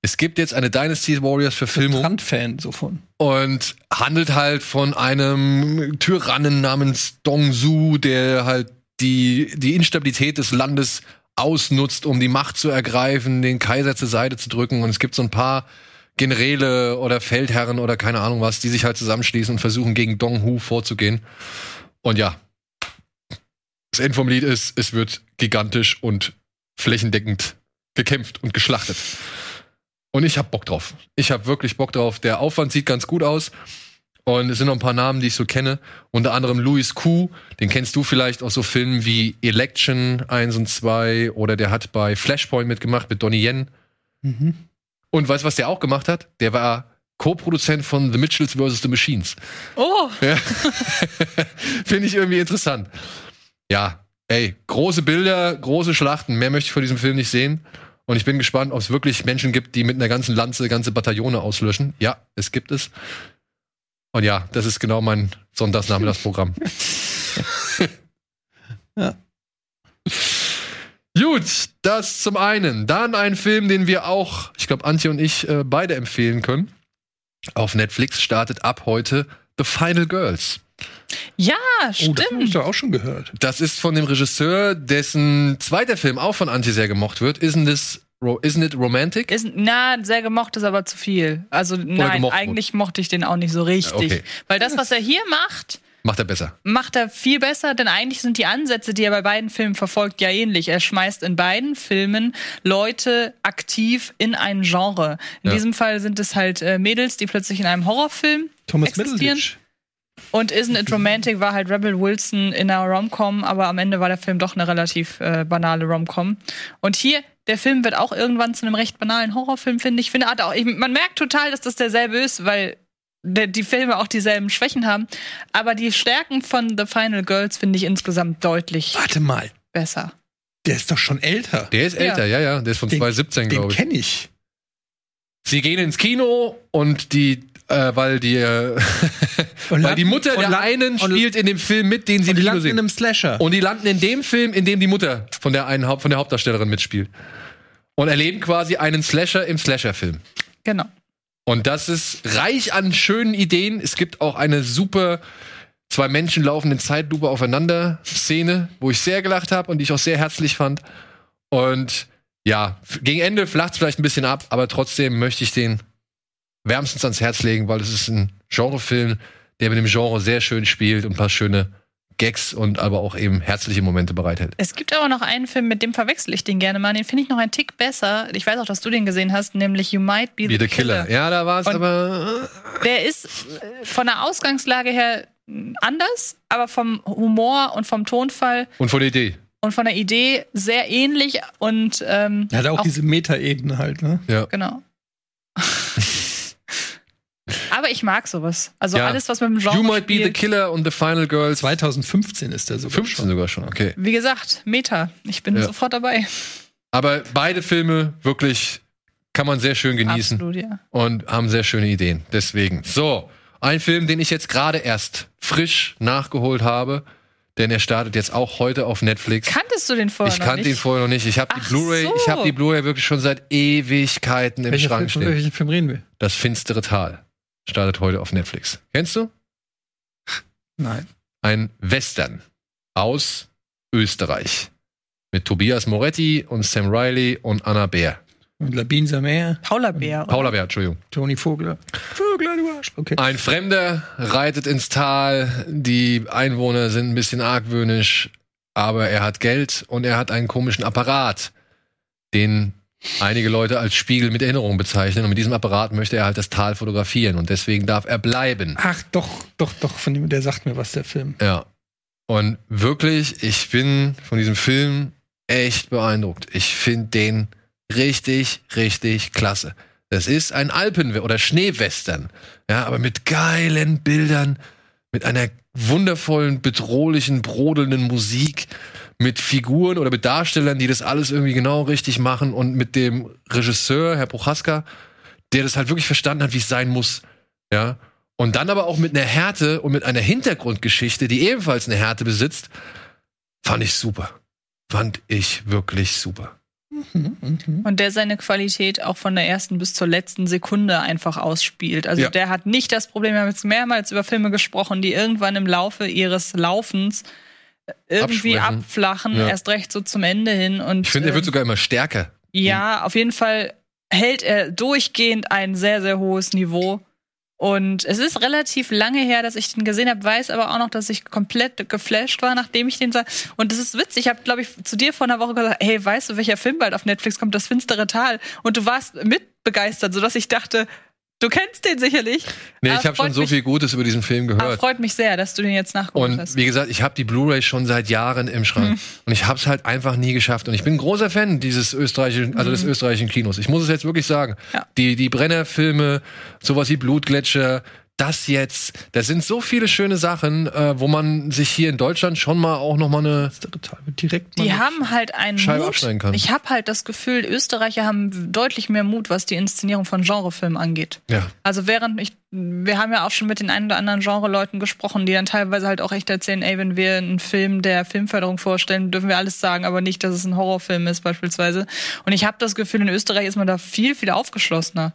Es gibt jetzt eine Dynasty Warriors Verfilmung Brandfan so von. und handelt halt von einem Tyrannen namens Dong Su, der halt die, die Instabilität des Landes ausnutzt, um die Macht zu ergreifen, den Kaiser zur Seite zu drücken. Und es gibt so ein paar Generäle oder Feldherren oder keine Ahnung was, die sich halt zusammenschließen und versuchen, gegen Dong Hu vorzugehen. Und ja, das Ende vom Lied ist, es wird gigantisch und flächendeckend gekämpft und geschlachtet. Und ich hab Bock drauf. Ich hab wirklich Bock drauf. Der Aufwand sieht ganz gut aus. Und es sind noch ein paar Namen, die ich so kenne. Unter anderem Louis Kuh, den kennst du vielleicht aus so Filmen wie Election 1 und 2 oder der hat bei Flashpoint mitgemacht mit Donnie Yen. Und weißt du, was der auch gemacht hat? Der war Co-Produzent von The Mitchells vs. The Machines. Oh, Ja. <laughs> Finde ich irgendwie interessant. Ja, ey, große Bilder, große Schlachten. Mehr möchte ich von diesem Film nicht sehen. Und ich bin gespannt, ob es wirklich Menschen gibt, die mit einer ganzen Lanze ganze Bataillone auslöschen. Ja, es gibt es. Und ja, das ist genau mein Sonntagsnachmittagsprogramm. <laughs> <laughs> Ja. Das zum einen. Dann ein Film, den wir auch, ich glaube, Antje und ich äh, beide empfehlen können. Auf Netflix startet ab heute The Final Girls. Ja, Oh, das habe ich stimmt. doch auch schon gehört. Das ist von dem Regisseur, dessen zweiter Film auch von Antje sehr gemocht wird. Isn't this Isn't it romantic? Ist, na, sehr gemocht ist aber zu viel. Also nein, gemocht eigentlich mochte ich den auch nicht so richtig. Okay. Weil das, was er hier macht, Macht er besser. macht er viel besser, denn eigentlich sind die Ansätze, die er bei beiden Filmen verfolgt, ja ähnlich. Er schmeißt in beiden Filmen Leute aktiv in ein Genre. In Ja. diesem Fall sind es halt äh, Mädels, die plötzlich in einem Horrorfilm Thomas existieren. Middleditch. Und Isn't It Romantic war halt Rebel Wilson in einer Rom-Com, aber am Ende war der Film doch eine relativ äh, banale Rom-Com. Und hier, der Film wird auch irgendwann zu einem recht banalen Horrorfilm, finde ich. Finde hat auch, ich, man merkt total, dass das derselbe ist, weil die Filme auch dieselben Schwächen haben. Aber die Stärken von The Final Girls finde ich insgesamt deutlich Warte mal, besser. der ist doch schon älter. Der ist älter, ja, ja. Der ist von Den- 2017, Den glaube ich. kenne ich. Sie gehen ins Kino und die, äh, weil die, äh, <laughs> Und weil die Mutter und der la- einen und- spielt in dem Film mit, den sie Und im die Kino landen in sehen. einem Slasher. Und die landen in dem Film, in dem die Mutter von der einen Haupt, von der Hauptdarstellerin mitspielt. Und erleben quasi einen Slasher im Slasher-Film. Genau. Und das ist reich an schönen Ideen. Es gibt auch eine super zwei Menschen laufen Zeitlupe aufeinander Szene, wo ich sehr gelacht habe und die ich auch sehr herzlich fand. Und ja, gegen Ende flacht es vielleicht ein bisschen ab, aber trotzdem möchte ich den wärmstens ans Herz legen, weil es ist ein Genrefilm, der mit dem Genre sehr schön spielt und ein paar schöne Gags und aber auch eben herzliche Momente bereithält. Es gibt aber noch einen Film, mit dem verwechsel ich den gerne mal. Den finde ich noch einen Tick besser. Ich weiß auch, dass du den gesehen hast, nämlich You Might Be the, The Killer. Ja, da war es aber. Der ist äh, von der Ausgangslage her mh, anders, aber vom Humor und vom Tonfall Und von der Idee. und von der Idee sehr ähnlich und ähm, Er hat auch, diese Metaebene halt, ne? Ja. genau. Aber ich mag sowas. Also Ja. alles, was mit dem Genre You Might Be the spielt. Killer und The Final Girls. 2015 ist der sogar 15 sogar schon, okay. Wie gesagt, Meta. Ich bin Ja. sofort dabei. Aber beide Filme wirklich kann man sehr schön genießen Absolut, ja. und haben sehr schöne Ideen. Deswegen. So, ein Film, den ich jetzt gerade erst frisch nachgeholt habe, denn er startet jetzt auch heute auf Netflix. Kanntest du den vorher ich noch kannte nicht? ihn vorher noch nicht. Ich habe die Blu-ray, so. ich habe die Blu-ray wirklich schon seit Ewigkeiten im Welcher Schrank Film, stehen. welchem Film reden wir? Das finstere Tal startet heute auf Netflix. Kennst du? Nein. Ein Western aus Österreich mit Tobias Moretti und Sam Riley und Anna Bär. Und Labine Samer, Paula Bär. Paula Bär, Entschuldigung. Toni Vogler. Vogler, du Arsch. Okay. Ein Fremder reitet ins Tal. Die Einwohner sind ein bisschen argwöhnisch, aber er hat Geld und er hat einen komischen Apparat, den einige Leute als Spiegel mit Erinnerung bezeichnen. Und mit diesem Apparat möchte er halt das Tal fotografieren und deswegen darf er bleiben. Ach, doch, doch, doch, von dem, der sagt mir was, der Film. Ja. Und wirklich, ich bin von diesem Film echt beeindruckt. Ich finde den richtig, richtig klasse. Das ist ein Alpen- oder Schneewestern. Ja, aber mit geilen Bildern, mit einer wundervollen, bedrohlichen, brodelnden Musik, mit Figuren oder mit Darstellern, die das alles irgendwie genau richtig machen und mit dem Regisseur, Herr Prochaska, der das halt wirklich verstanden hat, wie es sein muss. Ja. Und dann aber auch mit einer Härte und mit einer Hintergrundgeschichte, die ebenfalls eine Härte besitzt, fand ich super. Fand ich wirklich super. Und der seine Qualität auch von der ersten bis zur letzten Sekunde einfach ausspielt. Also Ja. der hat nicht das Problem, wir haben jetzt mehrmals über Filme gesprochen, die irgendwann im Laufe ihres Laufens äh, irgendwie Abschwächen. abflachen, Ja. erst recht so zum Ende hin. Und Ich finde, er wird ähm, sogar immer stärker. ja, auf jeden Fall hält er durchgehend ein sehr, sehr hohes Niveau. Und es ist relativ lange her, dass ich den gesehen habe, weiß aber auch noch, dass ich komplett geflasht war, nachdem ich den sah. Und das ist witzig. Ich habe, glaube ich, zu dir vor einer Woche gesagt, hey, weißt du, welcher Film bald auf Netflix kommt? Das finstere Tal. Und du warst mitbegeistert, sodass ich dachte, du kennst den sicherlich. Nee, Aber ich habe schon so mich- viel Gutes über diesen Film gehört. freut mich sehr, dass du den jetzt nachgeholt Und hast. wie gesagt, ich habe die Blu-ray schon seit Jahren im Schrank. Hm. Und ich habe es halt einfach nie geschafft. Und ich bin ein großer Fan dieses österreichischen, also des Mhm. österreichischen Kinos. Ich muss es jetzt wirklich sagen. Ja. Die, die Brenner-Filme, sowas wie Blutgletscher, das jetzt. Das sind so viele schöne Sachen, äh, wo man sich hier in Deutschland schon mal auch noch mal eine direkt Die haben halt einen Scheibe Mut. abschneiden kann. Ich habe halt das Gefühl, Österreicher haben deutlich mehr Mut, was die Inszenierung von Genrefilmen angeht. Ja. Also während ich, wir haben ja auch schon mit den ein oder anderen Genre-Leuten gesprochen, die dann teilweise halt auch echt erzählen, ey, wenn wir einen Film der Filmförderung vorstellen, dürfen wir alles sagen, aber nicht, dass es ein Horrorfilm ist beispielsweise. Und ich habe das Gefühl, in Österreich ist man da viel, viel aufgeschlossener.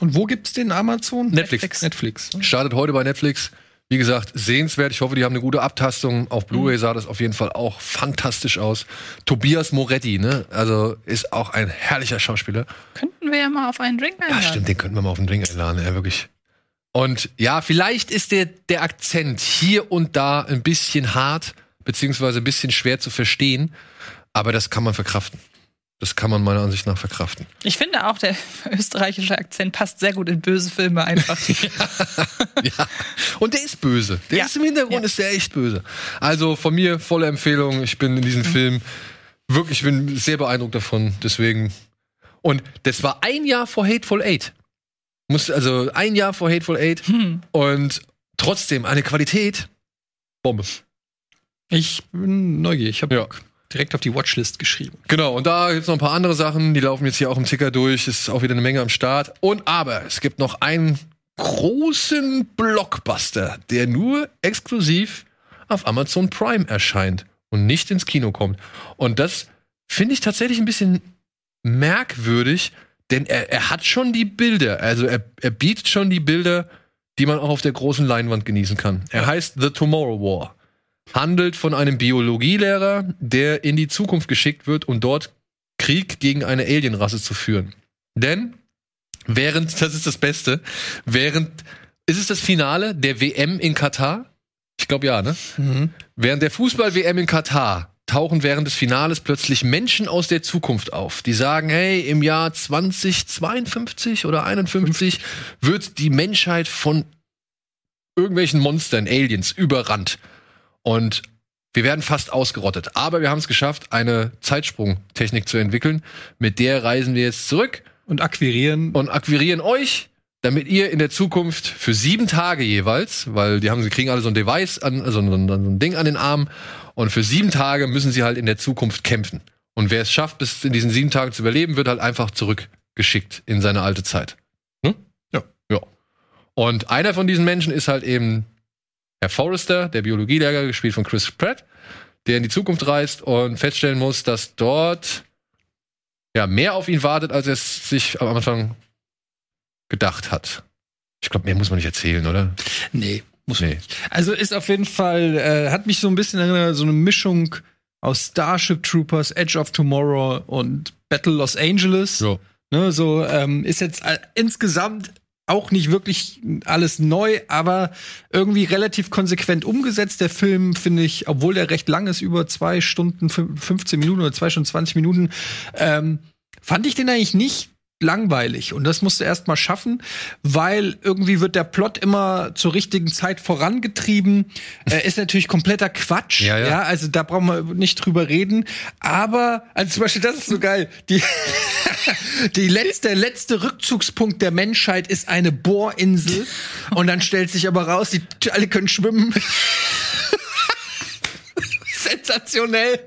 Und wo gibt's den Amazon? Netflix. Netflix. Startet heute bei Netflix. Wie gesagt, sehenswert. Ich hoffe, die haben eine gute Abtastung. Auf Blu-ray Mhm. sah das auf jeden Fall auch fantastisch aus. Tobias Moretti, ne? Also ist auch ein herrlicher Schauspieler. Könnten wir ja mal auf einen Drink Ja, einladen. stimmt, den könnten wir mal auf den Drink einladen, ja, wirklich. Und ja, vielleicht ist der, der Akzent hier und da ein bisschen hart, beziehungsweise ein bisschen schwer zu verstehen, aber das kann man verkraften. Das kann man meiner Ansicht nach verkraften. Ich finde auch, der <laughs> österreichische Akzent passt sehr gut in böse Filme einfach. <laughs> Und der ist böse. Der Ja. ist im Hintergrund, ist der echt böse. Also von mir volle Empfehlung. Ich bin in diesem Mhm. Film wirklich, ich bin sehr beeindruckt davon. Deswegen. Und das war ein Jahr vor Hateful Eight. Muss, also ein Jahr vor Hateful Eight. Hm. Und trotzdem eine Qualität. Bombe. Ich bin neugierig. Ich habe Ja. Direkt auf die Watchlist geschrieben. Genau, und da gibt's noch ein paar andere Sachen, die laufen jetzt hier auch im Ticker durch, ist auch wieder eine Menge am Start. Und aber es gibt noch einen großen Blockbuster, der nur exklusiv auf Amazon Prime erscheint und nicht ins Kino kommt. Und das finde ich tatsächlich ein bisschen merkwürdig, denn er, er hat schon die Bilder, also er, er bietet schon die Bilder, die man auch auf der großen Leinwand genießen kann. Er heißt The Tomorrow War handelt von einem Biologielehrer, der in die Zukunft geschickt wird, um dort Krieg gegen eine Alienrasse zu führen. Denn während, das ist das Beste, während, ist es das Finale der WM in Katar? Ich glaube ja, ne? Während der Fußball-WM in Katar tauchen während des Finales plötzlich Menschen aus der Zukunft auf, die sagen, hey, im Jahr 2052 oder 51 wird die Menschheit von irgendwelchen Monstern, Aliens, überrannt. Und wir werden fast ausgerottet. Aber wir haben es geschafft, eine Zeitsprungtechnik zu entwickeln. Mit der reisen wir jetzt zurück Und akquirieren. und akquirieren euch, damit ihr in der Zukunft für sieben Tage jeweils, weil die haben, sie kriegen alle so ein Device an, also so ein, so ein Ding an den Arm, und für sieben Tage müssen sie halt in der Zukunft kämpfen. Und wer es schafft, bis in diesen sieben Tagen zu überleben, wird halt einfach zurückgeschickt in seine alte Zeit. Hm? Ja. Ja. Und einer von diesen Menschen ist halt eben Herr Forrester, der Biologielehrer, gespielt von Chris Pratt, der in die Zukunft reist und feststellen muss, dass dort ja mehr auf ihn wartet, als er es sich am Anfang gedacht hat. Ich glaube, mehr muss man nicht erzählen, oder? Nee, muss Nee. Also ist auf jeden Fall, äh, hat mich so ein bisschen erinnert, so eine Mischung aus Starship Troopers, Edge of Tomorrow und Battle Los Angeles. Ja. Ne, so ähm, ist jetzt äh, insgesamt auch nicht wirklich alles neu, aber irgendwie relativ konsequent umgesetzt. Der Film, finde ich, obwohl der recht lang ist, über zwei Stunden, fün- 15 Minuten oder zwei Stunden 20 Minuten, ähm, fand ich den eigentlich nicht langweilig. Und das musst du erst mal schaffen, weil irgendwie wird der Plot immer zur richtigen Zeit vorangetrieben. Äh, ist natürlich kompletter Quatsch. Ja, ja. also da brauchen wir nicht drüber reden. Aber, also zum Beispiel, das ist so geil. Die, <laughs> die letzte, der letzte Rückzugspunkt der Menschheit ist eine Bohrinsel. Und dann stellt sich aber raus, die alle können schwimmen. <laughs> Sensationell.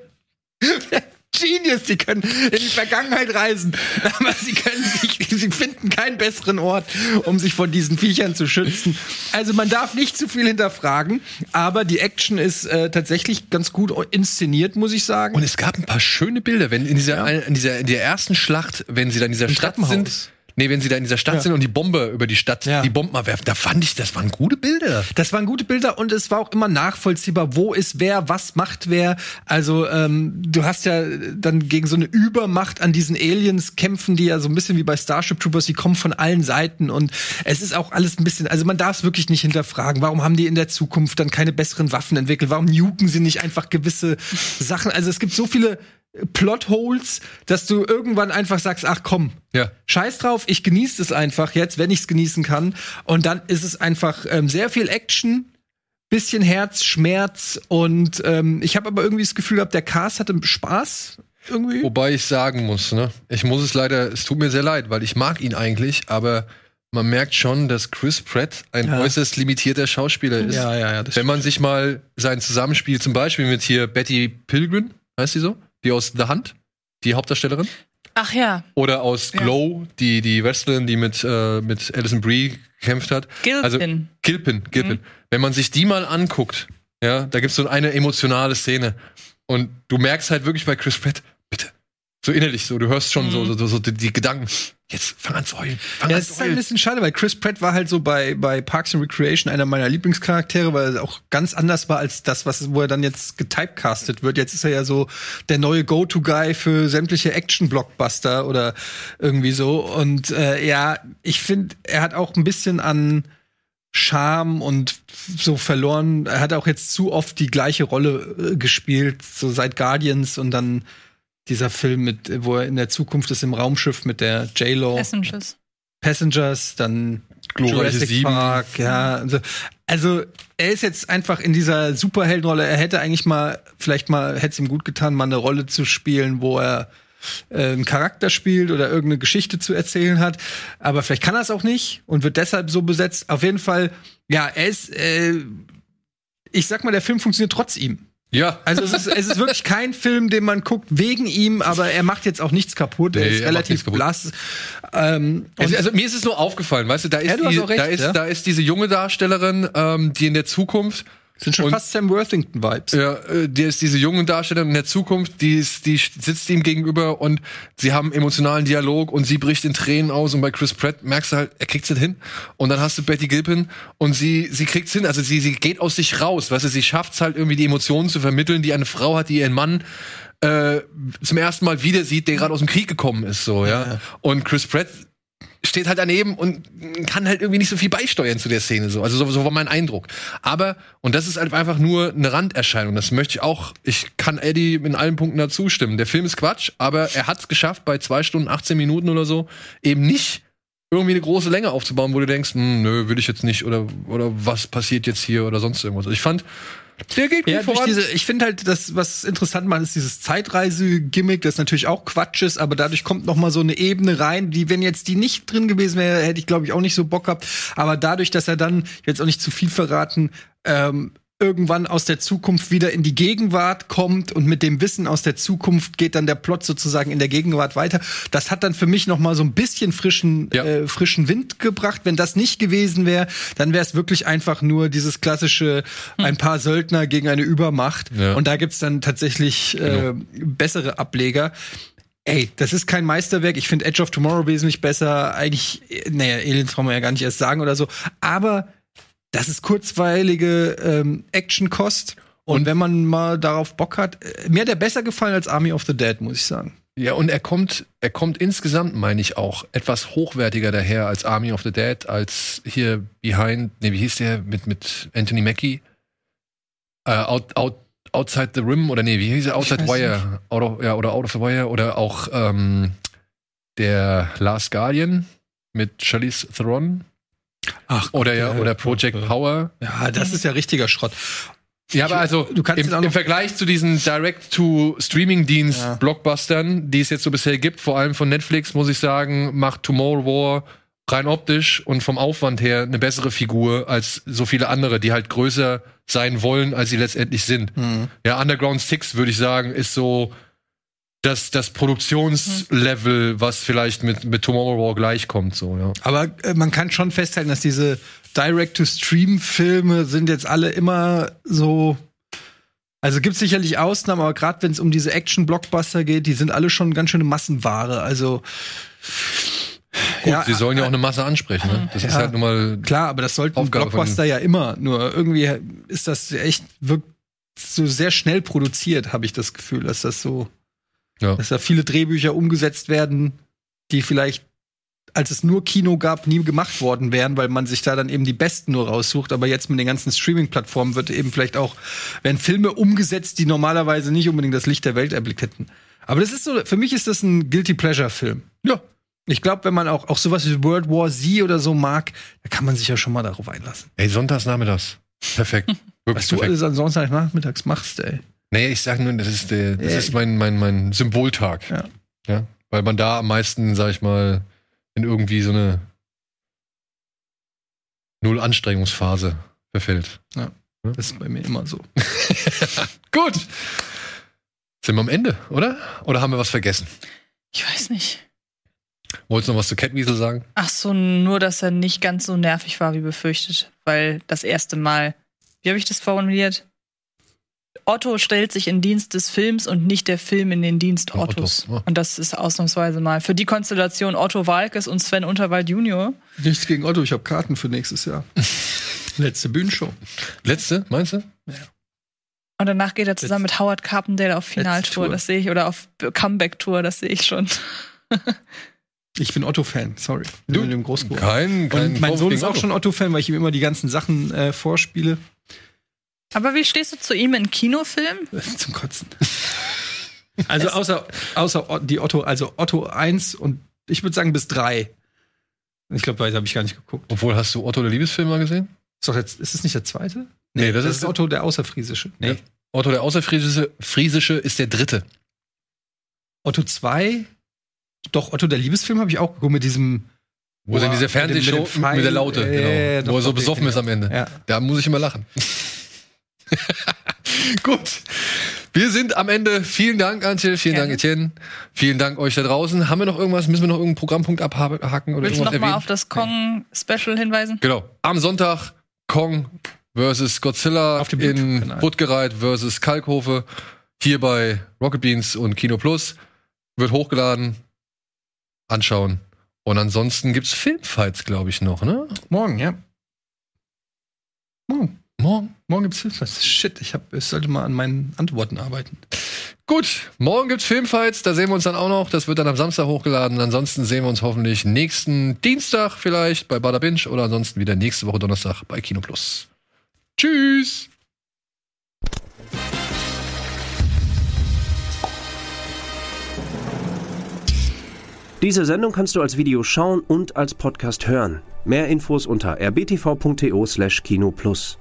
Genius, die können in die Vergangenheit reisen, <laughs> aber sie können sich, sie finden keinen besseren Ort, um sich von diesen Viechern zu schützen. Also man darf nicht zu viel hinterfragen, aber die Action ist äh, tatsächlich ganz gut inszeniert, muss ich sagen. Und es gab ein paar schöne Bilder, wenn in dieser, in dieser, in der ersten Schlacht, wenn sie da in dieser Im Stadt sind. Nee, wenn sie da in dieser Stadt Ja. sind und die Bombe über die Stadt, Ja. die Bomben abwerfen, da fand ich, das waren gute Bilder. Das waren gute Bilder und es war auch immer nachvollziehbar, wo ist wer, was macht wer. Also ähm, du hast ja dann gegen so eine Übermacht an diesen Aliens kämpfen, die ja so ein bisschen wie bei Starship Troopers, die kommen von allen Seiten und es ist auch alles ein bisschen, also man darf es wirklich nicht hinterfragen. Warum haben die in der Zukunft dann keine besseren Waffen entwickelt? Warum nuken sie nicht einfach gewisse Sachen? Also es gibt so viele Plotholes, dass du irgendwann einfach sagst, ach komm, Ja. Scheiß drauf, ich genieße es einfach jetzt, wenn ich es genießen kann. Und dann ist es einfach ähm, sehr viel Action, bisschen Herz, Schmerz und ähm, ich habe aber irgendwie das Gefühl gehabt, der Cast hatte Spaß irgendwie. Wobei ich sagen muss, ne, ich muss es leider, es tut mir sehr leid, weil ich mag ihn eigentlich, aber man merkt schon, dass Chris Pratt ein Ja. äußerst limitierter Schauspieler ist. Ja, ja, ja. Wenn man sich mal sein Zusammenspiel zum Beispiel mit hier Betty Pilgrim, heißt sie so? Die aus The Hunt, die Hauptdarstellerin. Ach ja, Oder aus Ja. Glow, die, die Wrestlerin, die mit, äh, mit Alison Brie gekämpft hat. Gilpin. Also Gilpin, Gilpin. Wenn man sich die mal anguckt, ja, da gibt's so eine emotionale Szene. Und du merkst halt wirklich bei Chris Pratt. So innerlich so, du hörst schon so, so, so die, die Gedanken. Jetzt fang an zu heulen. Fang Ja, an es zu ist halt ein heulen. bisschen schade, weil Chris Pratt war halt so bei, bei Parks and Recreation einer meiner Lieblingscharaktere, weil er auch ganz anders war als das, was, wo er dann jetzt getypecastet wird. Jetzt ist er ja so der neue Go-To-Guy für sämtliche Action-Blockbuster oder irgendwie so. Und äh, ja, ich finde, er hat auch ein bisschen an Charme und so verloren. Er hat auch jetzt zu oft die gleiche Rolle äh, gespielt, so seit Guardians und dann dieser Film mit, wo er in der Zukunft ist im Raumschiff mit der J-Lo. Passengers. Passengers, dann Glorreiche Jurassic Sieben. Park, ja. Also, also er ist jetzt einfach in dieser Superheldenrolle. Er hätte eigentlich mal, vielleicht mal, hätte es ihm gut getan, mal eine Rolle zu spielen, wo er äh, einen Charakter spielt oder irgendeine Geschichte zu erzählen hat. Aber vielleicht kann er es auch nicht und wird deshalb so besetzt. Auf jeden Fall, ja, er ist, äh, ich sag mal, der Film funktioniert trotz ihm. Ja. Also es ist, es ist wirklich kein Film, den man guckt wegen ihm, aber er macht jetzt auch nichts kaputt. er Nee, ist er relativ blass. Ähm, Also, und- also mir ist es nur aufgefallen, weißt du, da ist, Ja, du die, recht, da, ist ja. da ist diese junge Darstellerin, ähm, die in der Zukunft sind schon und- fast Sam Worthington-Vibes. Ja, äh, die ist diese junge Darstellerin in der Zukunft, die, ist, die sitzt ihm gegenüber und sie haben emotionalen Dialog und sie bricht in Tränen aus und bei Chris Pratt merkst du halt, er kriegt's nicht hin. Und dann hast du Betty Gilpin und sie, sie kriegt's hin, also sie, sie geht aus sich raus, weißt du, sie schafft's halt irgendwie die Emotionen zu vermitteln, die eine Frau hat, die ihren Mann äh, zum ersten Mal wieder sieht, der gerade aus dem Krieg gekommen ist, so, ja. Und Chris Pratt steht halt daneben und kann halt irgendwie nicht so viel beisteuern zu der Szene so. Also so, so war mein Eindruck. Aber und das ist halt einfach nur eine Randerscheinung. Das möchte ich auch. Ich kann Eddie in allen Punkten dazu stimmen. Der Film ist Quatsch, aber er hat es geschafft, bei zwei Stunden 18 Minuten oder so eben nicht irgendwie eine große Länge aufzubauen, wo du denkst, hm, nö, will ich jetzt nicht oder oder was passiert jetzt hier oder sonst irgendwas. Ich fand, der geht gut Ja, durch diese, ich finde halt, das, was interessant macht, ist dieses Zeitreise-Gimmick, das natürlich auch Quatsch ist, aber dadurch kommt noch mal so eine Ebene rein, die, wenn jetzt die nicht drin gewesen wäre, hätte ich, glaube ich, auch nicht so Bock gehabt. Aber dadurch, dass er dann, jetzt auch nicht zu viel verraten, ähm, irgendwann aus der Zukunft wieder in die Gegenwart kommt und mit dem Wissen aus der Zukunft geht dann der Plot sozusagen in der Gegenwart weiter. Das hat dann für mich noch mal so ein bisschen frischen äh, frischen Wind gebracht. Wenn das nicht gewesen wäre, dann wäre es wirklich einfach nur dieses klassische ein paar Söldner gegen eine Übermacht Ja. und da gibt's dann tatsächlich äh, bessere Ableger. Ey, das ist kein Meisterwerk. Ich finde Edge of Tomorrow wesentlich besser. Eigentlich, äh, naja, Aliens brauchen wir ja gar nicht erst sagen oder so. Aber das ist kurzweilige ähm, Actionkost. Und, wenn man mal darauf Bock hat, äh, mir hat der besser gefallen als Army of the Dead, muss ich sagen. Ja, und er kommt, er kommt insgesamt, meine ich, auch etwas hochwertiger daher als Army of the Dead, als hier Behind, nee, wie hieß der mit, mit Anthony Mackie? Äh, out, out, Outside the Rim oder nee, wie hieß er? Outside Wire. Out of, ja, oder Out of the Wire oder auch ähm, der Last Guardian mit Charlize Theron. Ach, oder ja, oder Project ja. Power. Ja, das ist ja richtiger Schrott. Ja, aber also du kannst im, im Vergleich zu diesen Direct-to-Streaming-Dienst-Blockbustern, die es jetzt so bisher gibt, vor allem von Netflix, muss ich sagen, macht Tomorrow War rein optisch und vom Aufwand her eine bessere Figur als so viele andere, die halt größer sein wollen, als sie letztendlich sind. Mhm. Ja, Underground Six, würde ich sagen, ist so das, das Produktionslevel, was vielleicht mit, mit Tomorrow War gleichkommt, so, ja. Aber äh, man kann schon festhalten, dass diese Direct-to-Stream-Filme sind jetzt alle immer so. Also gibt sicherlich Ausnahmen, aber gerade wenn es um diese Action-Blockbuster geht, die sind alle schon ganz schöne Massenware. Also Gut, sie sollen ja auch eine Masse ansprechen, ne? Das ist Ja. halt nun mal klar, aber das sollten Aufgabe Blockbuster ja immer. Nur irgendwie ist das echt wirkt so sehr schnell produziert, habe ich das Gefühl, dass das so, Ja. dass da viele Drehbücher umgesetzt werden, die vielleicht als es nur Kino gab, nie gemacht worden wären, weil man sich da dann eben die Besten nur raussucht. Aber jetzt mit den ganzen Streaming-Plattformen wird eben vielleicht auch, werden Filme umgesetzt, die normalerweise nicht unbedingt das Licht der Welt erblickt hätten. Aber das ist so, für mich ist das ein Guilty Pleasure-Film. Ja. Ich glaube, wenn man auch, auch sowas wie World War Z oder so mag, da kann man sich ja schon mal darauf einlassen. Ey, Sonntagsnachmittags. Perfekt. <laughs> Wirklich Was du perfekt. alles an Sonntagnachmittags machst, ey. Nee, ich sag nur, das ist, der, das ist mein, mein, mein Symboltag. Ja. ja. Weil man da am meisten, sag ich mal, in irgendwie so eine Null Anstrengungsphase verfällt. Ja, das ist bei mir immer so. <laughs> Gut. Sind wir am Ende, oder? Oder haben wir was vergessen? Ich weiß nicht. Wolltest du noch was zu Catweasel sagen? Ach so, nur, dass er nicht ganz so nervig war wie befürchtet. Weil das erste Mal, wie habe ich das formuliert? Otto stellt sich in Dienst des Films und nicht der Film in den Dienst Von Otto, Ottos. ja. Und das ist ausnahmsweise mal. Für die Konstellation Otto Walkes und Sven Unterwald Junior. Nichts gegen Otto, ich habe Karten für nächstes Jahr. <laughs> Letzte Bühnenshow. Letzte, meinst du? Und danach geht er zusammen mit Howard Carpendale auf Finaltour, Tour. das sehe ich, oder auf Comeback-Tour, das sehe ich schon. <laughs> Ich bin Otto-Fan, sorry. Ich bin mit dem. Kein, kein Und mein Sohn ist auch Otto. schon Otto-Fan, weil ich ihm immer die ganzen Sachen äh, vorspiele. Aber wie stehst du zu ihm in Kinofilmen? <laughs> Zum Kotzen. Also außer, außer die Otto, also Otto 1 und ich würde sagen bis 3. Ich glaube, weiter habe ich gar nicht geguckt. Obwohl, hast du Otto der Liebesfilm mal gesehen? Ist, doch jetzt, ist das nicht der zweite? Nee, das, ist Otto der Außerfriesische. Nee. Ja. Otto der Außerfriesische Friesische ist der dritte. Otto 2? Doch, Otto der Liebesfilm habe ich auch geguckt mit diesem. Wo Boah, mit dem- mit Fernsehshow mit, Pfeil, der Laute, äh, genau. ja, wo er so besoffen ist am Ende. Ja. Da muss ich immer lachen. <laughs> Gut. Wir sind am Ende. Vielen Dank, Antje. Vielen Gerne. Dank, Etienne. Vielen Dank euch da draußen. Haben wir noch irgendwas? Müssen wir noch irgendeinen Programmpunkt abhaken oder Willst du irgendwas noch mal erwähnen? auf das Kong-Special hinweisen? Genau. Am Sonntag Kong versus Godzilla Auf dem in. Puttgereit versus Kalkhofe. Hier bei Rocket Beans und Kino Plus. Wird hochgeladen. Anschauen. Und ansonsten gibt's Filmfights, glaube ich, noch, ne? Morgen, ja. Morgen. Morgen. Morgen gibt's Hilfswas. Shit, ich, hab, ich sollte mal an meinen Antworten arbeiten. Gut, morgen gibt's Filmfights, da sehen wir uns dann auch noch. Das wird dann am Samstag hochgeladen. Ansonsten sehen wir uns hoffentlich nächsten Dienstag vielleicht bei Bada Binge oder ansonsten wieder nächste Woche Donnerstag bei Kino Plus. Tschüss! Diese Sendung kannst du als Video schauen und als Podcast hören. Mehr Infos unter rbtv.to/kinoplus.